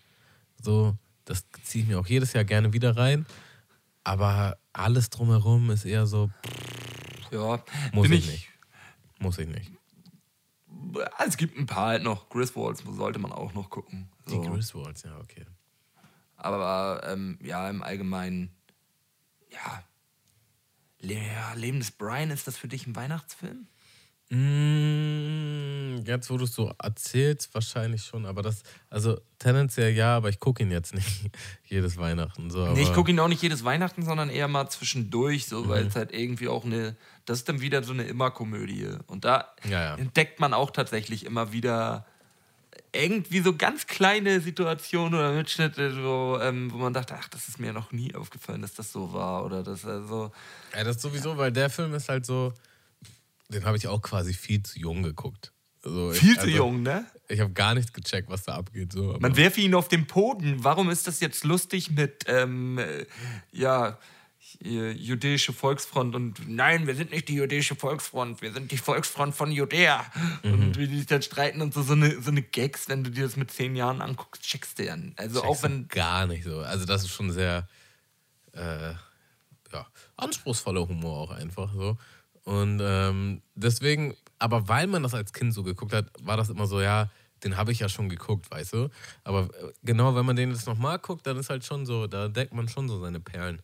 So, das ziehe ich mir auch jedes Jahr gerne wieder rein. Aber alles drumherum ist eher so, Ja, muss bin ich, nicht. Muss ich nicht. Es gibt ein paar halt noch. Griswolds sollte man auch noch gucken. Die So. Griswolds, ja, okay. Aber ähm, ja, im Allgemeinen, ja. Le ja. Leben des Brian, ist das für dich ein Weihnachtsfilm? Mm, jetzt, wo du es so erzählst, wahrscheinlich schon. Aber das, also tendenziell ja, aber ich gucke ihn jetzt [LAUGHS] nicht jedes Weihnachten. So, Nee, ich gucke ihn auch nicht jedes Weihnachten, sondern eher mal zwischendurch, so, weil Mhm. es halt irgendwie auch eine, das ist dann wieder so eine Immerkomödie. Und da Ja, ja. entdeckt man auch tatsächlich immer wieder irgendwie so ganz kleine Situationen oder Mitschnitte, so, ähm, wo man dachte, ach, das ist mir noch nie aufgefallen, dass das so war. Oder das also. Ja, das sowieso, weil der Film ist halt so, den habe ich auch quasi viel zu jung geguckt. Also ich, Viel zu also, jung, ne? Ich habe gar nicht gecheckt, was da abgeht. So, Man werfe ihn auf den Boden. Warum ist das jetzt lustig mit, ähm, äh, ja, äh, jüdische Volksfront und nein, wir sind nicht die jüdische Volksfront, wir sind die Volksfront von Judäa. Mhm. Und wie die sich dann streiten und so, so eine, so eine Gags, wenn du dir das mit zehn Jahren anguckst, checkst du ja. Also auch checkst wenn, gar nicht so. Also das ist schon sehr äh, ja, anspruchsvoller Humor auch einfach so. Und ähm, deswegen, aber weil man das als Kind so geguckt hat, war das immer so, ja, den habe ich ja schon geguckt, weißt du. Aber äh, genau, wenn man den jetzt nochmal guckt, dann ist halt schon so, da deckt man schon so seine Perlen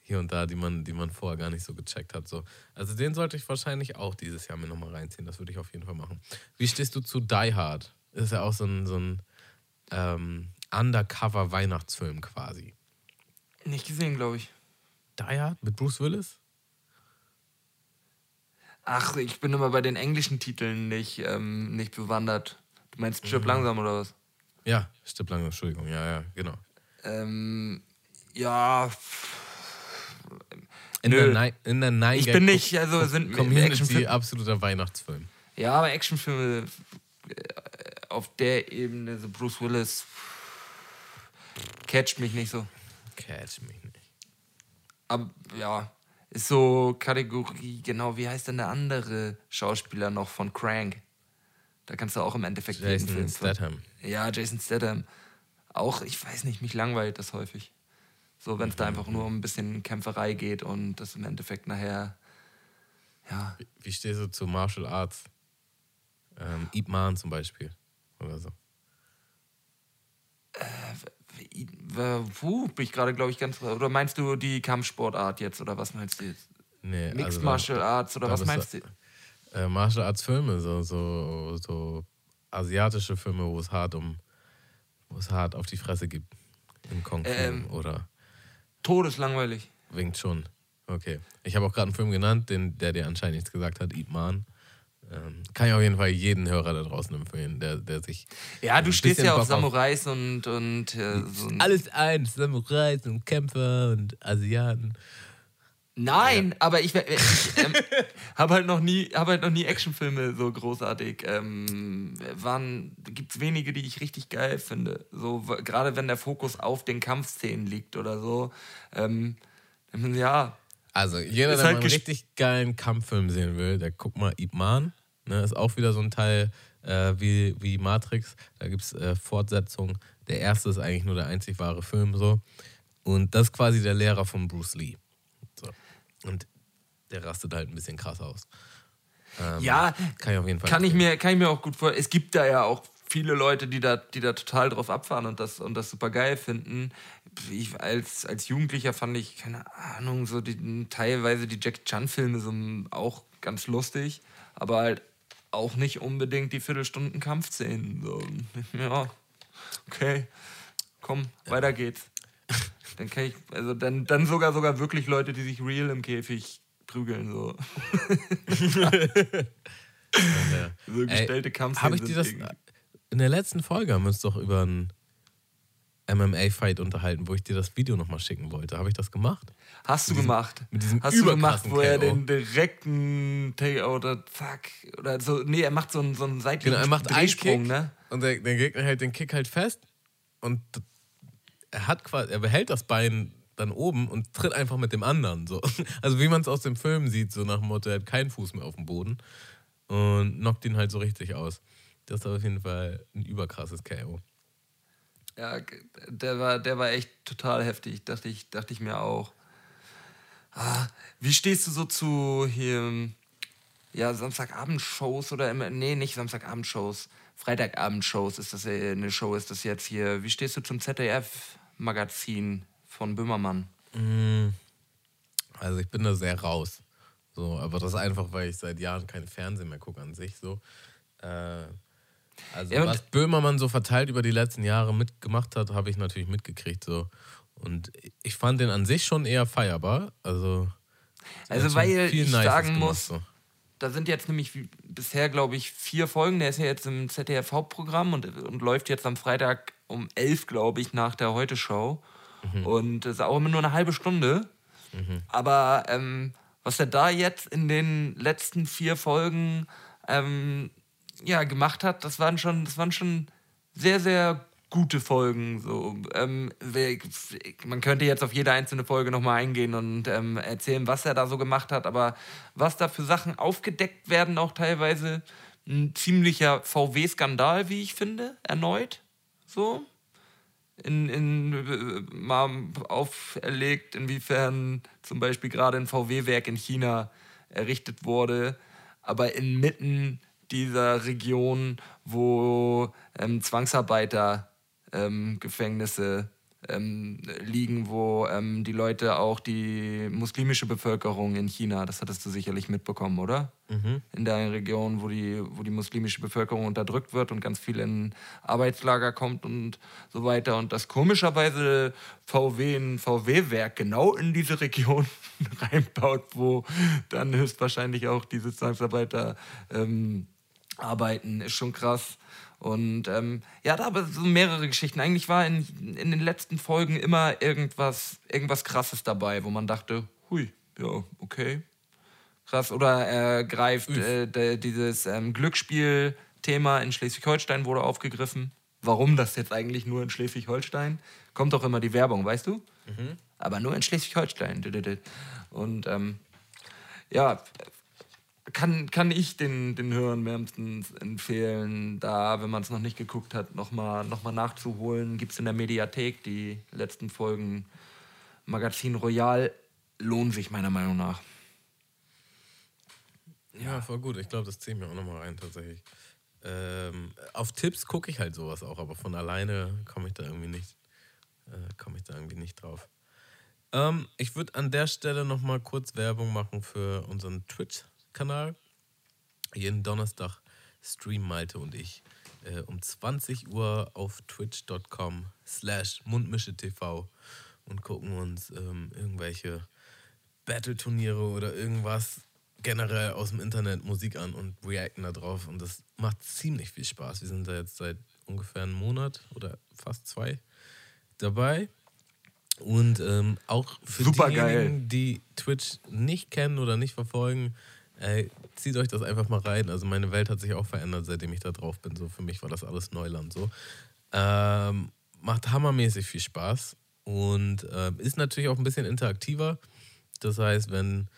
hier und da, die man, die man vorher gar nicht so gecheckt hat. So. Also den sollte ich wahrscheinlich auch dieses Jahr mir nochmal reinziehen. Das würde ich auf jeden Fall machen. Wie stehst du zu Die Hard? Ist ja auch so ein, so ein ähm, Undercover-Weihnachtsfilm quasi. nicht gesehen, glaube ich. Die Hard mit Bruce Willis? Ach, ich bin immer bei den englischen Titeln nicht, ähm, nicht bewandert. Du meinst Mhm. Chip langsam oder was? Ja, stimmt langsam, Entschuldigung. Ja, ja, genau. Ähm, ja, In Nö. der, Ni in der Nine ich bin nicht, also sind Community Actionfilme. absoluter Weihnachtsfilm. Ja, aber Actionfilme äh, auf der Ebene, so Bruce Willis, catcht mich nicht so. Catch mich nicht. Aber ja, ist so Kategorie, genau, wie heißt denn der andere Schauspieler noch von Crank? Da kannst du auch im Endeffekt jeden Jason Film Statham. Ja, Jason Statham. Auch, ich weiß nicht, mich langweilt das häufig. So, wenn es da einfach nur um ein bisschen Kämpferei geht und das im Endeffekt nachher, ja, Wie stehst du zu Martial Arts? Ähm, Ip Man zum Beispiel. Oder so. wie- wo bin ich gerade, glaube ich, ganz. Oder meinst du die Kampfsportart jetzt oder was meinst du jetzt? Nee, Mixed also Martial Arts oder was meinst du? Äh, Martial Arts Filme, so, so, so asiatische Filme, wo es hart um, wo es hart auf die Fresse gibt. Im Kung Fu Ähm. oder Todeslangweilig. Wing Chun. Okay. Ich habe auch gerade einen Film genannt, den, der dir anscheinend nichts gesagt hat, Ip Man. Ähm, kann ich auf jeden Fall jeden Hörer da draußen empfehlen, der, der sich. Ja, du stehst ja auf Bock Samurais und, und äh, so Alles eins, Samurais und Kämpfer und Asiaten. Nein, aber ich, ich ähm, [LAUGHS] habe halt noch nie, habe halt noch nie Actionfilme so großartig. Ähm, waren gibt's wenige, die ich richtig geil finde. So gerade wenn der Fokus auf den Kampfszenen liegt oder so. Ähm, ja, Also, jeder, der halt mal einen richtig geilen Kampffilm sehen will, der guckt mal Ip Man. Ne, ist auch wieder so ein Teil äh, wie, wie Matrix. Da gibt es äh, Fortsetzungen. Der erste ist eigentlich nur der einzig wahre Film. so Und das ist quasi der Lehrer von Bruce Lee. So. Und der rastet halt ein bisschen krass aus. Ähm, ja, Kann ich auf jeden Fall. kann ich mir, kann ich mir auch gut vorstellen. Es gibt da ja auch viele Leute, die da, die da total drauf abfahren und das, und das super geil finden. Ich, als, als Jugendlicher fand ich, keine Ahnung, so die, teilweise die Jackie Chan-Filme so auch ganz lustig, aber halt auch nicht unbedingt die Viertelstunden Kampfszenen. So. [LAUGHS] Ja, okay, komm, weiter geht's. Dann kann ich, also dann, dann sogar sogar wirklich Leute, die sich real im Käfig prügeln. So, Ja. [LAUGHS] so gestellte Kampfszenen. Habe ich dir das. In der letzten Folge haben wir uns doch über einen MMA-Fight unterhalten, wo ich dir das Video nochmal schicken wollte. Habe ich das gemacht? Hast du gemacht. mit diesem Hast du gemacht, wo er den direkten Takeout oder zack oder so. Nee, er macht so einen, so einen seitlichen Genau, er macht einen Drehsprung, Kick ne? und der, der Gegner hält den Kick halt fest und er hat quasi, er behält das Bein dann oben und tritt einfach mit dem anderen. So. [LAUGHS] Also wie man es aus dem Film sieht, so nach dem Motto, er hat keinen Fuß mehr auf dem Boden und knockt ihn halt so richtig aus. Das ist auf jeden Fall ein überkrasses KO. Ja, der war, der war echt total heftig, dachte ich, dachte ich mir auch. Ah, wie stehst du so zu hier, ja, Samstagabendshows oder immer, nee, nicht Samstagabendshows, Freitagabendshows ist das äh, eine Show, ist das jetzt hier. Wie stehst du zum ZDF-Magazin von Böhmermann? Also ich bin da sehr raus. So, aber das ist einfach, weil ich seit Jahren kein Fernsehen mehr gucke an sich. So. Äh, also Ja, was Böhmermann so verteilt über die letzten Jahre mitgemacht hat, habe ich natürlich mitgekriegt. So. Und ich fand den an sich schon eher feierbar. Also, Also, weil ich Nices sagen gemacht, muss, so. da sind jetzt nämlich bisher, glaube ich, vier Folgen. Der ist ja jetzt im ZDF-Hauptprogramm und, und läuft jetzt am Freitag um elf, glaube ich, nach der Heute-Show. Mhm. Und das ist auch immer nur eine halbe Stunde. Aber ähm, was er da jetzt in den letzten vier Folgen ähm, ja, gemacht hat, das waren schon, das waren schon sehr, sehr gute Folgen. So. Ähm, man könnte jetzt auf jede einzelne Folge nochmal eingehen und ähm, erzählen, was er da so gemacht hat, aber was da für Sachen aufgedeckt werden, auch teilweise ein ziemlicher VW-Skandal, wie ich finde, erneut. So in, in, äh, mal auferlegt, inwiefern zum Beispiel gerade ein VW-Werk in China errichtet wurde, aber inmitten dieser Region, wo ähm, Zwangsarbeiter ähm, Gefängnisse ähm, liegen, wo ähm, die Leute auch die muslimische Bevölkerung in China, das hattest du sicherlich mitbekommen, oder? In der Region, wo die, wo die muslimische Bevölkerung unterdrückt wird und ganz viel in Arbeitslager kommt und so weiter. Und dass komischerweise VW ein VW-Werk genau in diese Region [LAUGHS] reinbaut, wo dann höchstwahrscheinlich auch diese Zwangsarbeiter ähm, arbeiten, ist schon krass. Und ähm, ja, da aber so mehrere Geschichten. Eigentlich war in, in den letzten Folgen immer irgendwas, irgendwas Krasses dabei, wo man dachte, hui, ja, okay. Krass. Oder er greift äh, de, dieses ähm, Glücksspiel-Thema in Schleswig-Holstein wurde aufgegriffen. Warum das jetzt eigentlich nur in Schleswig-Holstein? Kommt doch immer die Werbung, weißt du? Aber nur in Schleswig-Holstein. Und ähm, ja, kann, kann ich den, den Hörern wärmstens empfehlen, da, wenn man es noch nicht geguckt hat, nochmal noch mal nachzuholen. Gibt es in der Mediathek die letzten Folgen Magazin Royal. Lohnt sich meiner Meinung nach. Ja, voll gut. Ich glaube, das ziehe ich mir auch nochmal rein, tatsächlich. Ähm, auf Tipps gucke ich halt sowas auch, aber von alleine komme ich da irgendwie nicht, äh, komme ich da irgendwie nicht drauf. Ähm, ich würde an der Stelle nochmal kurz Werbung machen für unseren Twitch-Kanal. Jeden Donnerstag streamen Malte und ich äh, um 20 Uhr auf twitch.com slash mundmische-tv und gucken uns ähm, irgendwelche Battle-Turniere oder irgendwas generell aus dem Internet Musik an und reacten da drauf. Und das macht ziemlich viel Spaß. Wir sind da jetzt seit ungefähr einem Monat oder fast zwei dabei. Und ähm, auch für Super diejenigen, die Twitch nicht kennen oder nicht verfolgen, ey, zieht euch das einfach mal rein. Also meine Welt hat sich auch verändert, seitdem ich da drauf bin. So für mich war das alles Neuland so. Ähm, macht hammermäßig viel Spaß und ähm, ist natürlich auch ein bisschen interaktiver. Das heißt, wenn,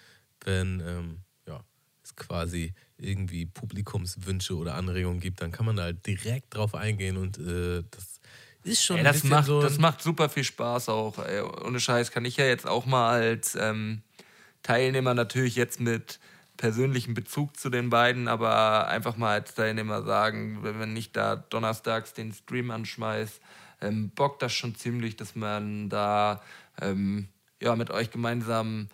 wenn ähm, ja, es quasi irgendwie Publikumswünsche oder Anregungen gibt, dann kann man da halt direkt drauf eingehen und äh, das ist schon Ey, ein das, bisschen macht, so. das macht super viel Spaß auch. Ey. Ohne Scheiß kann ich ja jetzt auch mal als ähm, Teilnehmer natürlich jetzt mit persönlichem Bezug zu den beiden, aber einfach mal als Teilnehmer sagen, wenn ich da donnerstags den Stream anschmeiß, ähm, bockt das schon ziemlich, dass man da ähm, ja, mit euch gemeinsam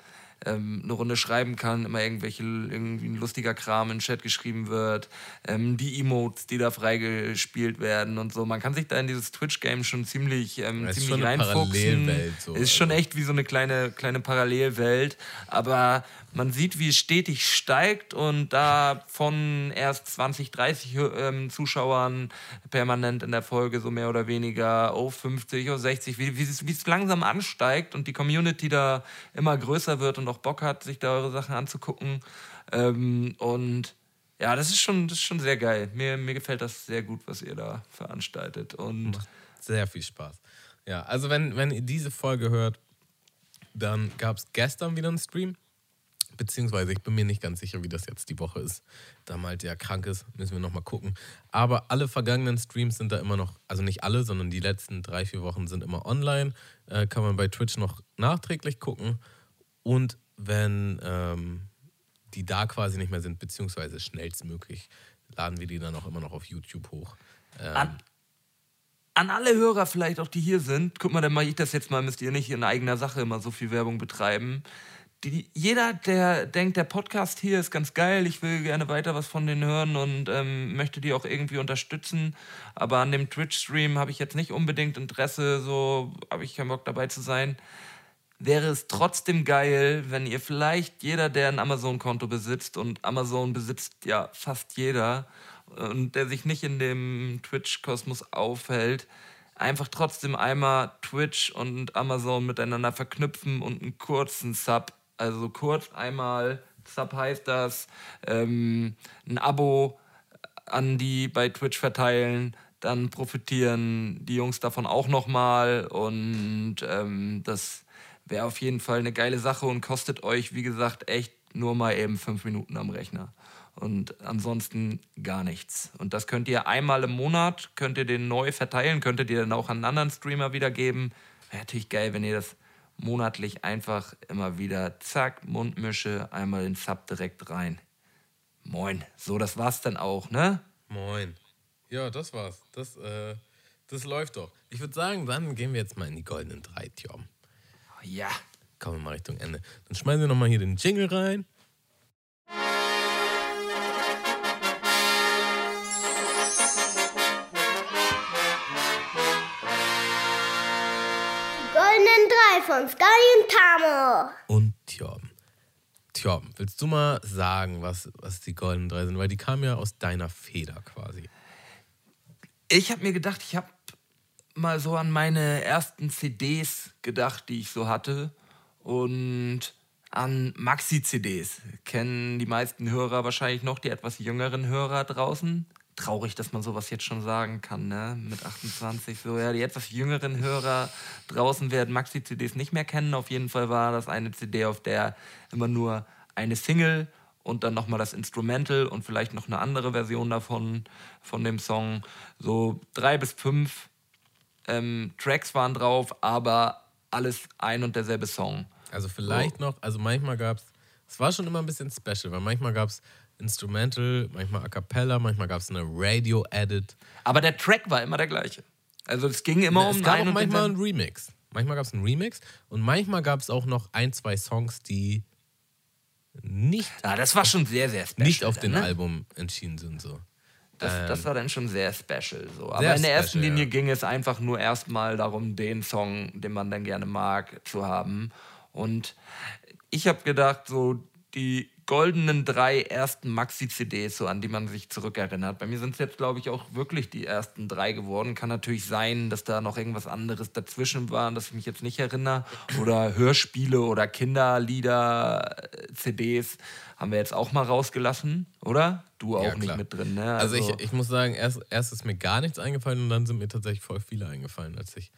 ähm, eine Runde schreiben kann, immer irgendwelche, irgendwie ein lustiger Kram in den Chat geschrieben wird, ähm, die Emotes, die da freigespielt werden und so. Man kann sich da in dieses Twitch-Game schon ziemlich, ähm, ziemlich schon reinfuchsen. So, ist schon also. echt wie so eine kleine, kleine Parallelwelt. Aber man sieht, wie es stetig steigt und da von erst 20, 30 ähm, Zuschauern permanent in der Folge so mehr oder weniger auf 50, auf 60, wie, wie, es, wie es langsam ansteigt und die Community da immer größer wird und auch Bock hat, sich da eure Sachen anzugucken. Ähm, und ja, das ist schon, das ist schon sehr geil. Mir, mir gefällt das sehr gut, was ihr da veranstaltet. Und Macht sehr viel Spaß. Ja, also wenn, wenn ihr diese Folge hört, Dann gab es gestern wieder einen Stream. Beziehungsweise ich bin mir nicht ganz sicher, wie das jetzt die Woche ist. Da Malte ja krank ist, müssen wir nochmal gucken. Aber alle vergangenen Streams sind da immer noch, also nicht alle, sondern die letzten drei, vier Wochen sind immer online. Äh, kann man bei Twitch noch nachträglich gucken. Und wenn ähm, die da quasi nicht mehr sind, beziehungsweise schnellstmöglich, laden wir die dann auch immer noch auf YouTube hoch. Ähm, An, an alle Hörer vielleicht auch, die hier sind, guck mal, dann mache ich das jetzt mal, müsst ihr nicht in eigener Sache immer so viel Werbung betreiben. Die, jeder, der denkt, der Podcast hier ist ganz geil, ich will gerne weiter was von denen hören und ähm, möchte die auch irgendwie unterstützen, aber an dem Twitch-Stream habe ich jetzt nicht unbedingt Interesse, so habe ich keinen Bock dabei zu sein. Wäre es trotzdem geil, wenn ihr vielleicht jeder, der ein Amazon-Konto besitzt und Amazon besitzt ja fast jeder und der sich nicht in dem Twitch-Kosmos aufhält, einfach trotzdem einmal Twitch und Amazon miteinander verknüpfen und einen kurzen Sub, also kurz einmal, Sub heißt das, ähm, ein Abo an die bei Twitch verteilen, dann profitieren die Jungs davon auch nochmal und ähm, das wäre auf jeden Fall eine geile Sache und kostet euch, wie gesagt, echt nur mal eben fünf Minuten am Rechner. Und ansonsten gar nichts. Und das könnt ihr einmal im Monat, könnt ihr den neu verteilen, könntet ihr dann auch an einen anderen Streamer wiedergeben. Wäre natürlich geil, wenn ihr das monatlich einfach immer wieder, zack, Mundmische, einmal den Sub direkt rein. Moin. So, das war's dann auch, ne? Moin. Ja, das war's. Das, äh, das läuft doch. Ich würde sagen, dann gehen wir jetzt mal in die goldenen drei, Tjom. Ja. Kommen wir mal Richtung Ende. Dann schmeißen wir nochmal hier den Jingle rein. Drei von Sky und Tamo. Und Tjorben. Tjorben, willst du mal sagen, was, was die goldenen drei sind? Weil die kamen ja aus deiner Feder quasi. Ich habe mir gedacht, ich habe mal so an meine ersten CDs gedacht, die ich so hatte. Und an Maxi-CDs. Kennen die meisten Hörer wahrscheinlich noch, die etwas jüngeren Hörer draußen. Traurig, dass man sowas jetzt schon sagen kann, ne? Mit 28. So, ja, die etwas jüngeren Hörer draußen werden Maxi-CDs nicht mehr kennen. Auf jeden Fall war das eine CD, auf der immer nur eine Single und dann nochmal das Instrumental und vielleicht noch eine andere Version davon, von dem Song. So drei bis fünf ähm, Tracks waren drauf, aber alles ein und derselbe Song. Also vielleicht noch, also manchmal gab es, es war schon immer ein bisschen special, weil manchmal gab es Instrumental, manchmal A Cappella, manchmal gab es eine Radio-Edit. Aber der Track war immer der gleiche. Also es ging immer um es gab auch manchmal einen Remix. Manchmal gab es einen Remix und manchmal gab es auch noch ein, zwei Songs, die nicht, Ja, das war schon sehr, sehr special. nicht auf dann, den ne? Album entschieden sind. So. Das, das war dann schon sehr special. So. Aber in der ersten special, Linie ja. ging es einfach nur erstmal darum, den Song, den man dann gerne mag, zu haben. Und ich habe gedacht, so die goldenen drei ersten Maxi-CDs, so an die man sich zurückerinnert. Bei mir sind es jetzt, glaube ich, auch wirklich die ersten drei geworden. Kann natürlich sein, dass da noch irgendwas anderes dazwischen war, das ich mich jetzt nicht erinnere. Oder Hörspiele oder Kinderlieder, äh, CDs haben wir jetzt auch mal rausgelassen, oder? Du auch Ja, nicht mit drin, ne? Also, ich, ich muss sagen, erst, erst ist mir gar nichts eingefallen und dann sind mir tatsächlich voll viele eingefallen, als ich,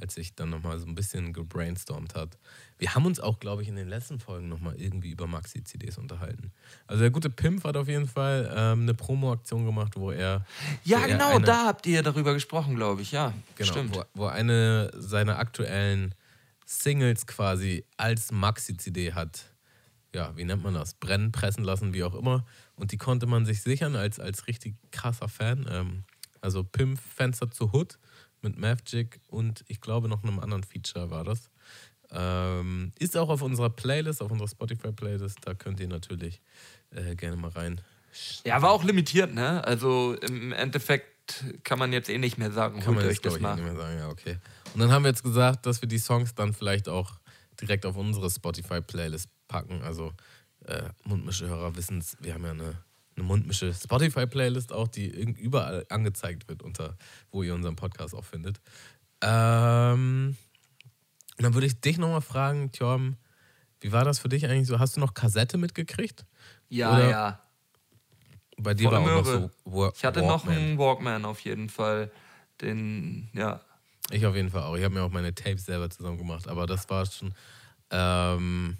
als ich dann nochmal so ein bisschen gebrainstormt hat. Wir haben uns auch, glaube ich, in den letzten Folgen nochmal irgendwie über Maxi-CDs unterhalten. Also der gute Pimp hat auf jeden Fall ähm, eine Promo-Aktion gemacht, wo er Ja, wo er genau, eine, da habt ihr darüber gesprochen, glaube ich, ja. genau, Stimmt. Wo, wo eine seiner aktuellen Singles quasi als Maxi-CD hat, ja, wie nennt man das? Brennen, pressen lassen, wie auch immer. Und die konnte man sich sichern als, als richtig krasser Fan. Ähm, also Pimp Fenster zu Hood mit Mavjig und ich glaube noch einem anderen Feature war das. Ähm, ist auch auf unserer Playlist, auf unserer Spotify-Playlist. Da könnt ihr natürlich äh, gerne mal rein. Ja, war auch limitiert, ne? Also im Endeffekt kann man jetzt eh nicht mehr sagen, Kann man euch das ich, mal. nicht mehr sagen. Ja, okay. Und dann haben wir jetzt gesagt, dass wir die Songs dann vielleicht auch direkt auf unsere Spotify-Playlist packen. Also äh, Mundmische-Hörer wissen es, wir haben ja eine, eine Mundmische Spotify-Playlist auch, die überall angezeigt wird, unter wo ihr unseren Podcast auch findet. Ähm, und dann würde ich dich nochmal fragen, Tjorm, wie war das für dich eigentlich so? Hast du noch Kassette mitgekriegt? Ja, Oder- ja. Bei dir Volle war auch noch so Wa- Ich hatte noch Walkman. einen Walkman auf jeden Fall. Den, ja. Ich auf jeden Fall auch. Ich habe mir auch meine Tapes selber zusammen gemacht, aber das war schon Ähm,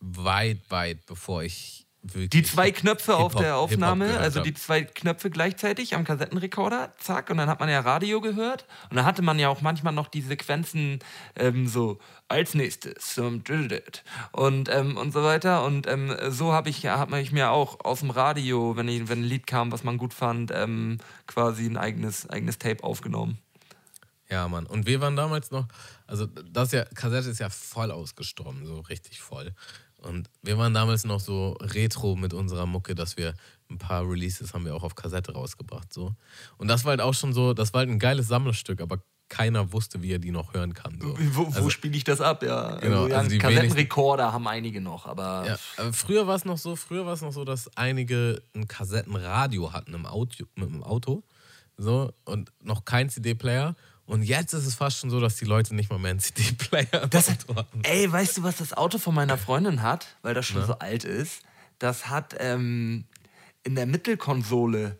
weit, weit bevor ich wirklich. Die zwei Knöpfe auf der Aufnahme, also die zwei Knöpfe gleichzeitig am Kassettenrekorder, zack, und dann hat man ja Radio gehört. Und dann hatte man ja auch manchmal noch die Sequenzen ähm, so als nächstes und, ähm, und so weiter. Und ähm, so habe ich, hab ich mir auch aus dem Radio, wenn, ich, wenn ein Lied kam, was man gut fand, ähm, quasi ein eigenes, eigenes Tape aufgenommen. Ja, Mann. Und wir waren damals noch, also das ja, Kassette ist ja voll ausgestorben, so richtig voll. Und wir waren damals noch so retro mit unserer Mucke, dass wir ein paar Releases haben wir auch auf Kassette rausgebracht. So. Und das war halt auch schon so, das war halt ein geiles Sammlerstück, aber keiner wusste, wie er die noch hören kann. So. Wo, wo Also- spiele ich das ab? Ja, Genau, also, ja also die Kassettenrekorder haben einige noch, aber Ja, aber früher war es noch so, früher war es noch so, dass einige ein Kassettenradio hatten im Auto, mit dem Auto, so und noch kein CD-Player. Und jetzt ist es fast schon so, dass die Leute nicht mal mehr einen CD-Player Das haben. Ey, weißt du, was das Auto von meiner Freundin hat, weil das schon so alt ist? Das hat ähm, in der Mittelkonsole,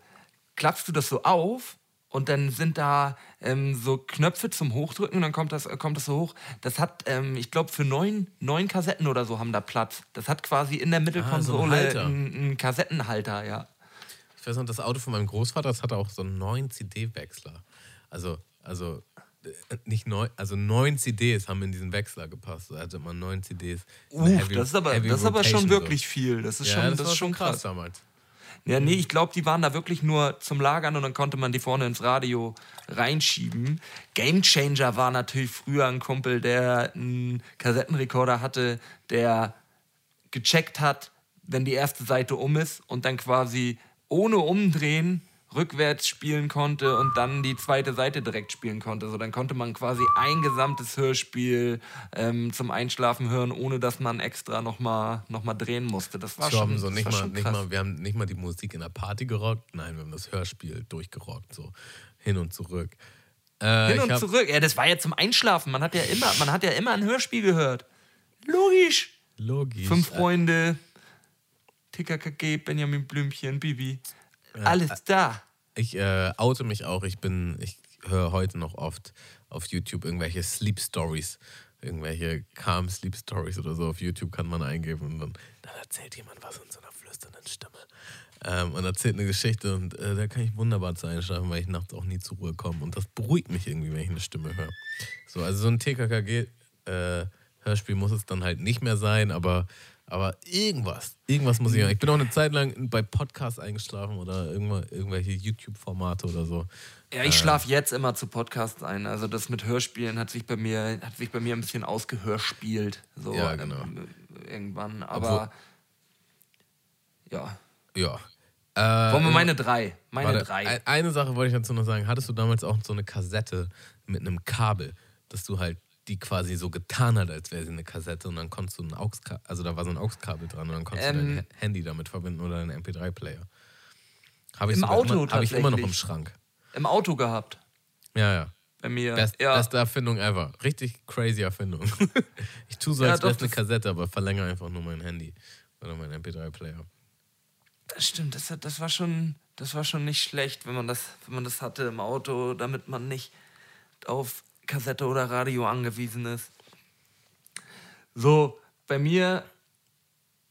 klappst du das so auf und dann sind da ähm, so Knöpfe zum Hochdrücken und dann kommt das, kommt das so hoch. Das hat, ähm, ich glaube, für neun, neun Kassetten oder so haben da Platz. Das hat quasi in der Mittelkonsole Halter. einen, einen Kassettenhalter, ja. Ich weiß noch, das Auto von meinem Großvater, das hatte auch so einen neuen CD-Wechsler. Also, also äh, nicht neun, also neun CDs haben in diesen Wechsler gepasst. Da hatte man neun CDs. Uff, Heavy- das ist aber, das ist aber schon Rotation wirklich viel. Das ist So. schon, Ja, das, das ist schon krass. damals. Ja, nee, ich glaube, die waren da wirklich nur zum Lagern und dann konnte man die vorne ins Radio reinschieben. Game Changer war natürlich früher ein Kumpel, der einen Kassettenrekorder hatte, der gecheckt hat, wenn die erste Seite um ist und dann quasi ohne Umdrehen rückwärts spielen konnte und dann die zweite Seite direkt spielen konnte. So, dann konnte man quasi ein gesamtes Hörspiel ähm, zum Einschlafen hören, ohne dass man extra nochmal noch mal drehen musste. Das war Wir schon, haben so nicht mal, schon nicht mal, wir haben nicht mal die Musik in der Party gerockt. Nein, wir haben das Hörspiel durchgerockt, so hin und zurück. Äh, Hin und hab- zurück. Ja, das war ja zum Einschlafen. Man hat ja immer, man hat ja immer ein Hörspiel gehört. Logisch. Logisch. Fünf Freunde, TKKG, Benjamin Blümchen, Bibi. Alles da. Ich äh, oute mich auch. Ich bin, ich höre heute noch oft auf YouTube irgendwelche Sleep Stories. Irgendwelche calm Sleep Stories oder so auf YouTube kann man eingeben und dann, dann erzählt jemand was in so einer flüsternden Stimme. Ähm, und erzählt eine Geschichte und äh, da kann ich wunderbar zu einschlafen, weil ich nachts auch nie zur Ruhe komme. Und das beruhigt mich irgendwie, wenn ich eine Stimme höre. So, also so ein TKKG-Hörspiel muss es dann halt nicht mehr sein, aber, aber irgendwas, irgendwas muss ich hören. Ich bin auch eine Zeit lang bei Podcasts eingeschlafen oder irgendwelche YouTube-Formate oder so. Ja, ich schlafe jetzt immer zu Podcasts ein. Also das mit Hörspielen hat sich bei mir, hat sich bei mir ein bisschen ausgehörspielt. So, Ja, genau. ähm, irgendwann. Aber ja. Ja. Äh, Wollen wir meine drei? Meine warte, drei. ein- Eine Sache wollte ich dazu noch sagen. Hattest du damals auch so eine Kassette mit einem Kabel, dass du halt die quasi so getan hat, als wäre sie eine Kassette und dann konntest du ein AUX-Kabel, also da war so ein AUX-Kabel dran und dann konntest du Ähm, dein Handy damit verbinden oder deinen MP3-Player. Habe ich, Im Auto immer, hab ich immer noch im. Schrank. Im Auto gehabt. Ja, ja. Bei mir. Best, ja. Beste Erfindung ever. Richtig crazy Erfindung. [LAUGHS] ich tue so, Ja, als wäre doch, es eine Kassette, aber verlängere einfach nur mein Handy oder mein MP3-Player. Das stimmt, das, das, war schon, das war schon nicht schlecht, wenn man, das, wenn man das hatte im Auto, damit man nicht auf Kassette oder Radio angewiesen ist. So, bei mir,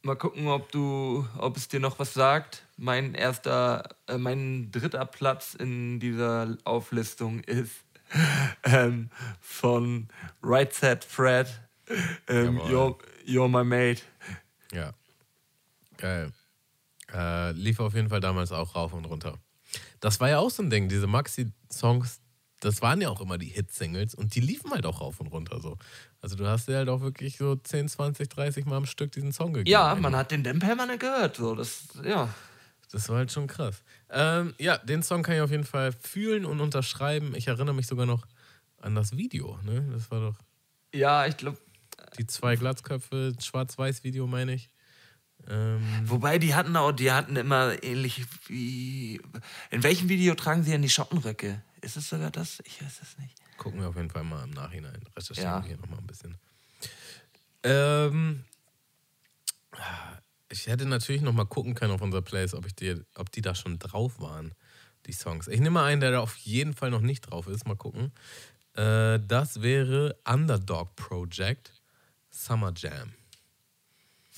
mal gucken, ob du, ob es dir noch was sagt. Mein erster, äh, mein dritter Platz in dieser Auflistung ist [LAUGHS] ähm, von Right Set Fred, ähm, you're, you're My Mate. Ja. Geil. Äh, lief auf jeden Fall damals auch rauf und runter. Das war ja auch so ein Ding, diese Maxi-Songs, das waren ja auch immer die Hit-Singles und die liefen halt auch rauf und runter so. Also du hast dir halt auch wirklich so 10, 20, 30 Mal am Stück diesen Song gegeben. Ja, man hat den immer nicht gehört. So, das, ja. Das war halt schon krass. Ähm, ja, den Song kann ich auf jeden Fall fühlen und unterschreiben. Ich erinnere mich sogar noch an das Video. Ne? Das war doch Ja, ich glaube. die zwei Glatzköpfe, Schwarz-Weiß-Video, meine ich. Ähm, Wobei die hatten auch, die hatten immer ähnlich wie. In welchem Video tragen sie denn die Schottenröcke? Ist es sogar das? Ich weiß es nicht. gucken wir auf jeden Fall mal im Nachhinein. Recherchieren Ja. wir hier nochmal ein bisschen. Ähm, ich hätte natürlich nochmal gucken können auf unserer Playlist, ob, ich die, ob die da schon drauf waren, die Songs. Ich nehme mal einen, der da auf jeden Fall noch nicht drauf ist. Mal gucken. Äh, das wäre Underdog Project. Summer Jam.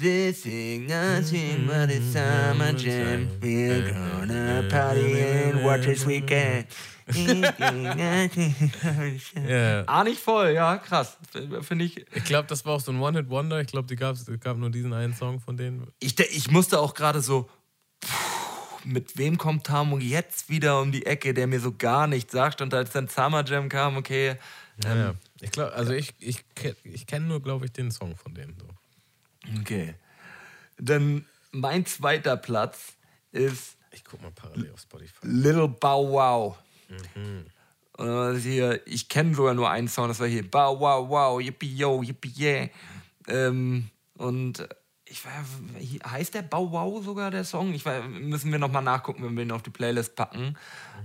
This is nothing but a summer jam. We're gonna party and watch this weekend. Ja. [LAUGHS] Ah, nicht voll, ja, krass. Finde ich. Ich glaube, das war auch so ein One-Hit-Wonder. Ich glaube, die gab's, es gab nur diesen einen Song von denen. Ich, ich musste auch gerade so. Mit wem kommt Tamo jetzt wieder um die Ecke, der mir so gar nichts sagt? Und als dann Summer Jam kam, okay. Ja, ja. Ich glaube, also ich, ich, ich kenne nur, glaube ich, den Song von denen. So. Okay. Dann mein zweiter Platz ist Ich guck mal parallel auf Spotify. Little Bow Wow. Und das ist hier, ich kenne sogar nur einen Song, das war hier Bow Wow Wow, Yippie Yo, Yippie Yeah. Ähm, und ich weiß, heißt der Bow Wow sogar der Song? Ich weiß, müssen wir nochmal nachgucken, wenn wir ihn auf die Playlist packen.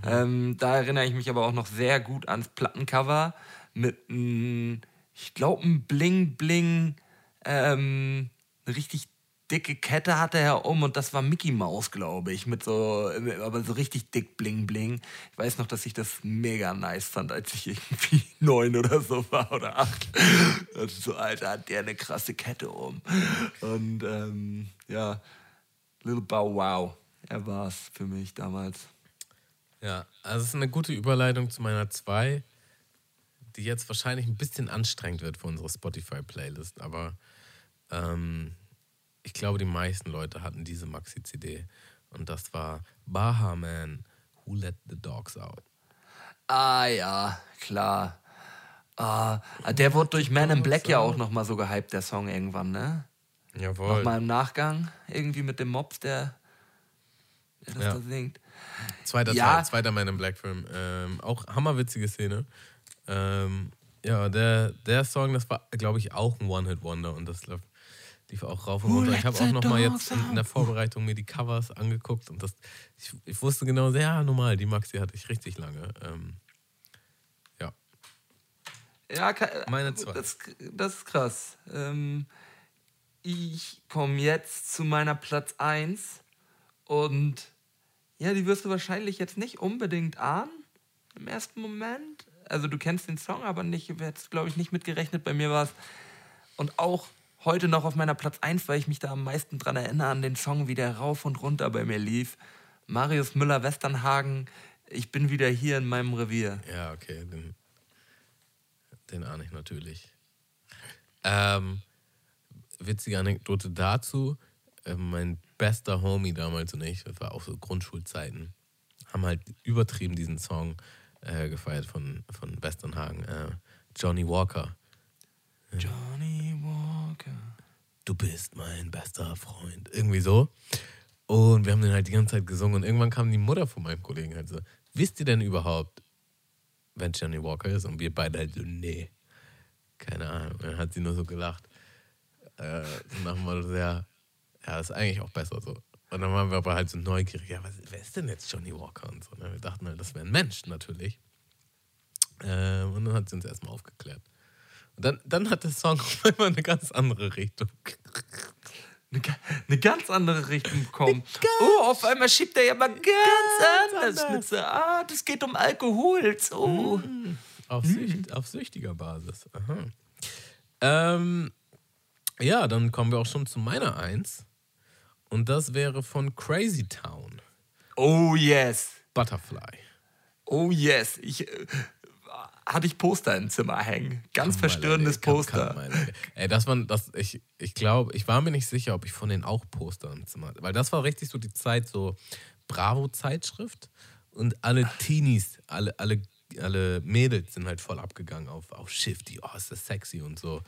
Ähm, da erinnere ich mich aber auch noch sehr gut ans Plattencover mit einem, ich glaube, einem Bling Bling, ähm, eine richtig dicke Kette hatte er um und das war Mickey Mouse, glaube ich, mit so, aber so richtig dick Bling Bling. Ich weiß noch, dass ich das mega nice fand, als ich irgendwie [LAUGHS] neun oder so war oder acht. Also so, Alter, hat der eine krasse Kette um. Und ähm, ja, Little Bow Wow, er war es für mich damals. Ja, also es ist eine gute Überleitung zu meiner 2, die jetzt wahrscheinlich ein bisschen anstrengend wird für unsere Spotify-Playlist, aber ähm, ich glaube, die meisten Leute hatten diese Maxi-CD und das war Baha Man, Who Let the Dogs Out. Ah ja, klar. Ah, der wurde durch Man in Black ja auch nochmal so gehypt, der Song irgendwann, ne? Jawohl. Nochmal im Nachgang, irgendwie mit dem Mops, der, der das Ja. da singt. Zweiter Ja. Teil, zweiter Man in Black Film. Ähm, auch hammerwitzige Szene. Ähm, ja, der, der Song, das war, glaube ich, auch ein One-Hit-Wonder und das lief, lief auch rauf und runter. Ich habe auch noch mal dogs jetzt in, in der Vorbereitung mir die Covers angeguckt und das, ich, ich wusste genau, ja, normal, die Maxi hatte ich richtig lange. Ähm, ja, Ja, Meine zwei. Das, das ist krass. Ähm, ich komme jetzt zu meiner Platz 1 und ja, die wirst du wahrscheinlich jetzt nicht unbedingt ahnen im ersten Moment. Also du kennst den Song, aber nicht, jetzt glaube ich nicht mitgerechnet. Bei mir war es und auch heute noch auf meiner Platz 1, weil ich mich da am meisten dran erinnere an den Song, wie der rauf und runter bei mir lief. Marius Müller-Westernhagen, ich bin wieder hier in meinem Revier. ja, okay, den, den ahne ich natürlich. Ähm, witzige Anekdote dazu. Äh, mein bester Homie damals und ich, das war auch so Grundschulzeiten, haben halt übertrieben diesen Song äh, gefeiert von, von Westernhagen. Äh, Johnny Walker. Johnny Walker. Du bist mein bester Freund. Irgendwie so. Und wir haben den halt die ganze Zeit gesungen. Und irgendwann kam die Mutter von meinem Kollegen halt so: Wisst ihr denn überhaupt, wenn Johnny Walker ist? Und wir beide halt so: Nee. Keine Ahnung. Und dann hat sie nur so gelacht. Äh, nach dem Motto, ja, ja, ist eigentlich auch besser so. Und dann waren wir aber halt so neugierig: Ja, was, wer ist denn jetzt Johnny Walker? Und so. Ne? Wir dachten halt, das wäre ein Mensch natürlich. Äh, und dann hat sie uns erstmal aufgeklärt. Dann, dann hat der Song [LAUGHS] auf einmal eine ganz andere Richtung. eine, eine ganz andere Richtung bekommen. Oh, auf einmal schiebt er ja mal ganz, anders. anders. Mit so, ah, das geht um Alkohol. So. Auf, Sücht, auf süchtiger Basis. Aha. Ähm, ja, dann kommen wir auch schon zu meiner Eins. Und das wäre von Crazy Town. Oh yes. Butterfly. Oh yes. Ich, äh, hatte ich Poster im Zimmer hängen. Ganz verstörendes Kann- Poster. kann meine- Ey, das waren, das, ich, ich glaube, ich war mir nicht sicher, ob ich von denen auch Poster im Zimmer hatte. Weil das war richtig so die Zeit, so Bravo-Zeitschrift. Und alle Teenies, alle, alle, alle Mädels sind halt voll abgegangen auf, auf Shifty. Oh, ist das sexy und so.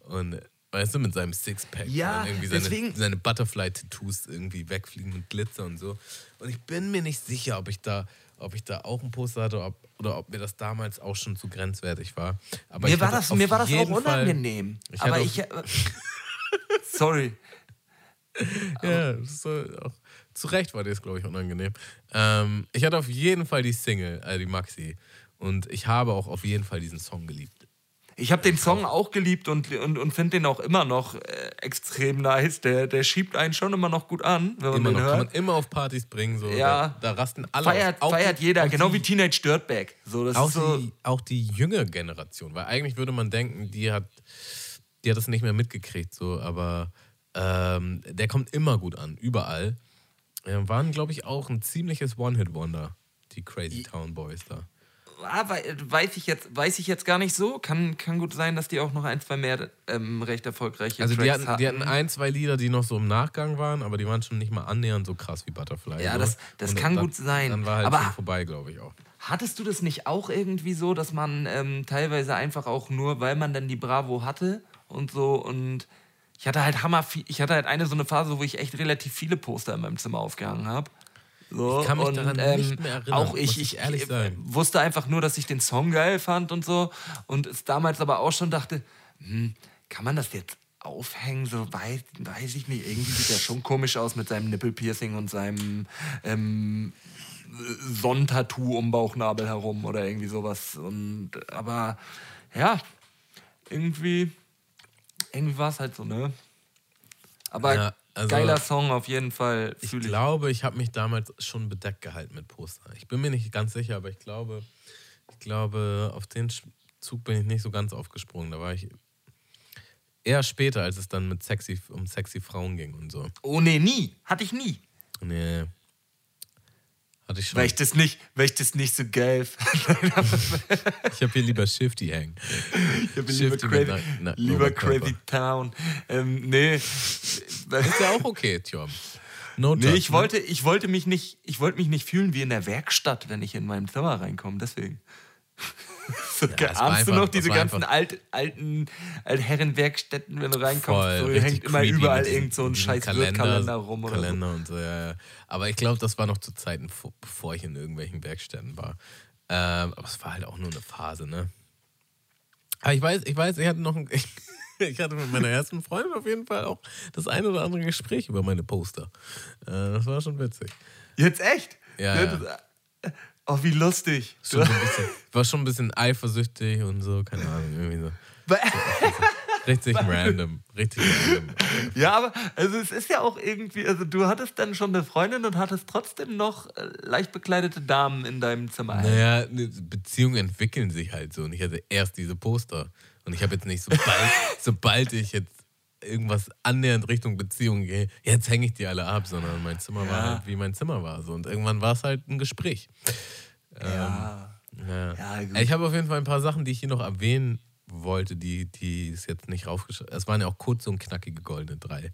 Und weißt du, mit seinem Sixpack. Ja, und irgendwie seine, deswegen- seine Butterfly-Tattoos irgendwie wegfliegen mit Glitzer und so. Und ich bin mir nicht sicher, ob ich da, ob ich da auch ein Poster hatte ob, oder ob mir das damals auch schon zu grenzwertig war. Aber Mir war, das, mir war das auch jeden Fall- unangenehm. Ich Aber ich. äh, [LAUGHS] sorry. Ja, so auch, zu Recht war dir das, glaube ich, unangenehm. Ähm, ich hatte auf jeden Fall die Single, äh, die Maxi. Und ich habe auch auf jeden Fall diesen Song geliebt. Ich habe den Song auch geliebt und, und, und finde den auch immer noch äh, extrem nice. Der, der schiebt einen schon immer noch gut an, wenn man Immer den noch, kann hört. man immer auf Partys bringen. So. Ja. Da, da rasten alle. Feiert, auf. Feiert die- jeder, genau die, wie Teenage Dirtbag. So, auch, so, die, auch die junge Generation. Weil eigentlich würde man denken, die hat, die hat das nicht mehr mitgekriegt, so, aber ähm, der kommt immer gut an, überall. Ja, waren, glaube ich, auch ein ziemliches One-Hit-Wonder, die Crazy Town Boys da. Ah, wei- weiß ich jetzt, weiß ich jetzt gar nicht so. Kann, kann gut sein, dass die auch noch ein, zwei mehr ähm, recht erfolgreiche Also die Tracks hatten, die hatten ein, zwei Lieder, die noch so im Nachgang waren, aber die waren schon nicht mal annähernd so krass wie Butterfly. Ja, so. das- das Und kann dann, gut sein. Dann war halt Aber- schon vorbei, glaube ich auch. Hattest du das nicht auch irgendwie so, dass man ähm, teilweise einfach auch nur, weil man dann die Bravo hatte und so und ich hatte halt Hammer, viel- ich hatte halt eine so eine Phase, wo ich echt relativ viele Poster in meinem Zimmer aufgehangen habe. So, Ich kann mich und, daran ähm, nicht mehr erinnern, Auch ich, ich ich, wusste einfach nur, dass ich den Song geil fand und so und es damals aber auch schon dachte, hm, kann man das jetzt aufhängen? So weiß, weiß ich nicht. Irgendwie sieht er schon komisch aus mit seinem Nippelpiercing und seinem ähm, Sonnentattoo um Bauchnabel herum oder irgendwie sowas. Und aber ja, irgendwie, irgendwie war es halt so, ne? Aber Ja, also- geiler Song auf jeden Fall. Ich ich. glaube, ich habe mich damals schon bedeckt gehalten mit Poster. Ich bin mir nicht ganz sicher, aber ich glaube, ich glaube, auf den Zug bin ich nicht so ganz aufgesprungen. Da war ich eher später, als es dann mit sexy, um sexy Frauen ging und so. Oh nee, nie. Hatte ich nie. Nee. Hatte ich schon. Weil ich das nicht, weil ich das nicht so geil [LAUGHS] fand. Ich habe hier lieber Shifty hängen. Ich hab lieber crazy, na- lieber crazy Town. Ähm, nee. Ist ja auch okay, Tjom. No Nee, ich judgment. wollte, ich wollte mich nicht, ich wollte mich nicht fühlen wie in der Werkstatt, wenn ich in meinem Zimmer reinkomme. Deswegen. [LAUGHS] so, war ahnst du noch diese ganzen alt, alten Altherrenwerkstätten, wenn du reinkommst, Voll, so, hängt immer überall irgend so ein scheiß Kalender, Kalender rum oder Kalender und so, ja, ja. Aber ich glaube, das war noch zu Zeiten, vo- bevor ich in irgendwelchen Werkstätten war. Ähm, aber es war halt auch nur eine Phase, ne? Aber ich weiß, ich weiß, ich hatte noch ein, [LAUGHS] ich hatte mit meiner ersten Freundin auf jeden Fall auch das ein oder andere Gespräch über meine Poster. Äh, das war schon witzig. so. Jetzt echt? Ja, ja. das- Oh, wie lustig. Schon so bisschen, war schon ein bisschen eifersüchtig und so, keine Ahnung, irgendwie so. Richtig random, richtig random. Ja, aber also es ist ja auch irgendwie, also du hattest dann schon eine Freundin und hattest trotzdem noch äh, leicht bekleidete Damen in deinem Zimmer. Naja, ne, Beziehungen entwickeln sich halt so. Und ich hatte erst diese Poster. Und ich habe jetzt nicht, sobald, [LAUGHS] sobald ich jetzt irgendwas annähernd Richtung Beziehung gehe, jetzt hänge ich die alle ab, sondern mein Zimmer war Ja. halt, wie mein Zimmer war. So. Und irgendwann war es halt ein Gespräch. Ja. Ja. Ja, gut. Ich habe auf jeden Fall ein paar Sachen, die ich hier noch erwähnen wollte, die, die es jetzt nicht raufgeschrieben Es waren ja auch kurz und knackige goldene drei.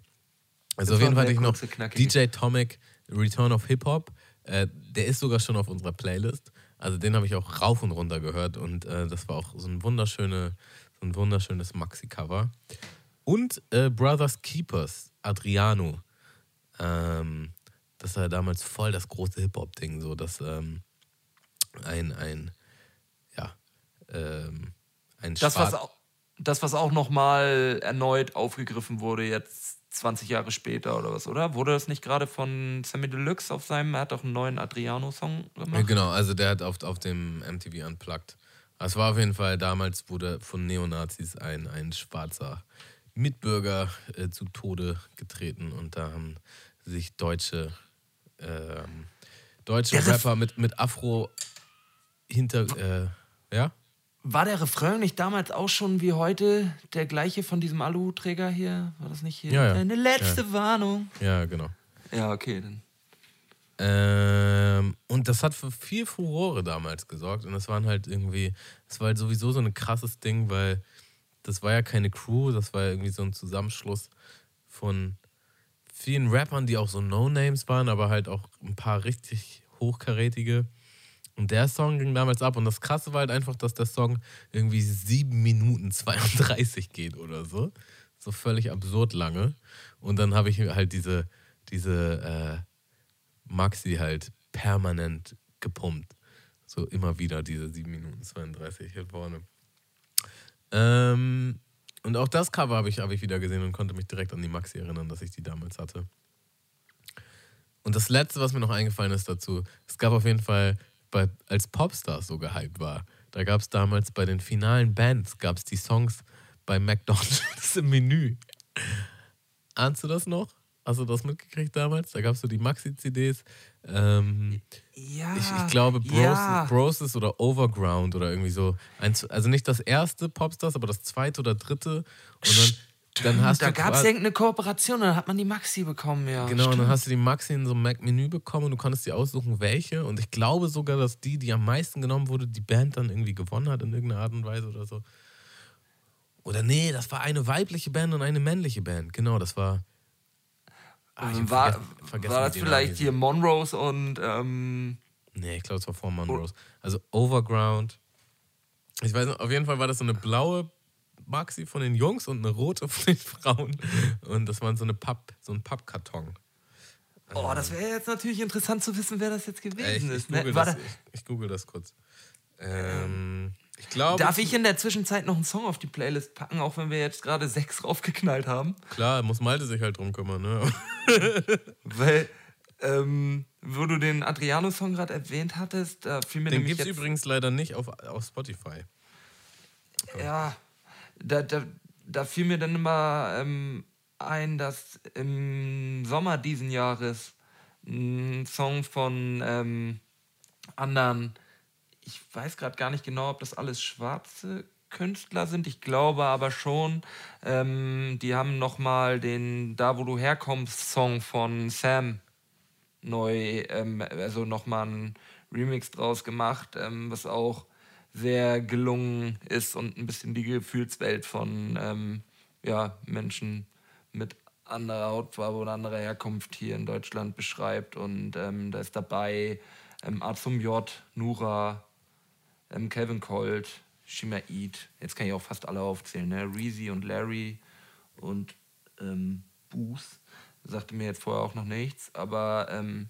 Also Das auf jeden Fall hatte ich noch kurze, knackige. DJ Tomic, Return of Hip Hop. Äh, der ist sogar schon auf unserer Playlist. Also den habe ich auch rauf und runter gehört und äh, das war auch so ein, wunderschöne, so ein wunderschönes Maxi-Cover. Und äh, Brothers Keepers, Adriano. Ähm, das war damals voll das große Hip-Hop-Ding, so dass ähm, ein, ein, ja, ähm, ein Das, was auch, das, was auch nochmal erneut aufgegriffen wurde, jetzt 20 Jahre später oder was, oder? Wurde das nicht gerade von Sammy Deluxe auf seinem, er hat doch einen neuen Adriano-Song Ja, gemacht? genau, also der hat auf, auf dem MTV Unplugged. Es war auf jeden Fall, damals wurde von Neonazis ein, ein schwarzer Mitbürger äh, zu Tode getreten und da haben sich deutsche, ähm, deutsche Ja, Rapper mit, mit Afro hinter, äh, ja? War der Refrain nicht damals auch schon wie heute der gleiche von diesem Aluträger hier? War das nicht hier? Ja, ja. Eine letzte Warnung. Ja, genau. Ja, okay, dann. Ähm, und das hat für viel Furore damals gesorgt. Und das waren halt irgendwie, das war halt sowieso so ein krasses Ding, weil das war ja keine Crew, das war ja irgendwie so ein Zusammenschluss von vielen Rappern, die auch so No-Names waren, aber halt auch ein paar richtig hochkarätige. Und der Song ging damals ab. Und das Krasse war halt einfach, dass der Song irgendwie 7 Minuten 32 geht oder so. So völlig absurd lange. Und dann habe ich halt diese, diese äh, Maxi halt permanent gepumpt. So immer wieder diese 7 Minuten 32 hier vorne. Ähm, und auch das Cover habe ich, hab ich wieder gesehen und konnte mich direkt an die Maxi erinnern, dass ich die damals hatte. Und das Letzte, was mir noch eingefallen ist dazu, es gab auf jeden Fall, bei, als Popstars so gehypt war, da gab es damals bei den finalen Bands, gab es die Songs bei McDonalds [LAUGHS] im Menü. Ahnst du das noch? Hast du das mitgekriegt damals? Da gab es so die Maxi-CDs. Ähm, Ja. ich, ich glaube, Bros, ja. Broses oder Overground oder irgendwie so. Eins, also nicht das erste Popstars, aber das zweite oder dritte. Und dann, dann hast da gab es irgendeine Kooperation, dann hat man die Maxi bekommen, ja. Genau, und dann hast du die Maxi in so einem Mac-Menü bekommen und du konntest dir aussuchen, welche. Und ich glaube sogar, dass die, die am meisten genommen wurde, die Band dann irgendwie gewonnen hat in irgendeiner Art und Weise oder so. Oder nee, das war eine weibliche Band und eine männliche Band. Genau, das war. Ah, ich hab war, vergessen- war das vielleicht hier Monrose und ähm, Nee, ich glaube, es war vor Monrose. Also Overground. Ich weiß nicht, auf jeden Fall war das so eine blaue Maxi von den Jungs und eine rote von den Frauen. Und das waren so eine Papp, so ein Pappkarton. Oh, das wäre jetzt natürlich interessant zu wissen, wer das jetzt Äh, ich, gewesen ich, ist. Ne? google Warte, das, ich, ich google das kurz. Ähm, ich glaube. darf ich in der Zwischenzeit noch einen Song auf die Playlist packen, auch wenn wir jetzt gerade sechs raufgeknallt haben? Klar, muss Malte sich halt drum kümmern, ne? [LAUGHS] Weil, ähm, wo du den Adriano-Song gerade erwähnt hattest, da fiel mir Den nämlich gibt es jetzt... übrigens leider nicht auf, auf Spotify. Ja, da, da, da fiel mir dann immer ähm, ein, dass im Sommer diesen Jahres ein Song von ähm, anderen, ich weiß gerade gar nicht genau, ob das alles schwarze Künstler sind, ich glaube aber schon, ähm, die haben nochmal den Da, wo du herkommst Song von Sam neu, ähm, also nochmal ein Remix draus gemacht, ähm, was auch sehr gelungen ist und ein bisschen die Gefühlswelt von ähm, ja, Menschen mit anderer Hautfarbe oder anderer Herkunft hier in Deutschland beschreibt. Und ähm, da ist dabei ähm, Azum J, Nura, ähm, Kevin Colt, Shima Eid, jetzt kann ich auch fast alle aufzählen, ne? Reezy und Larry und ähm, Booth. Sagte mir jetzt vorher auch noch nichts, aber ähm,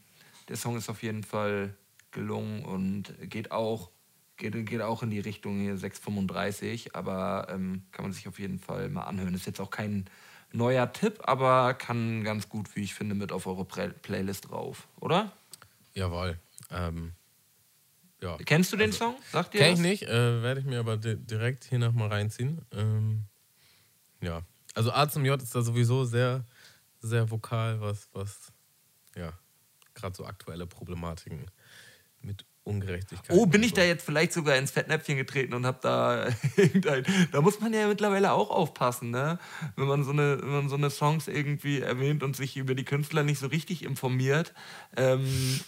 der Song ist auf jeden Fall gelungen und geht auch, geht, geht auch in die Richtung hier 635, aber ähm, kann man sich auf jeden Fall mal anhören. Ist jetzt auch kein neuer Tipp, aber kann ganz gut, wie ich finde, mit auf eure Play Playlist drauf, oder? Jawohl. Ähm, ja. Kennst du den Song? Sagt ihr Kenn ich das? nicht, äh, werde ich mir aber di direkt hier noch mal reinziehen. Ähm, ja. Also A zum J ist da sowieso sehr, sehr vokal, was, was, ja, gerade so aktuelle Problematiken mit Ungerechtigkeit. Oh, bin ich so. da jetzt vielleicht sogar ins Fettnäpfchen getreten und habe da [LAUGHS] irgendein. Da muss man ja mittlerweile auch aufpassen, ne? Wenn man so eine, wenn man so eine Songs irgendwie erwähnt und sich über die Künstler nicht so richtig informiert. Ähm,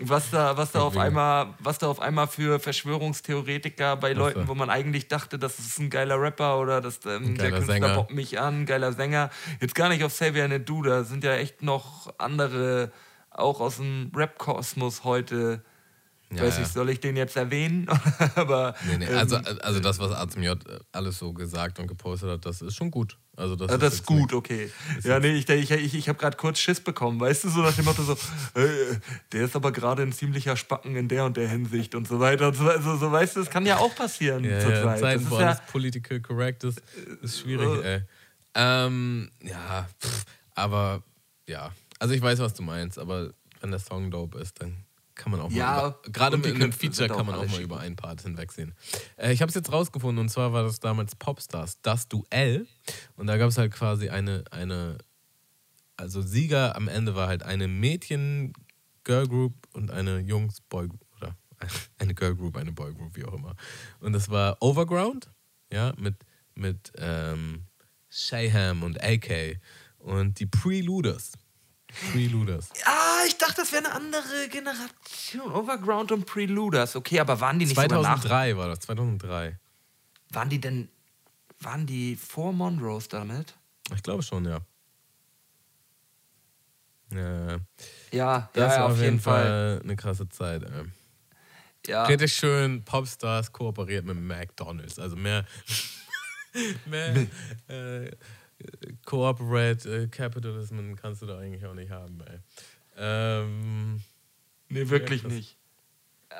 was da, was da auf einmal, was da auf einmal für Verschwörungstheoretiker bei Leuten, da? wo man eigentlich dachte, das ist ein geiler Rapper oder dass ähm, der Künstler Sänger. bockt mich an, geiler Sänger. Jetzt gar nicht auf Xavier Nadu, da sind ja echt noch andere, auch aus dem Rap-Kosmos heute. Ja, Weiß ja. nicht, soll ich den jetzt erwähnen? [LAUGHS] Aber Nee, nee, ähm, also, also das, was A zum J alles so gesagt und gepostet hat, das ist schon gut. Also das, ah, das ist jetzt gut, okay. Ja, nee, ich, ich, ich, ich habe gerade kurz Schiss bekommen, weißt du, so nach dem Motto so, äh, der ist aber gerade ein ziemlicher Spacken in der und der Hinsicht und so weiter und so, also, so weißt du, das kann ja auch passieren Ja, zur ja, Zeit. Das Zeiten, ist wo ja, political correct ist, ist schwierig, Äh. ey. Ähm, ja, pff, aber ja. Also ich weiß, was du meinst, aber wenn der Song dope ist, dann kann man auch Ja, mal über, gerade mit einem Feature kann man auch mal schick. über einen Part hinwegsehen. Äh, ich habe es jetzt rausgefunden und zwar war das damals Popstars, das Duell und da gab es halt quasi eine, eine, also Sieger am Ende war halt eine Mädchen Girl Group und eine Jungs Boy Group oder [LAUGHS] eine Girl Group, eine Boy Group, wie auch immer. Und das war Overground, ja, mit, mit ähm, Shayham und AK und die Preluders. Preluders. ah, ich dachte, das wäre eine andere Generation. Overground und Preluders. Okay, aber waren die nicht sogar nach? 2003 war das, 2003. Waren die denn, waren die vor Monrose damit? Ich glaube schon, ja. Ja, Ja, das ja, war auf jeden Fall. eine krasse Zeit. Ey. Ja. Richtig schön, Popstars kooperiert mit McDonalds. Also mehr, [LAUGHS] mehr äh, Cooperate äh, Capitalism kannst du da eigentlich auch nicht haben. Ey. Ähm, Nee, wirklich Ja, nicht.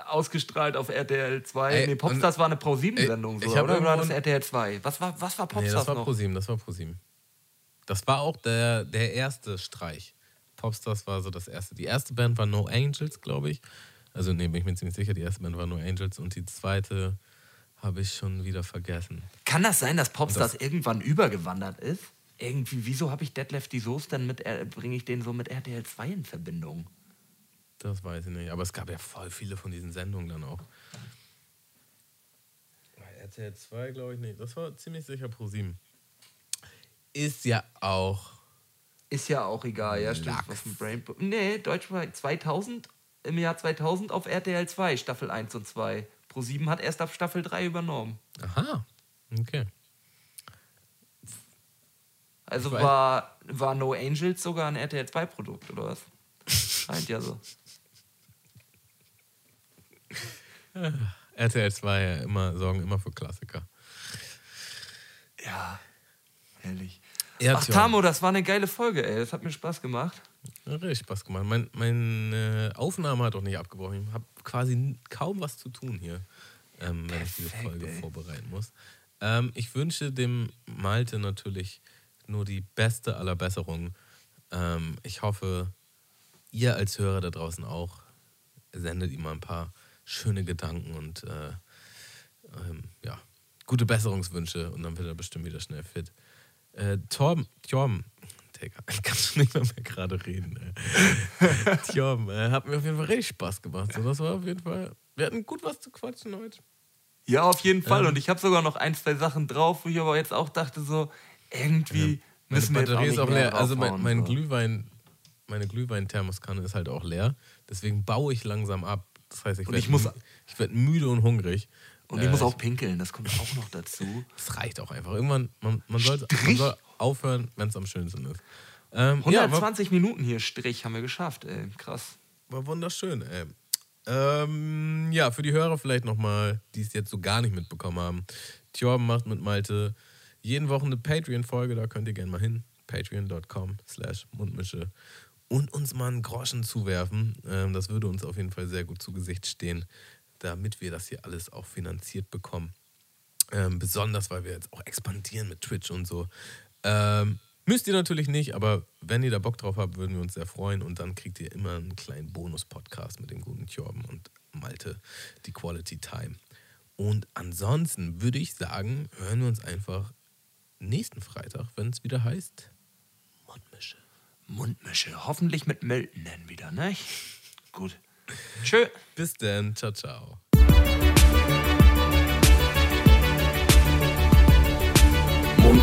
Ausgestrahlt auf RTL 2. Ey, nee, Popstars war eine Pro-7-Sendung, Ey, so, ich hab oder? War das RTL 2? Was war, was war nee, Popstars das war noch? ProSieben, das war ProSieben. Das war auch der, der erste Streich. Popstars war so das erste. Die erste Band war No Angels, glaube ich. Also, nee, bin ich mir ziemlich sicher. Die erste Band war No Angels und die zweite habe ich schon wieder vergessen. Kann das sein, dass Popstars irgendwann übergewandert ist? irgendwie, wieso habe ich Detlef die Soße dann mit, bringe ich den so mit RTL 2 in Verbindung? Das weiß ich nicht. Aber es gab ja voll viele von diesen Sendungen dann auch. RTL 2 glaube ich nicht. Das war ziemlich sicher Pro 7. Ist ja auch. Ist ja auch egal, ja, stimmt. Was ein Brain. Nee, Deutschland 2000, im Jahr 2000 auf RTL 2, Staffel 1 und 2. Pro 7 hat erst ab Staffel 3 übernommen. Aha. Okay. Also war, war No Angels sogar ein RTL 2-Produkt, oder was? [LAUGHS] Scheint ja so. RTL 2 ja immer, sorgen immer für Klassiker. Ja, ehrlich. Ja, Ach, Tamo, das war eine geile Folge, ey. Das hat mir Spaß gemacht. Richtig Spaß gemacht. Mein, meine Aufnahme hat auch nicht abgebrochen. Ich habe quasi kaum was zu tun hier, ähm, wenn ich diese Folge ey. vorbereiten muss. Ähm, ich wünsche dem Malte natürlich nur die beste aller Besserungen. Ähm, ich hoffe, ihr als Hörer da draußen auch sendet ihm mal ein paar schöne Gedanken und äh, ähm, ja, gute Besserungswünsche und dann wird er bestimmt wieder schnell fit. Äh, Torben, Torben, Digga, ich kann schon nicht mehr, mehr gerade reden. Torben, äh, hat mir auf jeden Fall richtig Spaß gemacht. So, das war auf jeden Fall, wir hatten gut was zu quatschen heute. Ja, auf jeden Fall. Ähm, und ich habe sogar noch ein, zwei Sachen drauf, wo ich aber jetzt auch dachte, so, irgendwie ja, müssen wir Batterie ist auch leer. Also mein, mein so. Glühwein, meine Glühwein-Thermoskanne ist halt auch leer. Deswegen baue ich langsam ab. Das heißt, ich werde werd müde und hungrig. Und ich äh, muss auch pinkeln, das kommt auch noch dazu. [LAUGHS] Das reicht auch einfach. Irgendwann, man, man, soll, man soll aufhören, wenn es am schönsten ist. Ähm, 120 ja, war, Minuten hier Strich haben wir geschafft, ey. Krass. War wunderschön, ey. Ähm, ja, für die Hörer vielleicht nochmal, die es jetzt so gar nicht mitbekommen haben. Tjorben macht mit Malte jeden Woche eine Patreon-Folge, da könnt ihr gerne mal hin. Patreon.com slash Mundmische und uns mal einen Groschen zuwerfen. Ähm, das würde uns auf jeden Fall sehr gut zu Gesicht stehen, damit wir das hier alles auch finanziert bekommen. Ähm, besonders, weil wir jetzt auch expandieren mit Twitch und so. Ähm, müsst ihr natürlich nicht, aber wenn ihr da Bock drauf habt, würden wir uns sehr freuen. Und dann kriegt ihr immer einen kleinen Bonus-Podcast mit dem guten Tjorben und Malte, die Quality Time. Und ansonsten würde ich sagen, hören wir uns einfach nächsten Freitag, wenn es wieder heißt Mundmische. Mundmische. Hoffentlich mit Milton dann wieder, ne? Gut. Tschö. Bis dann. Ciao, ciao.